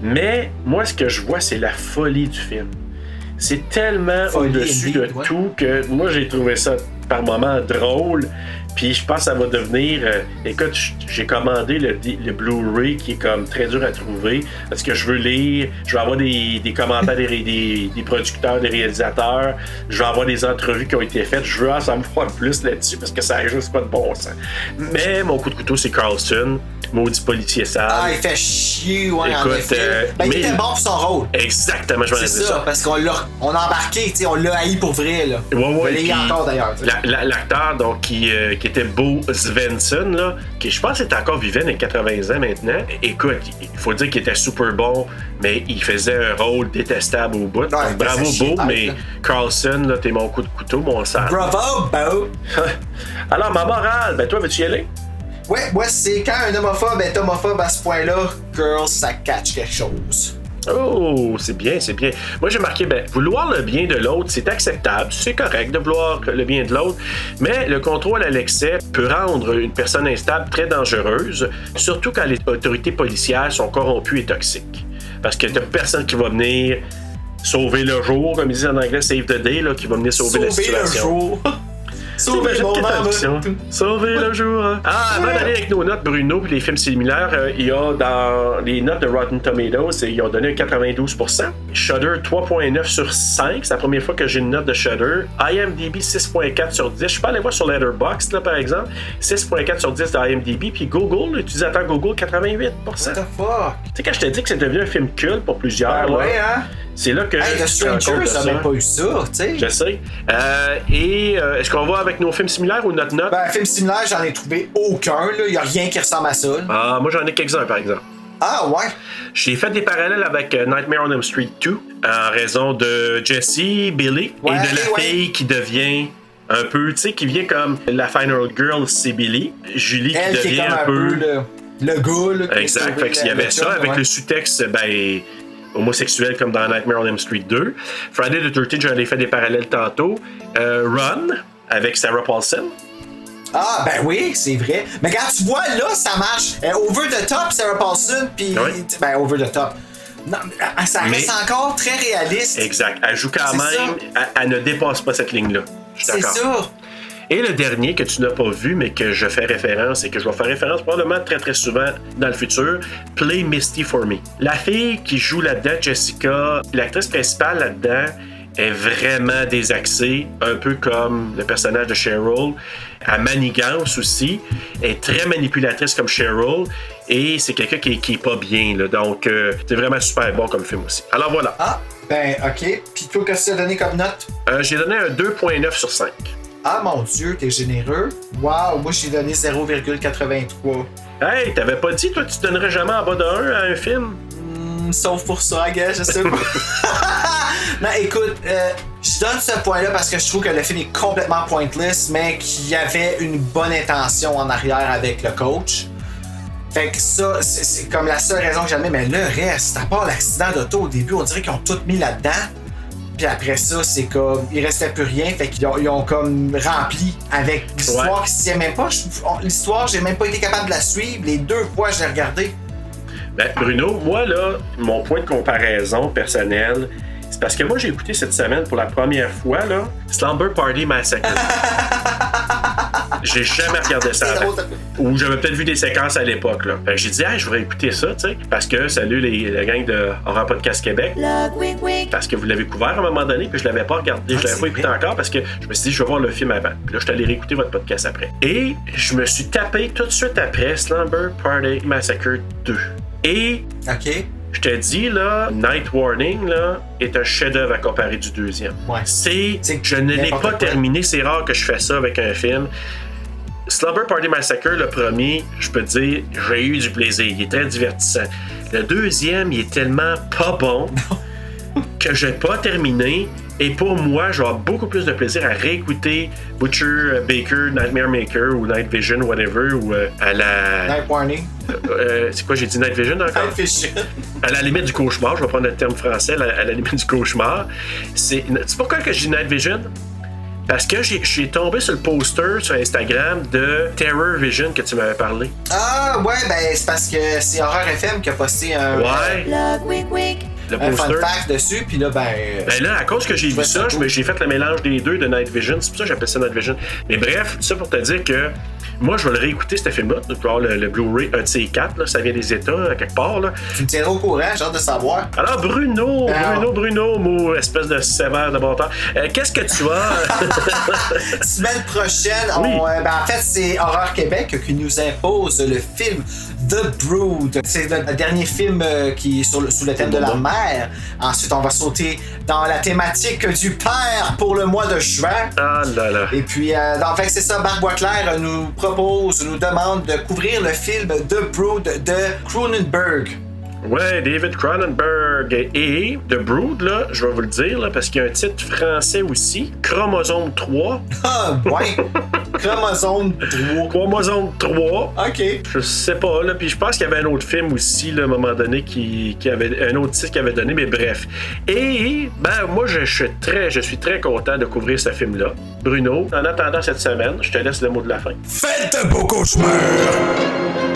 Mais moi, ce que je vois, c'est la folie du film. C'est tellement au-dessus de ouais. tout que moi, j'ai trouvé ça par moments drôle. Puis je pense que ça va devenir. euh, écoute, j'ai commandé le, le Blu-ray qui est comme très dur à trouver parce que je veux lire, je vais avoir des, des commentaires des, des, des producteurs, des réalisateurs, je vais avoir des entrevues qui ont été faites. Je veux en savoir *laughs* plus là-dessus parce que ça n'a juste pas de bon sens. Mais mon coup de couteau, c'est Carlson, maudit policier sale. Ah, il fait chier, ouais, en Écoute, effet. euh, ben, il mais- était bon pour son rôle. Exactement, je m'en C'est ça, ça. parce qu'on l'a on a embarqué, on l'a haï pour vrai, là. Ouais, ouais, encore d'ailleurs. L'acteur donc qui, euh, qui était Bo Svensson, là, qui je pense est encore vivant à 80 ans maintenant. Écoute, il faut dire qu'il était super bon, mais il faisait un rôle détestable au bout. Donc, il bravo Bo, mais là. Carlson, là, t'es mon coup de couteau, mon sang. Bravo, Bo! *laughs* Alors, ma morale, ben toi, veux-tu y aller? Ouais, ouais, c'est quand un homophobe est homophobe à ce point-là, girl, ça catch quelque chose. Oh, c'est bien, c'est bien. Moi, j'ai marqué, ben, vouloir le bien de l'autre, c'est acceptable, c'est correct de vouloir le bien de l'autre, mais le contrôle à l'excès peut rendre une personne instable très dangereuse, surtout quand les autorités policières sont corrompues et toxiques. Parce que t'as personne qui va venir sauver le jour, comme ils disent en anglais, save the day, là, qui va venir sauver, la Sauver le situation. jour. *laughs* Mon âme. Sauver le jour. Ah, avant d'aller avec nos notes, Bruno, puis les films similaires, euh, il y a dans les notes de Rotten Tomatoes, ils ont donné un 92%. Shudder 3.9 sur 5. C'est la première fois que j'ai une note de Shudder. IMDb 6.4 sur 10. Je peux aller voir sur Letterboxd, là, par exemple. 6.4 sur 10 d'IMDb. Puis Google, l'utilisateur Google, 88%. What the fuck? Tu sais, quand je t'ai dit que c'est devenu un film culte pour plusieurs, Ah là, ouais, hein? C'est là que. Hey, The Stranger, ça n'a pas eu ça, tu sais. Je sais. Euh, et euh, est-ce qu'on va avec nos films similaires ou notre note? Ben, film similaire, j'en ai trouvé aucun, là. Y a rien qui ressemble à ça. là. Ah, moi j'en ai quelques-uns par exemple. Ah, ouais. J'ai fait des parallèles avec euh, Nightmare on Elm Street 2 en raison de Jesse, Billy Ouais, et de la ouais. fille qui devient un peu, tu sais, qui vient comme la Final Girl, c'est Billy. Julie Elle qui qui est devient comme un peu. le, le gars, là. qui a Exact. Fait qu'il y avait le ça chum, avec ouais. le sous-texte, ben homosexuel comme dans Nightmare on Elm Street 2. Friday the 13 j'en ai fait des parallèles tantôt. Euh, Run avec Sarah Paulson. Ah, ben oui, c'est vrai. Mais quand tu vois, là, ça marche. Euh, over the top, Sarah Paulson, puis. Ben, over the top. Non, mais, ça Mais- reste encore très réaliste. Exact. Elle joue quand même, elle, elle ne dépasse pas cette ligne-là. C'est ça. Et le dernier que tu n'as pas vu, mais que je fais référence et que je vais faire référence probablement très très souvent dans le futur, Play Misty for Me. La fille qui joue là-dedans, Jessica, l'actrice principale là-dedans, est vraiment désaxée, un peu comme le personnage de Cheryl. Elle manigance aussi, est très manipulatrice comme Cheryl, et c'est quelqu'un qui, est- qui est pas bien. là. donc, euh, c'est vraiment super bon comme film aussi. Alors voilà. Ah, ben, ok. Puis toi, qu'est-ce que tu as donné comme note? Euh, J'ai donné un 2.9 sur 5. Ah, mon Dieu, t'es généreux. Wow, moi, j'ai donné 0,83. Hey, t'avais pas dit, toi, tu donnerais jamais en bas de 1 à un film? Hmm, sauf pour ça, gars, je sais pas. *laughs* non, écoute, euh, je donne ce point-là parce que je trouve que le film est complètement pointless, mais qu'il y avait une bonne intention en arrière avec le coach. Fait que ça, c'est comme la seule raison que j'admets, mais le reste, à part l'accident d'auto au début, on dirait qu'ils ont tout mis là-dedans. Puis après ça, c'est comme, il restait plus rien, fait qu'ils ont, ils ont comme rempli avec l'histoire Ouais. qui s'y même pas. L'histoire, j'ai même pas été capable de la suivre. Les deux fois, je l'ai regardée. Ben, Bruno, moi, là, mon point de comparaison personnel, c'est parce que moi, j'ai écouté cette semaine pour la première fois, là, Slumber Party Massacre. *laughs* j'ai jamais regardé ça avant. Ou j'avais peut-être vu des séquences à l'époque, là. Fait que j'ai dit, ah, je voudrais écouter ça, tu sais. Parce que, salut les, la gang de Horror Podcast Québec. Parce que vous l'avez couvert à un moment donné, puis je l'avais pas regardé, je l'avais pas écouté encore parce que je me suis dit, je vais voir le film avant. Puis là, je suis allé réécouter votre podcast après. Et je me suis tapé tout de suite après Slumber Party Massacre 2. Et OK. je te dis, là, Night Warning, là, est un chef-d'œuvre à comparer du deuxième. Ouais. C'est. Je ne l'ai pas quoi. terminé, c'est rare que je fais ça avec un film. Slumber Party Massacre, le premier, je peux te dire, j'ai eu du plaisir. Il est très divertissant. Le deuxième, il est tellement pas bon *laughs* que j'ai pas terminé. Et pour moi, je vais avoir beaucoup plus de plaisir à réécouter Butcher euh, Baker, Nightmare Maker ou Night Vision, whatever, ou euh, à la. Night Warning. Euh, c'est quoi, j'ai dit Night Vision encore? Night Vision. À la limite du cauchemar, je vais prendre le terme français, à la, à la limite du cauchemar. C'est c'est pourquoi que je dis Night Vision? Parce que j'ai- je suis tombé sur le poster sur Instagram de Terror Vision que tu m'avais parlé. Ah, ouais, ben, c'est parce que c'est Horror FM qui a posté un. Ouais. Plug, wick, wick. Le un fun poster. fact dessus, puis là, ben. euh, Ben là, à cause que j'ai vu ça, j'ai fait le mélange des deux de Night Vision. C'est pour ça que j'appelle ça Night Vision. Mais bref, ça pour te dire que moi, je vais le réécouter, ce film-là. Je vais avoir le, le Blu-ray, un de ces quatre, là, ça vient des États, à quelque part. Là. Tu me tiendras au courant, j'ai hâte de savoir. Alors, Bruno, Ah. Bruno, Bruno, mon espèce de sévère de bon temps. Euh, Qu'est-ce que tu as? *laughs* *laughs* Semaine prochaine, Oui. on, euh, ben, en fait, c'est Horreur Québec qui nous impose le film The Brood. C'est le, dernier film euh, qui est sur le- sous le thème de la mer. Ensuite, on va sauter dans la thématique du père pour le mois de juin. Ah là là. Et puis, euh, en fait, c'est ça, Marc Boisclair nous propose, nous demande de couvrir le film The Brood de Cronenberg. Ouais, David Cronenberg et The Brood, là, je vais vous le dire, là, parce qu'il y a un titre français aussi, Chromosome 3. *laughs* Ah, ouais. Chromosome 3. Chromosome 3. OK. Je sais pas, là. Puis je pense qu'il y avait un autre film aussi, là, à un moment donné, qui, qui avait un autre titre qui avait donné, mais bref. Et, ben, moi, je, je suis très, je suis très content de couvrir ce film-là. Bruno, en attendant cette semaine, je te laisse le mot de la fin. Faites de beaux cauchemars!